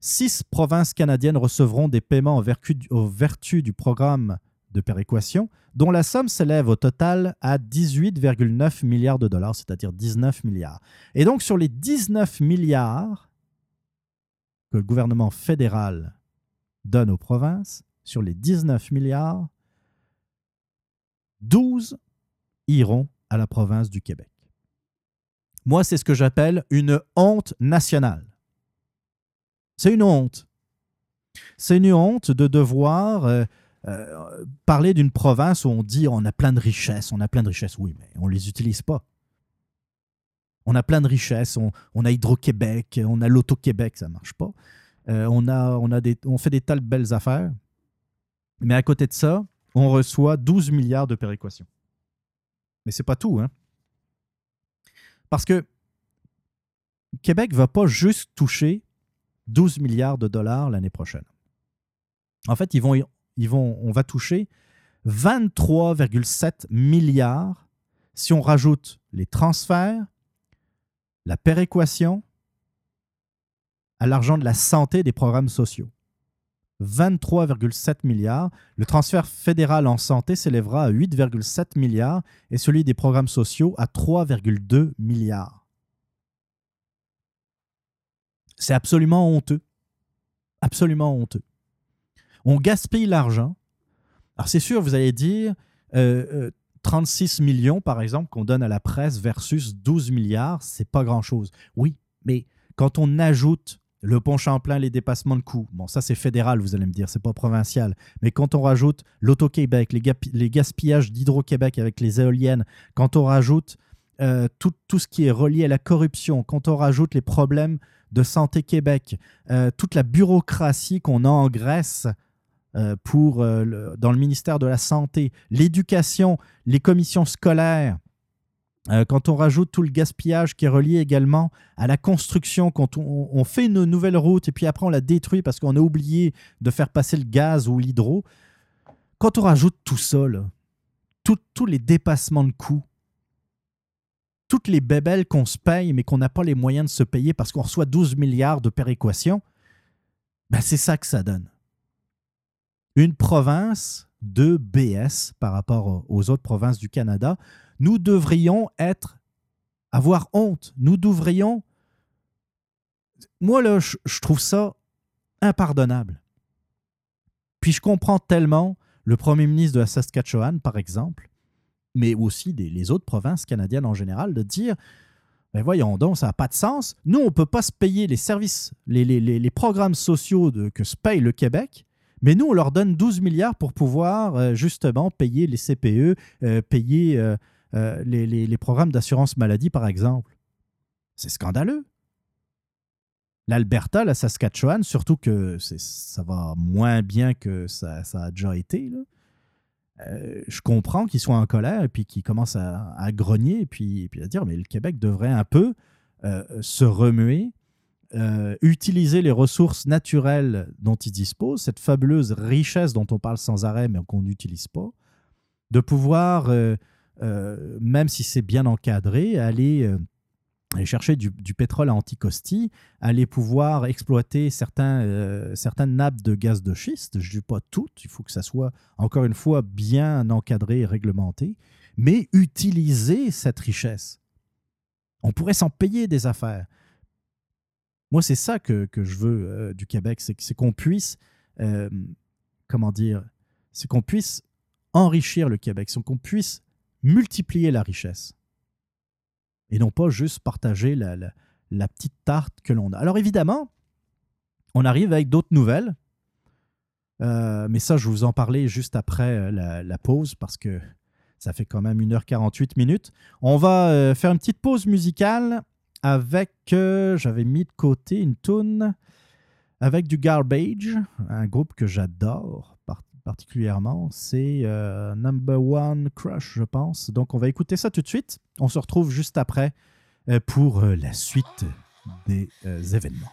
Six provinces canadiennes recevront des paiements en vertu, du programme de péréquation, dont la somme s'élève au total à 18,9 milliards de dollars, c'est-à-dire 19 milliards. Et donc sur les 19 milliards que le gouvernement fédéral donne aux provinces, sur les 19 milliards, 12 iront à la province du Québec. Moi, c'est ce que j'appelle une honte nationale. C'est une honte. C'est une honte de devoir euh, euh, parler d'une province où on dit on a plein de richesses, on a plein de richesses. Oui, mais on ne les utilise pas. On a plein de richesses, on, a Hydro-Québec, on a l'Auto-Québec, ça ne marche pas. Euh, on, a, on, a des, on fait des tas de belles affaires. Mais à côté de ça, on reçoit 12 milliards de péréquations. Mais c'est pas tout, hein? Parce que Québec ne va pas juste toucher 12 milliards de dollars l'année prochaine. En fait, ils vont, on va toucher 23,7 milliards si on rajoute les transferts, la péréquation, à l'argent de la santé des programmes sociaux. 23,7 milliards. Le transfert fédéral en santé s'élèvera à 8,7 milliards et celui des programmes sociaux à 3,2 milliards. C'est absolument honteux. Absolument honteux. On gaspille l'argent. Alors c'est sûr, vous allez dire, 36 euh, euh, millions, par exemple, qu'on donne à la presse versus 12 milliards, c'est pas grand-chose. Oui, mais quand on ajoute le pont Champlain, les dépassements de coûts. Bon, ça c'est fédéral, vous allez me dire, c'est pas provincial. Mais quand on rajoute l'Auto-Québec, les, gaspillages d'Hydro-Québec avec les éoliennes, quand on rajoute euh, tout, ce qui est relié à la corruption, quand on rajoute les problèmes de Santé Québec, euh, toute la bureaucratie qu'on a en Grèce euh, pour, dans le ministère de la Santé, l'éducation, les commissions scolaires, euh, quand on rajoute tout le gaspillage qui est relié également à la construction, quand on, fait une nouvelle route et puis après on la détruit parce qu'on a oublié de faire passer le gaz ou l'hydro, quand on rajoute tout ça, tous les dépassements de coûts, toutes les bébelles qu'on se paye mais qu'on n'a pas les moyens de se payer parce qu'on reçoit 12 milliards de péréquations, ben c'est ça que ça donne. Une province de BS par rapport aux autres provinces du Canada nous devrions être, avoir honte. Nous devrions. Moi, là, je, trouve ça impardonnable. Puis je comprends tellement le premier ministre de la Saskatchewan, par exemple, mais aussi les autres provinces canadiennes en général, de dire ben voyons donc, ça n'a pas de sens. Nous, on ne peut pas se payer les services, les, les, programmes sociaux que se paye le Québec, mais nous, on leur donne 12 milliards pour pouvoir euh, justement payer les CPE, euh, payer euh, euh, les, programmes d'assurance maladie, par exemple. C'est scandaleux. L'Alberta, la Saskatchewan, surtout que ça va moins bien que ça, a déjà été. Euh, je comprends qu'ils soient en colère et puis qu'ils commencent à, grogner et puis, à dire mais le Québec devrait un peu euh, se remuer, utiliser les ressources naturelles dont il dispose, cette fabuleuse richesse dont on parle sans arrêt mais qu'on n'utilise pas, de pouvoir euh, même si c'est bien encadré, aller, euh, chercher du, pétrole à anticosti, aller pouvoir exploiter certains, euh, certaines nappes de gaz de schiste. Je ne dis pas toutes, il faut que ça soit, encore une fois, bien encadré et réglementé, mais utiliser cette richesse. On pourrait s'en payer des affaires. Moi, c'est ça que, que, je veux du Québec, c'est qu'on puisse, comment dire, c'est qu'on puisse enrichir le Québec, c'est qu'on puisse multiplier la richesse et non pas juste partager la, petite tarte que l'on a. Alors évidemment, on arrive avec d'autres nouvelles, euh, mais ça, je vous en parlais juste après euh, la, pause parce que ça fait quand même 1h48 minutes. On va euh, faire une petite pause musicale avec, j'avais mis de côté une tune avec du Garbage, un groupe que j'adore particulièrement. C'est euh, Number One Crush, je pense. Donc, on va écouter ça tout de suite. On se retrouve juste après euh, pour euh, la suite des événements.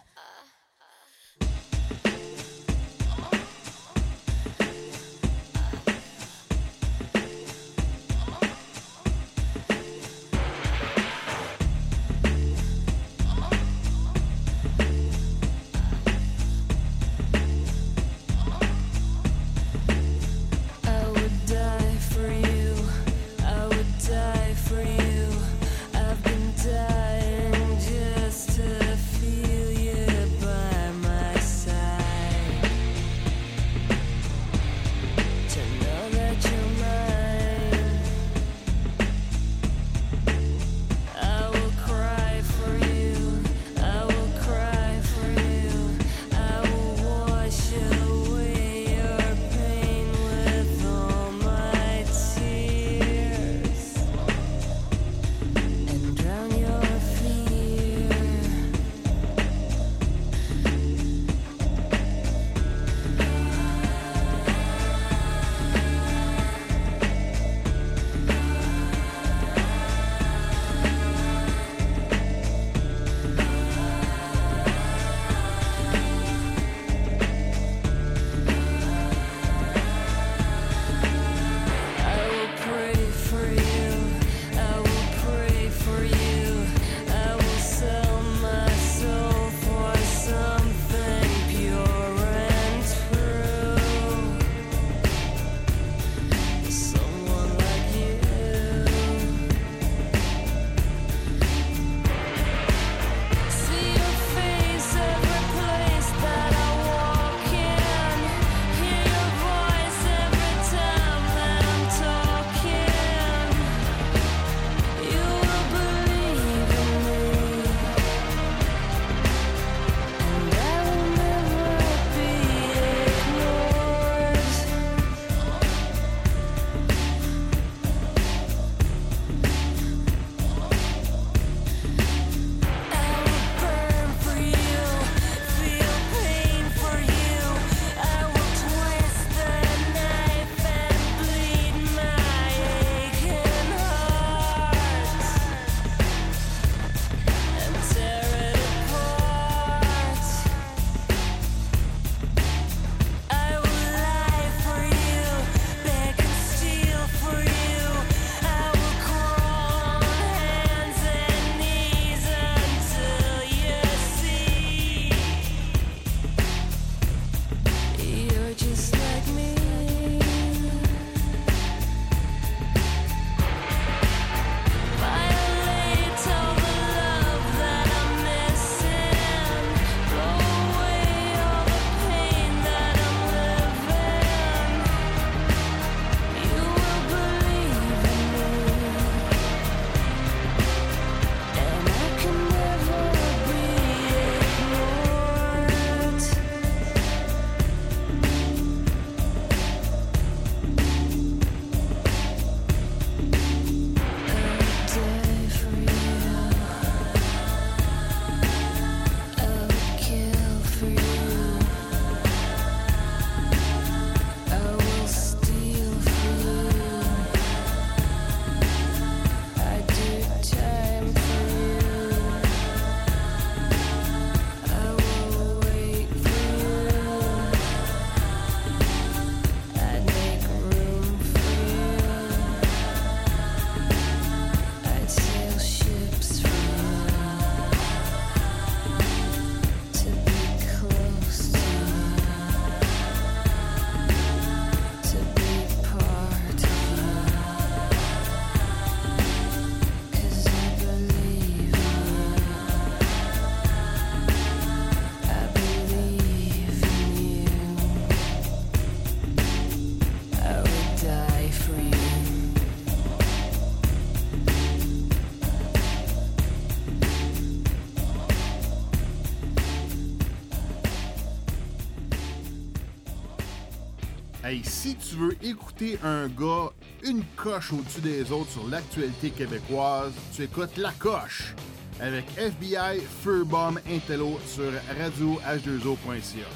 Hey, si tu veux écouter un gars une coche au-dessus des autres sur l'actualité québécoise, tu écoutes La Coche avec FBI Furbomb Intello sur radioh2o.ca.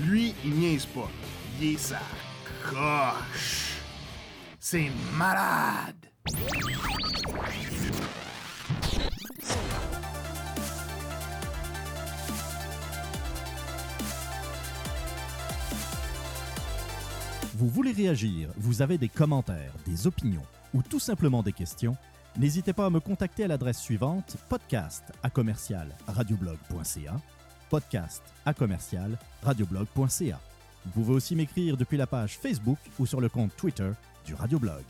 Lui, il niaise pas. Il est sa coche. C'est malade! Vous voulez réagir, vous avez des commentaires, des opinions ou tout simplement des questions N'hésitez pas à me contacter à l'adresse suivante podcast à commercial radioblog.ca podcast à commercial radioblog.ca. Vous pouvez aussi m'écrire depuis la page Facebook ou sur le compte Twitter du Radioblog.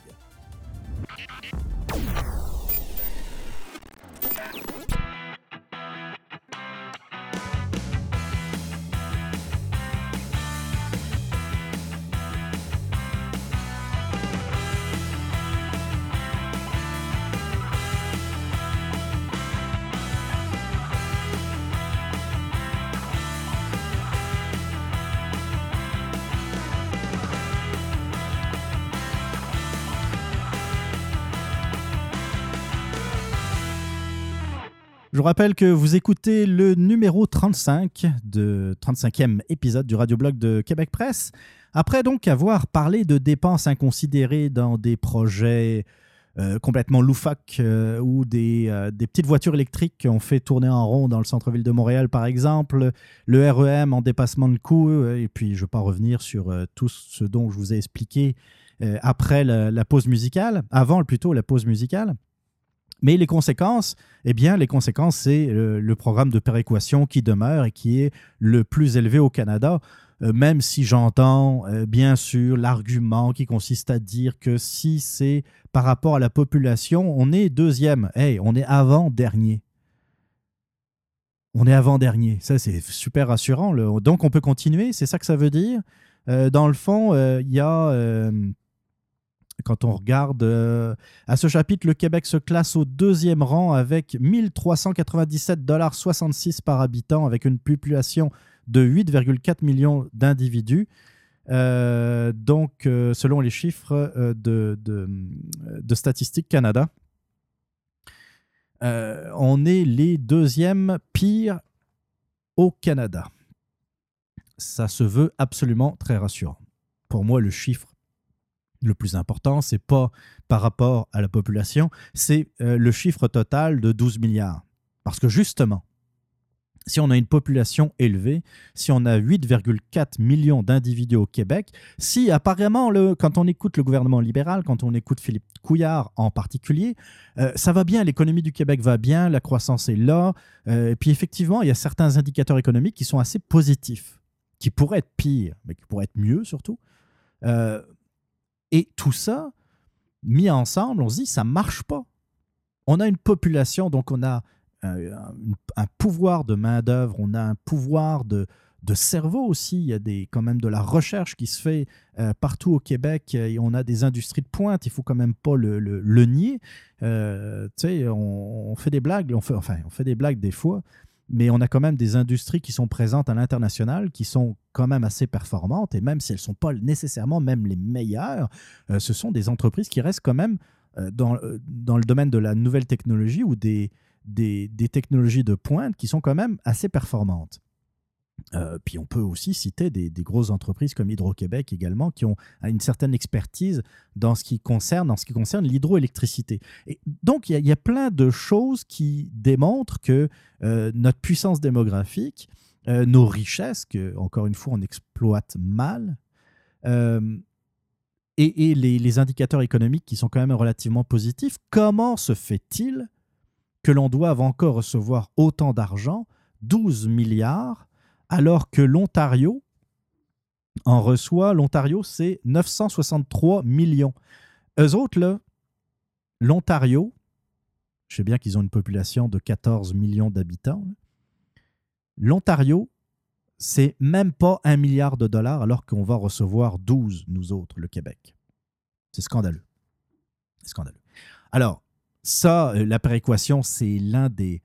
Rappelle que vous écoutez le numéro 35 de 35e épisode du radioblog de Québec Presse. Après donc avoir parlé de dépenses inconsidérées dans des projets euh, complètement loufoques euh, ou des, euh, des petites voitures électriques qui ont fait tourner en rond dans le centre-ville de Montréal par exemple, le REM en dépassement de coûts, euh, et puis je ne vais pas revenir sur tout ce dont je vous ai expliqué après la pause musicale, avant plutôt la pause musicale. Mais les conséquences, eh bien, les conséquences, c'est le, le programme de péréquation qui demeure et qui est le plus élevé au Canada, euh, même si j'entends euh, bien sûr l'argument qui consiste à dire que si c'est par rapport à la population, on est deuxième. Hey, on est avant-dernier. On est avant-dernier. Ça, c'est super rassurant. Donc, on peut continuer. C'est ça que ça veut dire? Euh, dans le fond, euh, il y a. quand on regarde euh, à ce chapitre, le Québec se classe au deuxième rang avec 1397,66 par habitant, avec une population de 8,4 millions d'individus. Euh, donc, euh, selon les chiffres de, de, de Statistique Canada, on est les deuxièmes pires au Canada. Ça se veut absolument très rassurant. Pour moi, le chiffre le plus important, c'est pas par rapport à la population, c'est euh, le chiffre total de 12 milliards. Parce que justement, si on a une population élevée, si on a 8,4 millions d'individus au Québec, si apparemment, le, quand on écoute le gouvernement libéral, quand on écoute Philippe Couillard en particulier, euh, ça va bien, l'économie du Québec va bien, la croissance est là, euh, et puis effectivement, il y a certains indicateurs économiques qui sont assez positifs, qui pourraient être pires, mais qui pourraient être mieux surtout. Et tout ça, mis ensemble, on se dit, ça marche pas. On a une population, donc on a euh, un, pouvoir de main-d'œuvre, on a un pouvoir de, de cerveau aussi. Il y a quand même de la recherche qui se fait euh, partout au Québec et on a des industries de pointe, il faut quand même pas le, le- nier. Euh, tu sais, on fait des blagues, on fait, enfin, on fait des blagues des fois, mais on a quand même des industries qui sont présentes à l'international, qui sont quand même assez performantes, et même si elles ne sont pas nécessairement même les meilleures, euh, ce sont des entreprises qui restent quand même euh, dans, euh, dans le domaine de la nouvelle technologie ou des technologies de pointe qui sont quand même assez performantes. Euh, puis on peut aussi citer des, grosses entreprises comme Hydro-Québec également qui ont une certaine expertise dans ce qui concerne, en ce qui concerne l'hydroélectricité. Donc il y, a- plein de choses qui démontrent que euh, notre puissance démographique, euh, nos richesses, que encore une fois on exploite mal, et, les indicateurs économiques qui sont quand même relativement positifs, comment se fait-il que l'on doive encore recevoir autant d'argent, 12 milliards, alors que l'Ontario en reçoit, l'Ontario, c'est 963 millions. Eux autres, là, l'Ontario, je sais bien qu'ils ont une population de 14 millions d'habitants, l'Ontario, c'est même pas un milliard de dollars, alors qu'on va recevoir 12, nous autres, le Québec. C'est scandaleux. C'est scandaleux. Alors, ça, euh, la péréquation, c'est l'un des,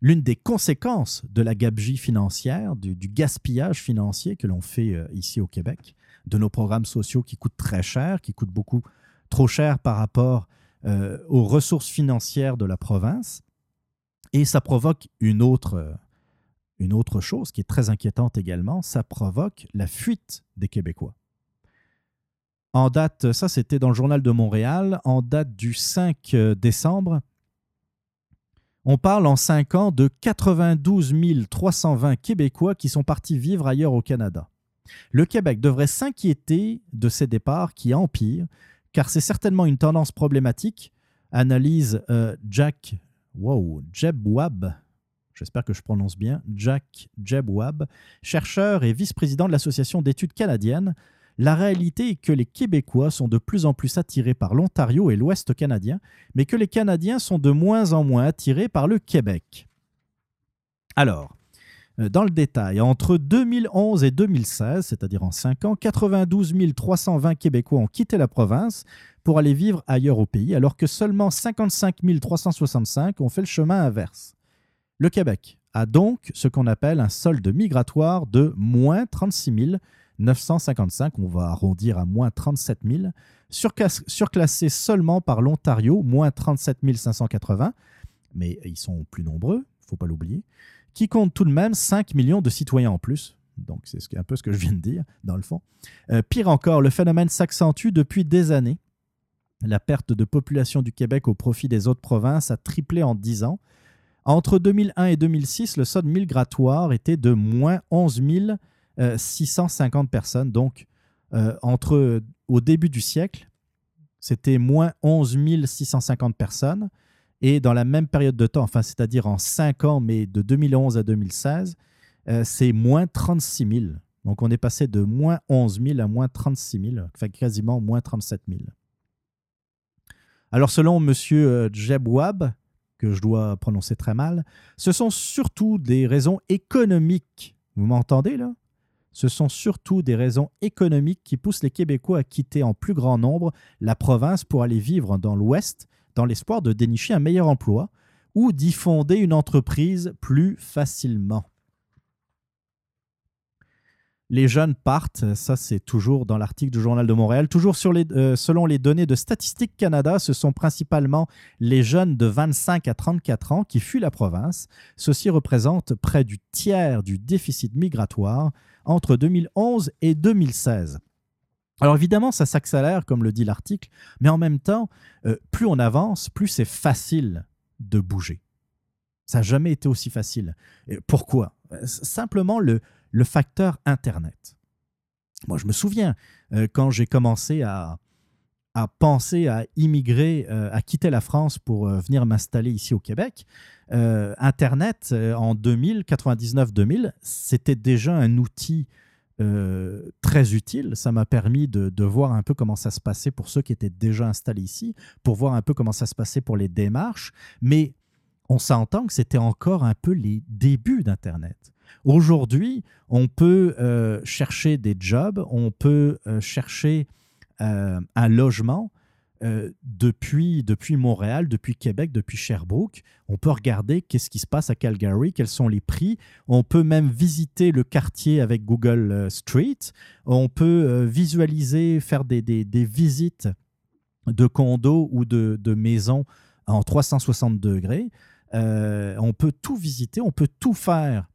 l'une des conséquences de la gabegie financière, du, gaspillage financier que l'on fait euh, ici au Québec, de nos programmes sociaux qui coûtent très cher, qui coûtent beaucoup trop cher par rapport euh, aux ressources financières de la province. Et ça provoque une autre, euh, une autre chose qui est très inquiétante également, ça provoque la fuite des Québécois. en date, ça c'était dans le journal de Montréal, en date du 5 décembre, on parle en 5 ans de 92 320 Québécois qui sont partis vivre ailleurs au Canada. Le Québec devrait s'inquiéter de ces départs qui empirent, car c'est certainement une tendance problématique, analyse euh, Jack wow, Jebwab, j'espère que je prononce bien, Jack Jebwab, chercheur et vice-président de l'Association d'études canadiennes. La réalité est que les Québécois sont de plus en plus attirés par l'Ontario et l'Ouest canadien, mais que les Canadiens sont de moins en moins attirés par le Québec. Alors, euh, dans le détail, entre 2011 et 2016, c'est-à-dire en 5 ans, 92 320 Québécois ont quitté la province pour aller vivre ailleurs au pays, alors que seulement 55 365 ont fait le chemin inverse. Le Québec a donc ce qu'on appelle un solde migratoire de moins 36 955, on va arrondir à moins 37 000, surclass- surclassé seulement par l'Ontario, moins 37 580, mais ils sont plus nombreux, faut pas l'oublier, qui compte tout de même 5 millions de citoyens en plus. Donc c'est un peu ce que je viens de dire, dans le fond. Euh, pire encore, le phénomène s'accentue depuis des années. La perte de population du Québec au profit des autres provinces a triplé en 10 ans. Entre 2001 et 2006, le solde migratoire était de moins 11 euh, 650 personnes. Donc, euh, entre, au début du siècle, c'était moins 11 650 personnes. Et dans la même période de temps, enfin, c'est-à-dire en 5 ans, mais de 2011 à 2016, euh, c'est moins 36 000. Donc, on est passé de moins 11 000 à moins 36 000, enfin, quasiment moins 37 000. Alors, selon M. Jeb Wab, que je dois prononcer très mal, ce sont surtout des raisons économiques. Vous m'entendez là? Ce sont surtout des raisons économiques qui poussent les Québécois à quitter en plus grand nombre la province pour aller vivre dans l'Ouest dans l'espoir de dénicher un meilleur emploi ou d'y fonder une entreprise plus facilement. Les jeunes partent, ça c'est toujours dans l'article du Journal de Montréal, toujours euh, selon les données de Statistique Canada, ce sont principalement les jeunes de 25 à 34 ans qui fuient la province. Ceci représente près du tiers du déficit migratoire entre 2011 et 2016. Alors évidemment, ça s'accélère, comme le dit l'article, mais en même temps, euh, plus on avance, plus c'est facile de bouger. Ça n'a jamais été aussi facile. Pourquoi? Simplement le, le facteur Internet. Moi, je me souviens, euh, quand j'ai commencé à, penser à immigrer, euh, à quitter la France pour euh, venir m'installer ici au Québec, Internet, en 2000, 99-2000, c'était déjà un outil très utile. Ça m'a permis de, de voir un peu comment ça se passait pour ceux qui étaient déjà installés ici, pour voir un peu comment ça se passait pour les démarches. Mais on s'entend que c'était encore un peu les débuts d'Internet. Aujourd'hui, on peut euh, chercher des jobs, on peut euh, chercher euh, un logement depuis, depuis Montréal, depuis Québec, depuis Sherbrooke. On peut regarder qu'est-ce qui se passe à Calgary, quels sont les prix. On peut même visiter le quartier avec Google Street. On peut visualiser, faire des, des- des visites de condos ou de, de maisons en 360 degrés. On peut tout visiter, on peut tout faire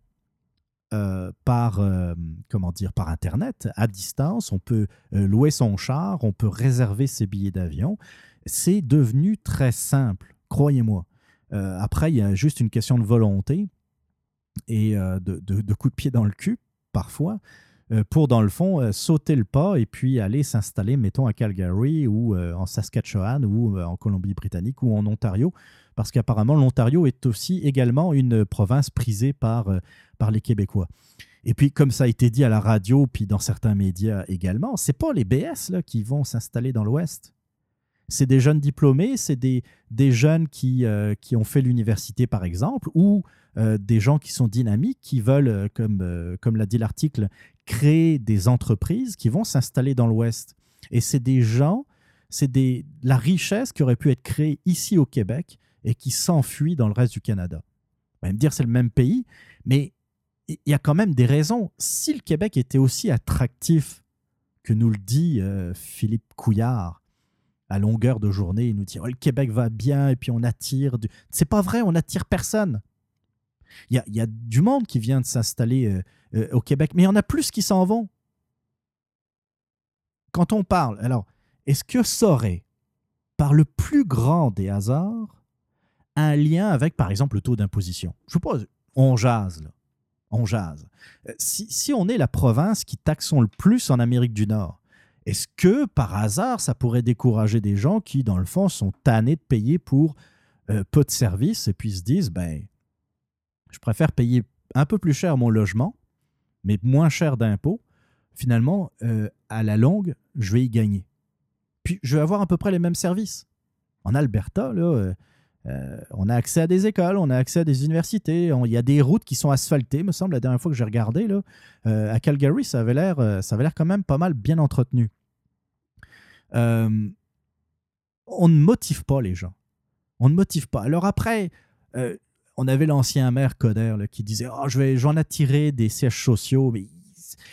euh, par, euh, comment dire, par Internet, à distance. On peut euh, louer son char, on peut réserver ses billets d'avion. C'est devenu très simple, croyez-moi. Après, il y a juste une question de volonté et de, de, de coups de pied dans le cul, parfois, pour, dans le fond, sauter le pas et puis aller s'installer, mettons, à Calgary ou en Saskatchewan ou en Colombie-Britannique ou en Ontario, parce qu'apparemment, l'Ontario est aussi également une province prisée par, euh, par les Québécois. Et puis, comme ça a été dit à la radio, puis dans certains médias également, c'est pas les BS là, qui vont s'installer dans l'Ouest. C'est des jeunes diplômés, c'est des, des jeunes qui, euh, qui ont fait l'université, par exemple, ou euh, des gens qui sont dynamiques, qui veulent, comme, comme l'a dit l'article, créer des entreprises qui vont s'installer dans l'Ouest. Et c'est des gens, c'est la richesse qui aurait pu être créée ici au Québec et qui s'enfuit dans le reste du Canada. On va me dire c'est le même pays, mais il y a quand même des raisons. Si le Québec était aussi attractif que nous le dit euh, Philippe Couillard à longueur de journée, il nous dit oh, le Québec va bien et puis on attire. Du... C'est pas vrai, on n'attire personne. Il y a, il y a du monde qui vient de s'installer euh, euh, au Québec, mais il y en a plus qui s'en vont. Quand on parle, alors, est-ce que ça aurait, par le plus grand des hasards, un lien avec, par exemple, le taux d'imposition Je pas, on jase, là. On jase. Euh, Si, on est la province qui taxons le plus en Amérique du Nord, est-ce que, par hasard, ça pourrait décourager des gens qui, dans le fond, sont tannés de payer pour euh, peu de services et puis se disent, ben, je préfère payer un peu plus cher mon logement, mais moins cher d'impôts. Finalement, euh, à la longue, je vais y gagner. Puis, je vais avoir à peu près les mêmes services. En Alberta, là, euh, on a accès à des écoles, on a accès à des universités, il y a des routes qui sont asphaltées, me semble, la dernière fois que j'ai regardé. Là, Euh, à Calgary, ça avait l'air euh, quand même pas mal bien entretenu. Euh, on ne motive pas les gens. On ne motive pas. Alors après, on avait l'ancien maire Coder qui disait oh, je vais, j'en attirer des sièges sociaux. Mais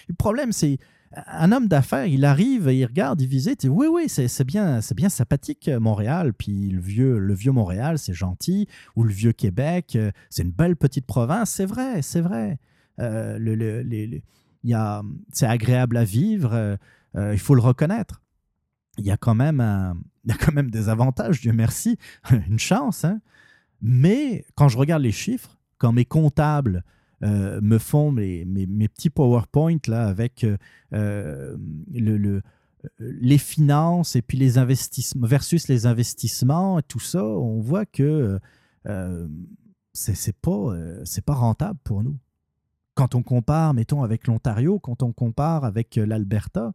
le problème, c'est un homme d'affaires, il arrive, il regarde, il visite, et oui, oui, c'est bien, c'est bien sympathique, euh, Montréal. Puis le vieux, le vieux Montréal, c'est gentil. Ou le vieux Québec, euh, c'est une belle petite province. C'est vrai, c'est vrai. Euh, c'est agréable à vivre, il faut le reconnaître. Il y a quand même, il y a quand même des avantages, Dieu merci, une chance. hein. Mais quand je regarde les chiffres, quand mes comptables euh, me font mes, mes- petits PowerPoint là, avec euh, euh, le, le- les finances et puis les investissements versus les investissements et tout ça, on voit que c'est euh, c'est pas rentable pour nous. Quand on compare, mettons, avec l'Ontario, quand on compare avec l'Alberta,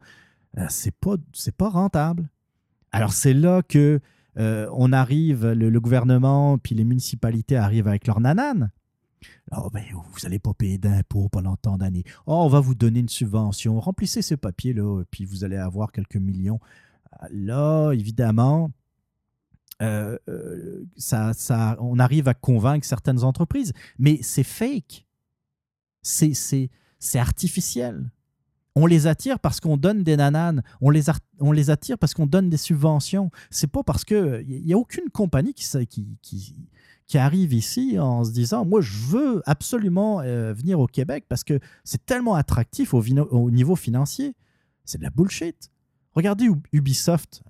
c'est pas, pas rentable. Alors c'est là que on arrive, le, le gouvernement puis les municipalités arrivent avec leur nanane. Oh, ben, vous n'allez pas payer d'impôts pendant tant d'années. Oh, on va vous donner une subvention. Remplissez ce papier-là, puis vous allez avoir quelques millions. Là, évidemment, euh, euh, ça, ça, on arrive à convaincre certaines entreprises, mais c'est fake. C'est, artificiel. On les attire parce qu'on donne des nananes. On les, on les attire parce qu'on donne des subventions. C'est pas parce que il n'y a aucune compagnie qui, qui, qui, qui arrive ici en se disant moi je veux absolument euh, venir au Québec parce que c'est tellement attractif au, niveau financier. C'est de la bullshit. Regardez Ub- Ubisoft.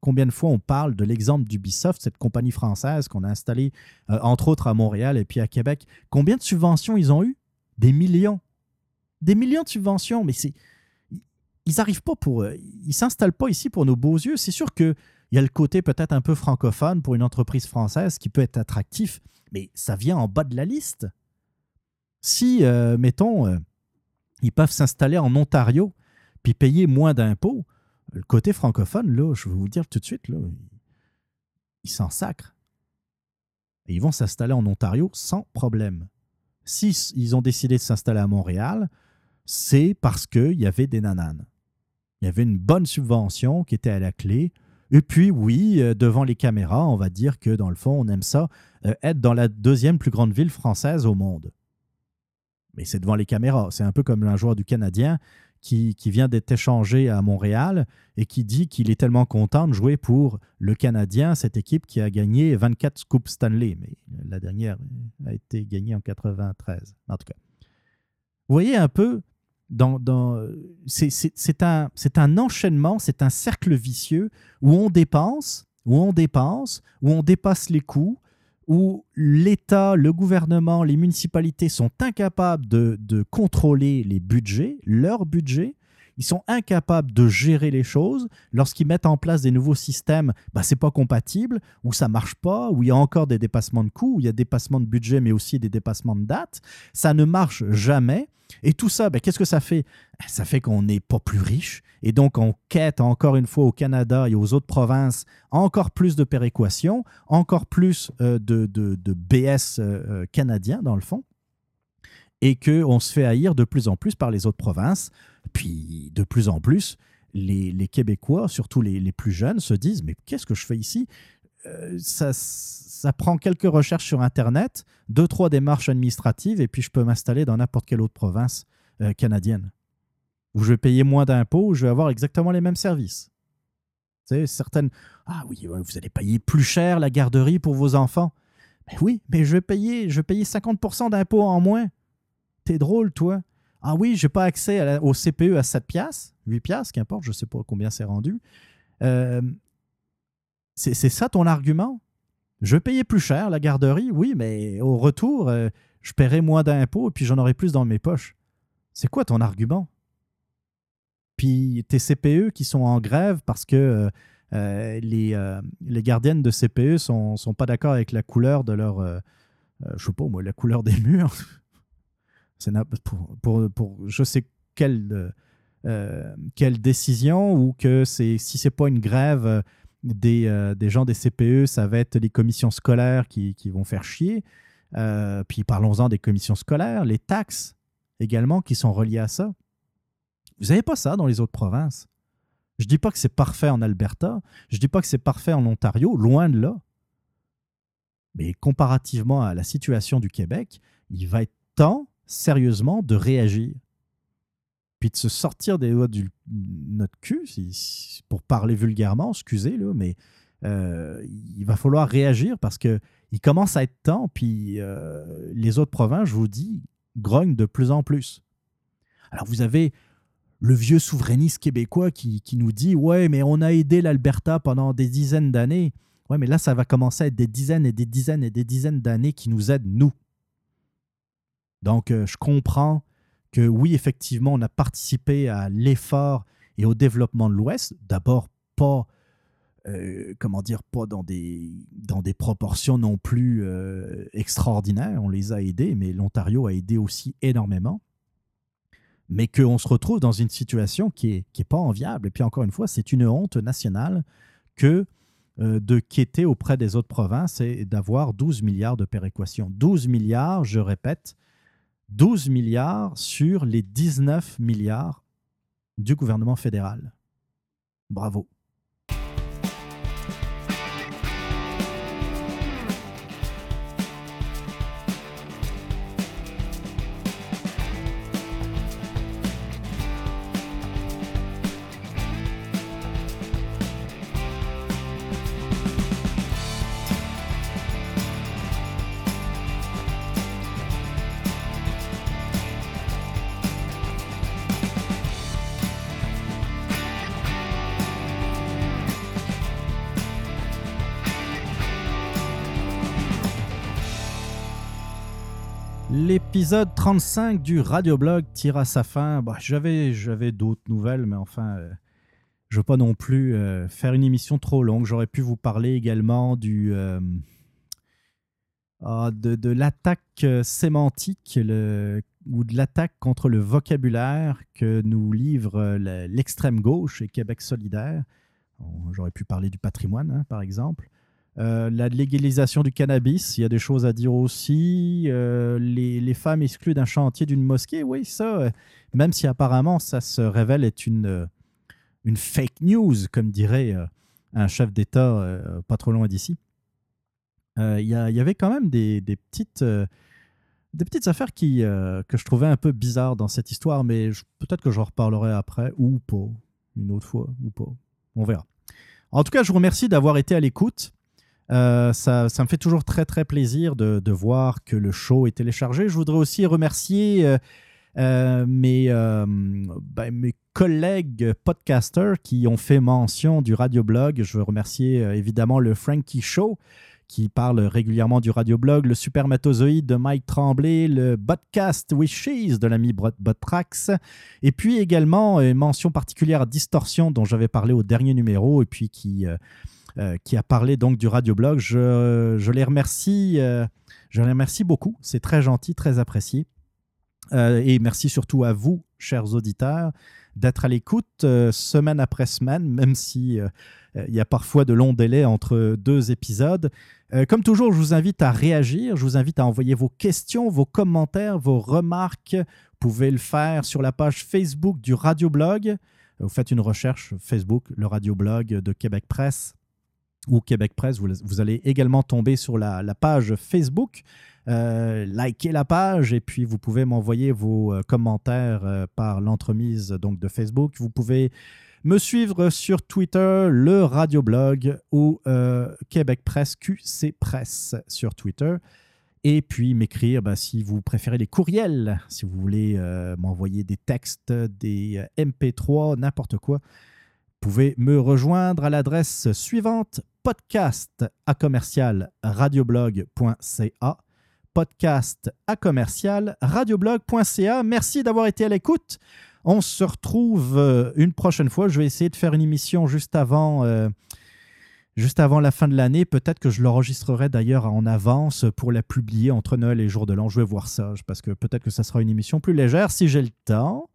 Combien de fois on parle de l'exemple d'Ubisoft, cette compagnie française qu'on a installée euh, entre autres à Montréal et puis à Québec. Combien de subventions ils ont eu? Des millions. Des millions de subventions, mais c'est ils arrivent pas pour euh, ils s'installent pas ici pour nos beaux yeux. C'est sûr que il y a le côté peut-être un peu francophone pour une entreprise française qui peut être attractif, mais ça vient en bas de la liste. Si, euh, mettons, euh, ils peuvent s'installer en Ontario puis payer moins d'impôts, le côté francophone, là, je vais vous dire tout de suite, là, ils s'en sacrent. Ils vont s'installer en Ontario sans problème. Si s- ils ont décidé de s'installer à Montréal, c'est parce qu'il y avait des nananes. Il y avait une bonne subvention qui était à la clé. Et puis, oui, euh, devant les caméras, on va dire que dans le fond, on aime ça, euh, être dans la deuxième plus grande ville française au monde. Mais c'est devant les caméras. C'est un peu comme un joueur du Canadien qui, qui vient d'être échangé à Montréal et qui dit qu'il est tellement content de jouer pour le Canadien, cette équipe qui a gagné 24 Coupes Stanley. Mais la dernière a été gagnée en 93. En tout cas. Vous voyez un peu, dans, un, c'est un enchaînement, c'est un cercle vicieux où on dépense, où on dépense, où on dépasse les coûts, où l'État, le gouvernement, les municipalités sont incapables de, de contrôler les budgets, leur budget. Ils sont incapables de gérer les choses. Lorsqu'ils mettent en place des nouveaux systèmes, bah, ce n'est pas compatible, ou ça marche pas, ou il y a encore des dépassements de coûts, ou il y a dépassements de budget, mais aussi des dépassements de date. Ça ne marche jamais. Et tout ça, ben, qu'est-ce que ça fait? Ça fait qu'on n'est pas plus riche. Et donc, on quête encore une fois au Canada et aux autres provinces encore plus de péréquation, encore plus euh, de, de- de BS euh, euh, canadiens, dans le fond. Et qu'on se fait haïr de plus en plus par les autres provinces. Puis, de plus en plus, les, Québécois, surtout les, plus jeunes, se disent Mais qu'est-ce que je fais ici? Euh, ça, prend quelques recherches sur Internet, deux, trois démarches administratives, et puis je peux m'installer dans n'importe quelle autre province euh, canadienne, où je vais payer moins d'impôts, où je vais avoir exactement les mêmes services. Tu sais, certaines... Ah oui, vous allez payer plus cher la garderie pour vos enfants. Mais oui, mais je vais payer, je vais payer 50% d'impôts en moins. T'es drôle, toi. Ah oui, j'ai pas accès au CPE à 7 piastres, 8 piastres, qu'importe, je sais pas combien c'est rendu. Euh, c'est ça ton argument? Je vais payer plus cher la garderie, oui, mais au retour, euh, je paierai moins d'impôts et puis j'en aurai plus dans mes poches. C'est quoi ton argument? Puis tes CPE qui sont en grève parce que euh, les, les gardiennes de CPE sont, sont pas d'accord avec la couleur de leur. je sais pas moi, la couleur des murs. Na- pour, pour, pour je sais quelle, euh, euh, quelle décision ou que si c'est pas une grève euh, des, des gens des CPE, ça va être les commissions scolaires qui, qui vont faire chier. Puis parlons-en des commissions scolaires, les taxes également qui sont reliées à ça. Vous n'avez pas ça dans les autres provinces? Je dis pas que c'est parfait en Alberta, je dis pas que c'est parfait en Ontario, loin de là. Mais comparativement à la situation du Québec, il va être temps, sérieusement, de réagir. Puis de se sortir des doigts du notre cul, pour parler vulgairement, excusez, là, mais euh, il va falloir réagir parce que il commence à être temps, puis euh, les autres provinces, je vous dis, grognent de plus en plus. Alors vous avez le vieux souverainiste québécois qui, qui nous dit Ouais, mais on a aidé l'Alberta pendant des dizaines d'années. Ouais, mais là, ça va commencer à être des dizaines et des dizaines et des dizaines d'années qui nous aident, nous. Donc, euh, je comprends que oui, effectivement, on a participé à l'effort et au développement de l'Ouest. D'abord, pas, euh, comment dire, pas dans des, dans des proportions non plus euh, extraordinaires. On les a aidés, mais l'Ontario a aidé aussi énormément mais qu'on se retrouve dans une situation qui n'est qui est pas enviable. Et puis encore une fois, c'est une honte nationale que de quêter auprès des autres provinces et d'avoir 12 milliards de péréquation. 12 milliards, je répète, 12 milliards sur les 19 milliards du gouvernement fédéral. Bravo. L'épisode 35 du Radioblog tire à sa fin. Bah, j'avais, j'avais d'autres nouvelles, mais enfin, euh, je veux pas non plus euh, faire une émission trop longue. J'aurais pu vous parler également du, euh, ah, de, de l'attaque euh, sémantique ou de l'attaque contre le vocabulaire que nous livre l'extrême gauche et Québec solidaire. J'aurais pu parler du patrimoine, hein, par exemple. Euh, la légalisation du cannabis, il y a des choses à dire aussi. Euh, les, femmes exclues d'un chantier d'une mosquée, oui, ça, euh, même si apparemment ça se révèle être une, une fake news, comme dirait un chef d'État pas trop loin d'ici. Il y, avait quand même des, des petites, des petites affaires qui, que je trouvais un peu bizarres dans cette histoire, mais peut-être que j'en reparlerai après, ou pas, une autre fois, ou pas. On verra. En tout cas, je vous remercie d'avoir été à l'écoute. Euh, ça, ça me fait toujours très très plaisir de, voir que le show est téléchargé. Je voudrais aussi remercier euh, euh, mes, ben, mes collègues podcasters qui ont fait mention du radioblog. Je veux remercier évidemment le Frankie Show qui parle régulièrement du radioblog, le Supermatozoïde de Mike Tremblay, le Podcast Wishes de l'ami Bot- Botrax, et puis également une mention particulière à Distorsion dont j'avais parlé au dernier numéro et puis qui... euh, euh, qui a parlé donc du radioblog. Je, je les remercie, euh, je les remercie beaucoup. C'est très gentil, très apprécié. Euh, et merci surtout à vous, chers auditeurs, d'être à l'écoute euh, semaine après semaine, même si euh, euh, il y a parfois de longs délais entre deux épisodes. Euh, comme toujours, je vous invite à réagir. Je vous invite à envoyer vos questions, vos commentaires, vos remarques. Vous pouvez le faire sur la page Facebook du Radioblog. Vous faites une recherche Facebook, le Radioblog de Québec Presse ou Québec Presse. Vous, allez également tomber sur la, page Facebook. Euh, likez la page et puis vous pouvez m'envoyer vos euh, commentaires euh, par l'entremise donc de Facebook. Vous pouvez me suivre sur Twitter, le Radioblog ou euh, Québec Presse, QC Presse sur Twitter. Et puis m'écrire bah, si vous préférez les courriels, si vous voulez euh, m'envoyer des textes, des euh, MP3, n'importe quoi pouvez me rejoindre à l'adresse suivante podcast à commercial radioblog.ca podcast à commercial radioblog.ca. Merci d'avoir été à l'écoute. On se retrouve euh, une prochaine fois. Je vais essayer de faire une émission juste avant, euh, juste avant la fin de l'année. Peut-être que je l'enregistrerai d'ailleurs en avance pour la publier entre Noël et Jour de l'An. Je vais voir ça parce que peut-être que ça sera une émission plus légère si j'ai le temps.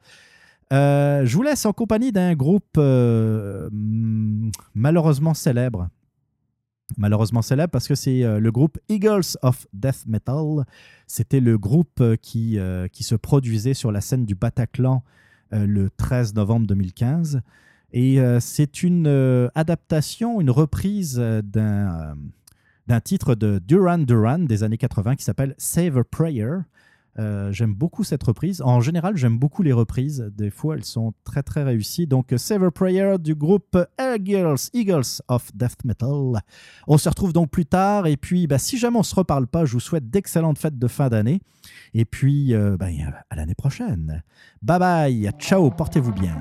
Euh, je vous laisse en compagnie d'un groupe malheureusement célèbre. Malheureusement célèbre parce que c'est le groupe Eagles of Death Metal. C'était le groupe qui, se produisait sur la scène du Bataclan le 13 novembre 2015. Et euh, c'est une euh, adaptation, une reprise euh, d'un euh, d'un titre de Duran Duran des années 80 qui s'appelle Save a Prayer. Euh, j'aime beaucoup cette reprise. En général, j'aime beaucoup les reprises. Des fois, elles sont très très réussies. Donc, Save a Prayer du groupe Eagles, Eagles of Death Metal. On se retrouve donc plus tard. Et puis, bah, si jamais on se reparle pas, je vous souhaite d'excellentes fêtes de fin d'année. Et puis, euh, ben, à l'année prochaine. Bye bye. Ciao. Portez-vous bien.